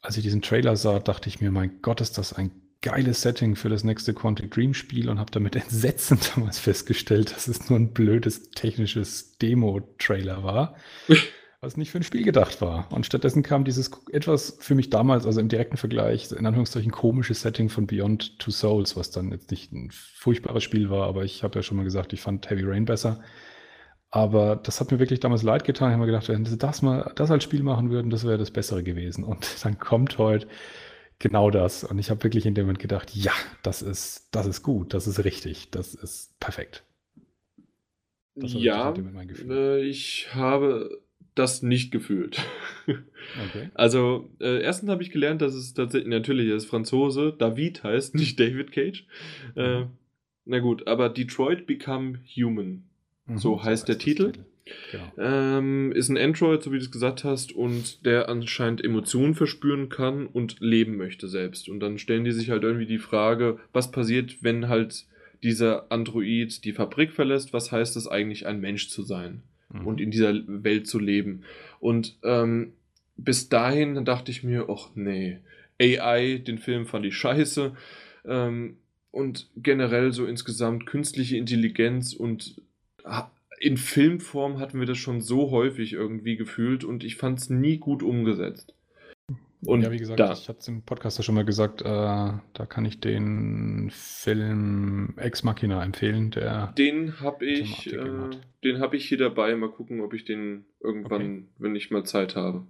Speaker 2: als ich diesen Trailer sah, dachte ich mir, mein Gott, ist das ein geiles Setting für das nächste Quantic Dream Spiel und habe damit Entsetzen damals festgestellt, dass es nur ein blödes technisches Demo-Trailer war. was nicht für ein Spiel gedacht war. Und stattdessen kam dieses etwas für mich damals, also im direkten Vergleich, in Anführungszeichen komisches Setting von Beyond Two Souls, was dann jetzt nicht ein furchtbares Spiel war, aber ich habe ja schon mal gesagt, ich fand Heavy Rain besser. Aber das hat mir wirklich damals leid getan. Ich habe mir gedacht, wenn sie das mal, das als Spiel machen würden, das wäre das Bessere gewesen. Und dann kommt heute genau das. Und ich habe wirklich in dem Moment gedacht, ja, das ist, das ist gut, das ist richtig, das ist perfekt.
Speaker 1: Das ja, äh, ich habe das nicht gefühlt. Okay. Also, äh, erstens habe ich gelernt, dass es tatsächlich, natürlich, er ist Franzose, David heißt, nicht David Cage. Äh, na gut, aber Detroit Become Human. Mhm, so, so heißt der Titel. Titel. Genau. Ähm, ist ein Android, so wie du es gesagt hast, und der anscheinend Emotionen verspüren kann und leben möchte selbst. Und dann stellen die sich halt irgendwie die Frage, was passiert, wenn halt dieser Android die Fabrik verlässt? Was heißt es eigentlich, ein Mensch zu sein? Mhm. und in dieser Welt zu leben. Und ähm, bis dahin dachte ich mir, ach nee, AI, den Film fand ich scheiße. Ähm, und generell so insgesamt künstliche Intelligenz und in Filmform hatten wir das schon so häufig irgendwie gefühlt und ich fand es nie gut umgesetzt.
Speaker 2: Und ja, wie gesagt, da, ich hatte es im Podcast ja schon mal gesagt, äh, da kann ich den Film Ex Machina empfehlen, der
Speaker 1: den habe ich, äh, den habe ich hier dabei. Mal gucken, ob ich den irgendwann, okay. wenn ich mal Zeit habe.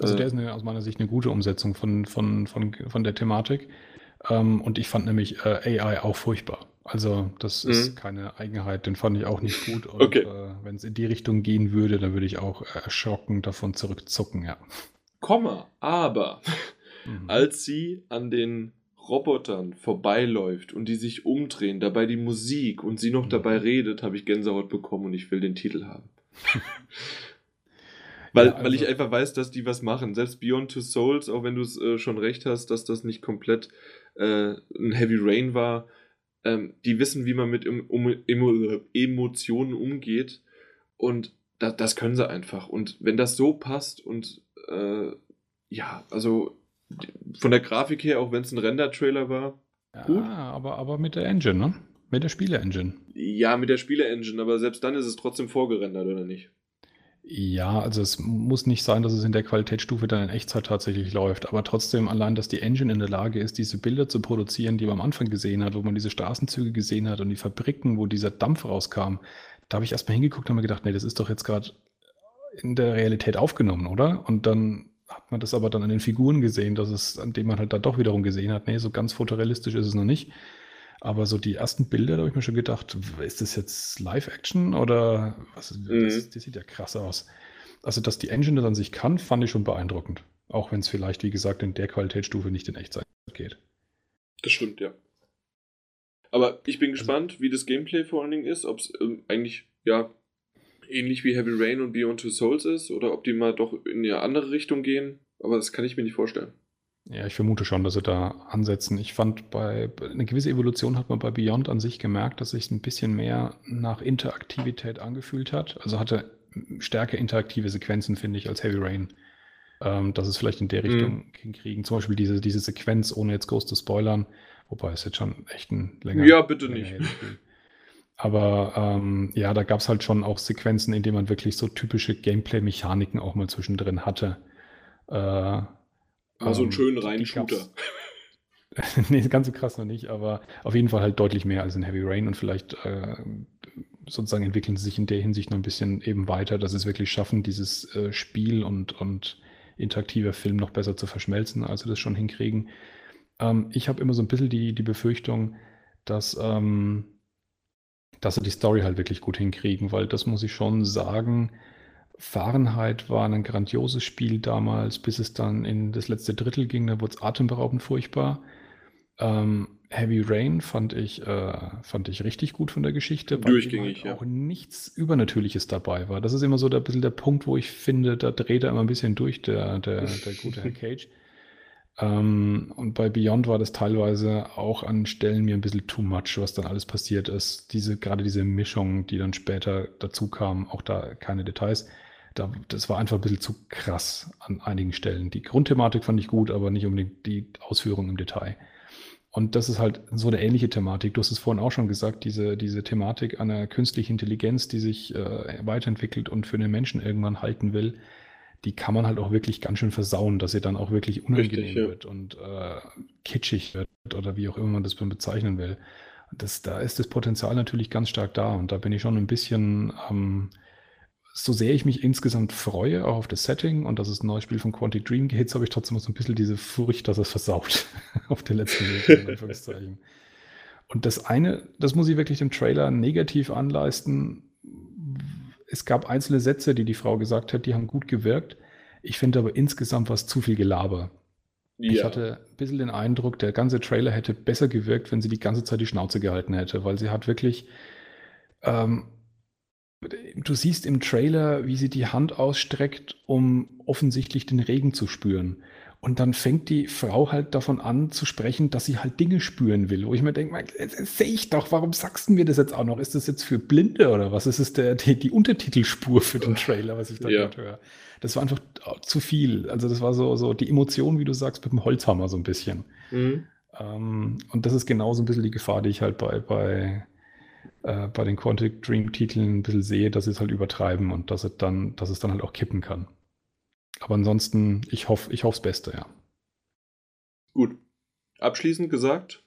Speaker 2: Also der äh. ist eine, aus meiner Sicht eine gute Umsetzung von, von, von, von der Thematik. Ähm, und ich fand nämlich äh, AI auch furchtbar. Also das mhm. ist keine Eigenheit, den fand ich auch nicht gut. Und okay. äh, wenn es in die Richtung gehen würde, dann würde ich auch erschrocken davon zurückzucken, ja.
Speaker 1: Komma, aber mhm. als sie an den Robotern vorbeiläuft und die sich umdrehen, dabei die Musik und sie noch mhm. dabei redet, habe ich Gänsehaut bekommen und ich will den Titel haben. weil, ja, also, weil ich einfach weiß, dass die was machen. Selbst Beyond Two Souls, auch wenn du es äh, schon recht hast, dass das nicht komplett äh, ein Heavy Rain war, ähm, die wissen, wie man mit um, um, Emotionen umgeht und da, das können sie einfach. Und wenn das so passt und äh, ja, also von der Grafik her, auch wenn es ein Render-Trailer war,
Speaker 2: ja, gut. Aber, aber mit der Engine, ne? Mit der Spiele-Engine.
Speaker 1: Ja, mit der Spiele-Engine, aber selbst dann ist es trotzdem vorgerendert, oder nicht?
Speaker 2: Ja, also es muss nicht sein, dass es in der Qualitätsstufe dann in Echtzeit tatsächlich läuft, aber trotzdem allein, dass die Engine in der Lage ist, diese Bilder zu produzieren, die man am Anfang gesehen hat, wo man diese Straßenzüge gesehen hat und die Fabriken, wo dieser Dampf rauskam, da habe ich erstmal hingeguckt und mir gedacht, nee, das ist doch jetzt gerade in der Realität aufgenommen, oder? Und dann hat man das aber dann an den Figuren gesehen, dass es, an dem man halt da doch wiederum gesehen hat, nee, so ganz fotorealistisch ist es noch nicht. Aber so die ersten Bilder, da habe ich mir schon gedacht, ist das jetzt Live-Action oder was? Mhm. Das, das, sieht ja krass aus. Also, dass die Engine das an sich kann, fand ich schon beeindruckend. Auch wenn es vielleicht, wie gesagt, in der Qualitätsstufe nicht in Echtzeit geht.
Speaker 1: Das stimmt, ja. Aber ich bin also gespannt, also, wie das Gameplay vor allen Dingen ist, ob es ähm, eigentlich, ja, ähnlich wie Heavy Rain und Beyond Two Souls ist oder ob die mal doch in eine andere Richtung gehen. Aber das kann ich mir nicht vorstellen.
Speaker 2: Ja, ich vermute schon, dass sie da ansetzen. Ich fand bei eine gewisse Evolution hat man bei Beyond an sich gemerkt, dass sich ein bisschen mehr nach Interaktivität angefühlt hat. Also hatte stärker interaktive Sequenzen, finde ich, als Heavy Rain. Ähm, dass es vielleicht in der mhm. Richtung mhm. hinkriegen. Zum Beispiel diese, diese Sequenz, ohne jetzt groß zu spoilern, wobei es jetzt schon echt ein länger.
Speaker 1: Ja, bitte nicht.
Speaker 2: Aber ähm, ja, da gab es halt schon auch Sequenzen, in denen man wirklich so typische Gameplay-Mechaniken auch mal zwischendrin hatte. Äh,
Speaker 1: also einen ähm, schönen reinen Shooter.
Speaker 2: nee, ganz so krass noch nicht, aber auf jeden Fall halt deutlich mehr als in Heavy Rain und vielleicht äh, sozusagen entwickeln sie sich in der Hinsicht noch ein bisschen eben weiter, dass sie es wirklich schaffen, dieses äh, Spiel und, und interaktiver Film noch besser zu verschmelzen, als sie das schon hinkriegen. Ähm, ich habe immer so ein bisschen die, die Befürchtung, dass ähm, dass sie die Story halt wirklich gut hinkriegen, weil das muss ich schon sagen. Fahrenheit war ein grandioses Spiel damals, bis es dann in das letzte Drittel ging, da wurde es atemberaubend furchtbar. Ähm, Heavy Rain fand ich, äh, fand ich richtig gut von der Geschichte,
Speaker 1: weil Durchgängig, halt
Speaker 2: ja. auch nichts Übernatürliches dabei war. Das ist immer so der, bisschen der Punkt, wo ich finde, da dreht er immer ein bisschen durch, der, der, der gute Herr Cage. Ähm, und bei Beyond war das teilweise auch an Stellen mir ein bisschen too much, was dann alles passiert ist. Diese, gerade diese Mischung, die dann später dazu kam, auch da keine Details. Da, das war einfach ein bisschen zu krass an einigen Stellen. Die Grundthematik fand ich gut, aber nicht unbedingt die Ausführung im Detail. Und das ist halt so eine ähnliche Thematik. Du hast es vorhin auch schon gesagt, diese, diese Thematik einer künstlichen Intelligenz, die sich äh, weiterentwickelt und für den Menschen irgendwann halten will die kann man halt auch wirklich ganz schön versauen, dass sie dann auch wirklich unangenehm Richtig, ja. wird und äh, kitschig wird oder wie auch immer man das bezeichnen will. Das, da ist das Potenzial natürlich ganz stark da und da bin ich schon ein bisschen, ähm, so sehr ich mich insgesamt freue, auch auf das Setting und dass es ein neues Spiel von Quantic Dream geht, habe ich trotzdem so ein bisschen diese Furcht, dass es versaut auf der letzten Anführungszeichen. Und das eine, das muss ich wirklich dem Trailer negativ anleisten, es gab einzelne Sätze, die die Frau gesagt hat, die haben gut gewirkt. Ich finde aber insgesamt was zu viel Gelaber. Ja. Ich hatte ein bisschen den Eindruck, der ganze Trailer hätte besser gewirkt, wenn sie die ganze Zeit die Schnauze gehalten hätte, weil sie hat wirklich, ähm, du siehst im Trailer, wie sie die Hand ausstreckt, um offensichtlich den Regen zu spüren. Und dann fängt die Frau halt davon an zu sprechen, dass sie halt Dinge spüren will, wo ich mir denke, sehe ich doch, warum sagst du mir das jetzt auch noch? Ist das jetzt für Blinde oder was? Ist es der, die, die Untertitelspur für den Trailer, was ich da ja. höre? Das war einfach zu viel. Also das war so, so die Emotion, wie du sagst, mit dem Holzhammer so ein bisschen. Mhm. Ähm, und das ist genauso ein bisschen die Gefahr, die ich halt bei, bei, äh, bei den Quantic Dream Titeln ein bisschen sehe, dass sie es halt übertreiben und dass es dann, dass es dann halt auch kippen kann. Aber ansonsten, ich hoffe, ich hoffe das Beste, ja.
Speaker 1: Gut. Abschließend gesagt,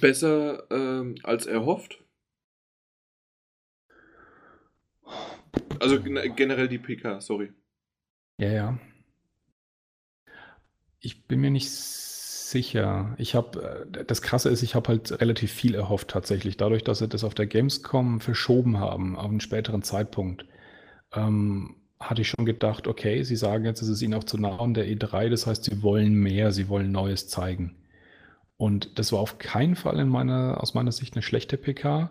Speaker 1: besser ähm, als erhofft. Also generell die PK, sorry.
Speaker 2: Ja, ja. Ich bin mir nicht sicher. Ich habe, äh, das Krasse ist, ich habe halt relativ viel erhofft tatsächlich, dadurch, dass sie das auf der Gamescom verschoben haben, auf einen späteren Zeitpunkt. Ähm, hatte ich schon gedacht, okay, Sie sagen jetzt, es ist Ihnen auch zu nah an der E3, das heißt, Sie wollen mehr, Sie wollen Neues zeigen. Und das war auf keinen Fall in meiner, aus meiner Sicht eine schlechte PK,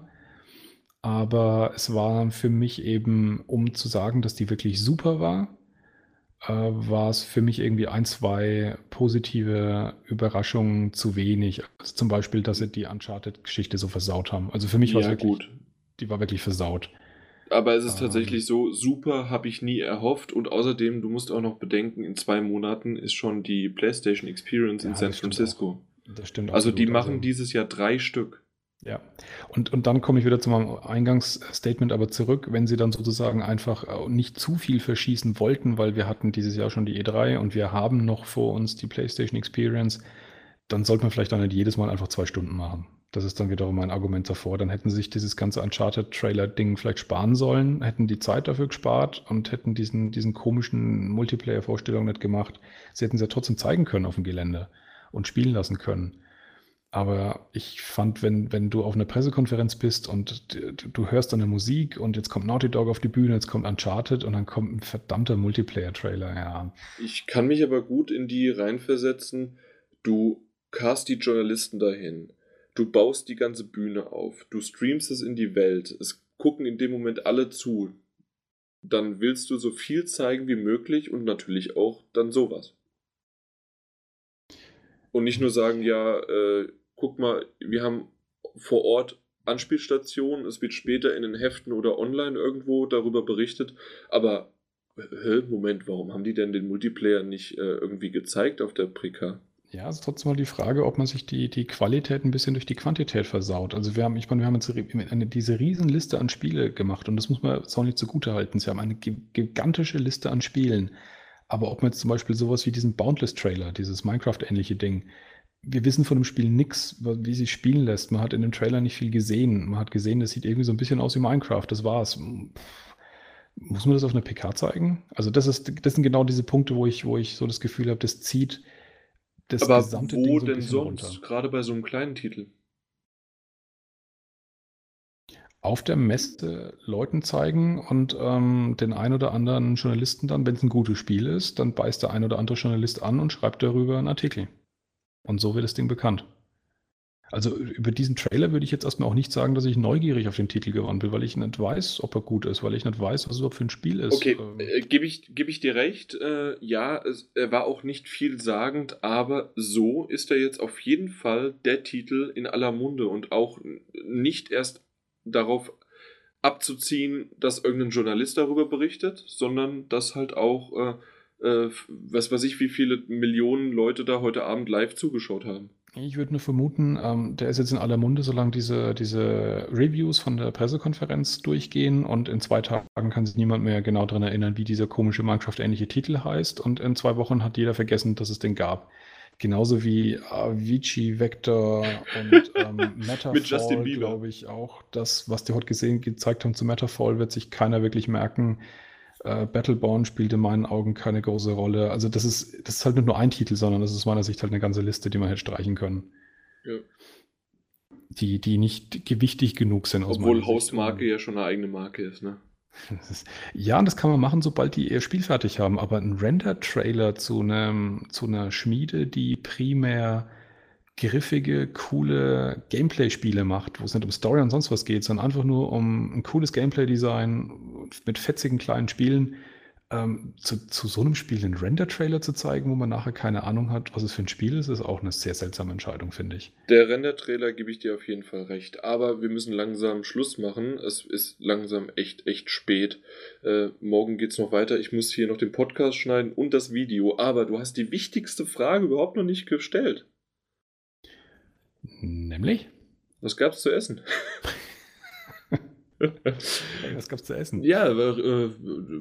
Speaker 2: aber es war für mich eben, um zu sagen, dass die wirklich super war, äh, war es für mich irgendwie ein, zwei positive Überraschungen zu wenig. Also zum Beispiel, dass sie die Uncharted-Geschichte so versaut haben. Also für mich war es wirklich, gut. die war wirklich versaut.
Speaker 1: Aber es ist ähm. tatsächlich so, super habe ich nie erhofft. Und außerdem, du musst auch noch bedenken, in zwei Monaten ist schon die PlayStation Experience ja, in San Francisco. Das stimmt. Also absolut. die machen also, dieses Jahr drei Stück.
Speaker 2: Ja, und, und dann komme ich wieder zu meinem Eingangsstatement aber zurück, wenn sie dann sozusagen einfach äh, nicht zu viel verschießen wollten, weil wir hatten dieses Jahr schon die E3 und wir haben noch vor uns die PlayStation Experience, dann sollte man vielleicht auch nicht jedes Mal einfach zwei Stunden machen. Das ist dann wiederum mein Argument davor. Dann hätten sie sich dieses ganze Uncharted-Trailer-Ding vielleicht sparen sollen, hätten die Zeit dafür gespart und hätten diesen, diesen komischen Multiplayer-Vorstellungen nicht gemacht. Sie hätten sie ja trotzdem zeigen können auf dem Gelände und spielen lassen können. Aber ich fand, wenn, wenn du auf einer Pressekonferenz bist und du, du hörst dann eine Musik und jetzt kommt Naughty Dog auf die Bühne, jetzt kommt Uncharted und dann kommt ein verdammter Multiplayer-Trailer, ja.
Speaker 1: Ich kann mich aber gut in die reinversetzen. Du cast die Journalisten dahin Du baust die ganze Bühne auf, du streamst es in die Welt, es gucken in dem Moment alle zu. Dann willst du so viel zeigen wie möglich und natürlich auch dann sowas. Und nicht nur sagen, ja, äh, guck mal, wir haben vor Ort Anspielstationen, es wird später in den Heften oder online irgendwo darüber berichtet, aber hä, Moment, warum haben die denn den Multiplayer nicht äh, irgendwie gezeigt auf der Prika?
Speaker 2: Ja, es ist trotzdem mal die Frage, ob man sich die, die Qualität ein bisschen durch die Quantität versaut. Also wir haben, ich meine, wir haben jetzt eine, diese Riesenliste an Spiele gemacht und das muss man Sony zugute halten. Sie haben eine gigantische Liste an Spielen. Aber ob man jetzt zum Beispiel sowas wie diesen Boundless-Trailer, dieses Minecraft-ähnliche Ding, wir wissen von dem Spiel nichts, wie sich spielen lässt. Man hat in dem Trailer nicht viel gesehen. Man hat gesehen, das sieht irgendwie so ein bisschen aus wie Minecraft. Das war's. Muss man das auf einer PK zeigen? Also das ist, das sind genau diese Punkte, wo ich, wo ich so das Gefühl habe, das zieht
Speaker 1: das Aber gesamte wo Ding so denn sonst? Runter. Gerade bei so einem kleinen Titel.
Speaker 2: Auf der Messe Leuten zeigen und ähm, den ein oder anderen Journalisten dann, wenn es ein gutes Spiel ist, dann beißt der ein oder andere Journalist an und schreibt darüber einen Artikel. Und so wird das Ding bekannt. Also über diesen Trailer würde ich jetzt erstmal auch nicht sagen, dass ich neugierig auf den Titel geworden bin, weil ich nicht weiß, ob er gut ist, weil ich nicht weiß, was es überhaupt für ein Spiel ist.
Speaker 1: Okay, ähm, äh, gebe ich, geb ich dir recht. Äh, ja, es, er war auch nicht vielsagend, aber so ist er jetzt auf jeden Fall der Titel in aller Munde und auch nicht erst darauf abzuziehen, dass irgendein Journalist darüber berichtet, sondern dass halt auch, äh, äh, was weiß ich, wie viele Millionen Leute da heute Abend live zugeschaut haben.
Speaker 2: Ich würde nur vermuten, ähm, der ist jetzt in aller Munde, solange diese, diese Reviews von der Pressekonferenz durchgehen und in zwei Tagen kann sich niemand mehr genau daran erinnern, wie dieser komische Minecraft-ähnliche Titel heißt und in zwei Wochen hat jeder vergessen, dass es den gab. Genauso wie Avicii, Vector und ähm, Matterfall, glaube ich auch. Das, was die heute gesehen, gezeigt haben zu Matterfall, wird sich keiner wirklich merken. Äh, Battleborn spielt in meinen Augen keine große Rolle. Also das ist, das ist halt nicht nur ein Titel, sondern das ist aus meiner Sicht halt eine ganze Liste, die man hätte streichen können. Ja. Die, die nicht gewichtig genug sind.
Speaker 1: Obwohl Hausmarke ja schon eine eigene Marke ist, ne?
Speaker 2: ja, und das kann man machen, sobald die ihr Spiel fertig haben. Aber ein Render-Trailer zu, zu einer Schmiede, die primär griffige, coole Gameplay-Spiele macht, wo es nicht um Story und sonst was geht, sondern einfach nur um ein cooles Gameplay-Design mit fetzigen kleinen Spielen. ähm, zu, zu so einem Spiel den Render-Trailer zu zeigen, wo man nachher keine Ahnung hat, was es für ein Spiel ist, ist auch eine sehr seltsame Entscheidung, finde ich.
Speaker 1: Der Render-Trailer gebe ich dir auf jeden Fall recht. Aber wir müssen langsam Schluss machen. Es ist langsam echt, echt spät. Äh, morgen es noch weiter. Ich muss hier noch den Podcast schneiden und das Video. Aber du hast die wichtigste Frage überhaupt noch nicht gestellt.
Speaker 2: Nämlich?
Speaker 1: Was gab es zu essen?
Speaker 2: Was gab es zu essen?
Speaker 1: Ja, äh,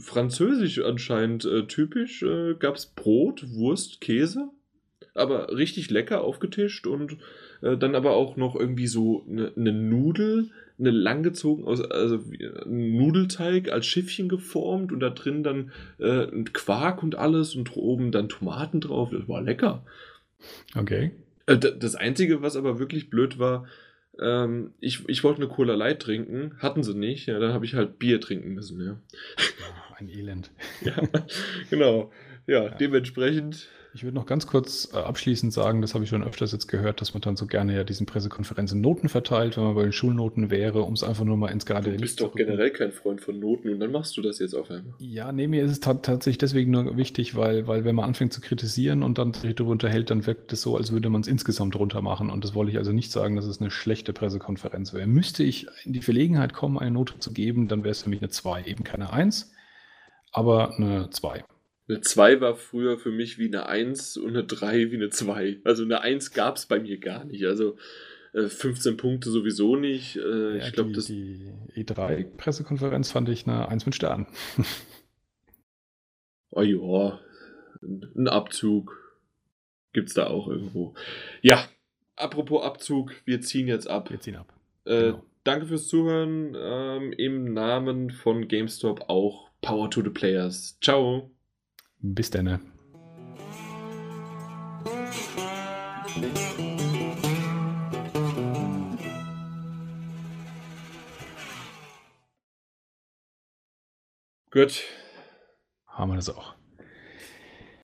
Speaker 1: französisch anscheinend äh, typisch. Äh, gab es Brot, Wurst, Käse. Aber richtig lecker aufgetischt und äh, dann aber auch noch irgendwie so eine ne Nudel, eine langgezogen, aus, also Nudelteig als Schiffchen geformt und da drin dann äh, ein Quark und alles und oben dann Tomaten drauf. Das war lecker.
Speaker 2: Okay.
Speaker 1: Äh, das Einzige, was aber wirklich blöd war, ähm, ich, ich wollte eine Cola Light trinken, hatten sie nicht. Ja, dann habe ich halt Bier trinken müssen. Ja.
Speaker 2: ein Elend.
Speaker 1: ja, genau. Ja, ja, dementsprechend
Speaker 2: ich würde noch ganz kurz äh, abschließend sagen, das habe ich schon öfters jetzt gehört, dass man dann so gerne ja diesen Pressekonferenzen Noten verteilt, wenn man bei den Schulnoten wäre, um es einfach nur mal ins gerade
Speaker 1: Du bist doch generell kein Freund von Noten und dann machst du das jetzt auf einmal.
Speaker 2: Ja, nee, mir ist es tatsächlich deswegen nur wichtig, weil, weil wenn man anfängt zu kritisieren und dann sich darüber unterhält, dann wirkt es so, als würde man es insgesamt runter machen. Und das wollte ich also nicht sagen, dass es eine schlechte Pressekonferenz wäre. Müsste ich in die Verlegenheit kommen, eine Note zu geben, dann wäre es für mich eine 2, eben keine 1, aber eine 2.
Speaker 1: Eine 2 war früher für mich wie eine 1 und eine 3 wie eine 2. Also eine 1 gab es bei mir gar nicht. Also äh, 15 Punkte sowieso nicht. Äh, ja, ich glaube, das.
Speaker 2: Die E3-Pressekonferenz fand ich eine 1 mit Sternen.
Speaker 1: oh ja, ein Abzug gibt es da auch irgendwo. Ja, apropos Abzug, wir ziehen jetzt ab.
Speaker 2: Wir ziehen ab.
Speaker 1: Äh, genau. Danke fürs Zuhören. Ähm, Im Namen von GameStop auch Power to the Players. Ciao.
Speaker 2: Bis dann.
Speaker 1: Gut.
Speaker 2: Haben wir das auch.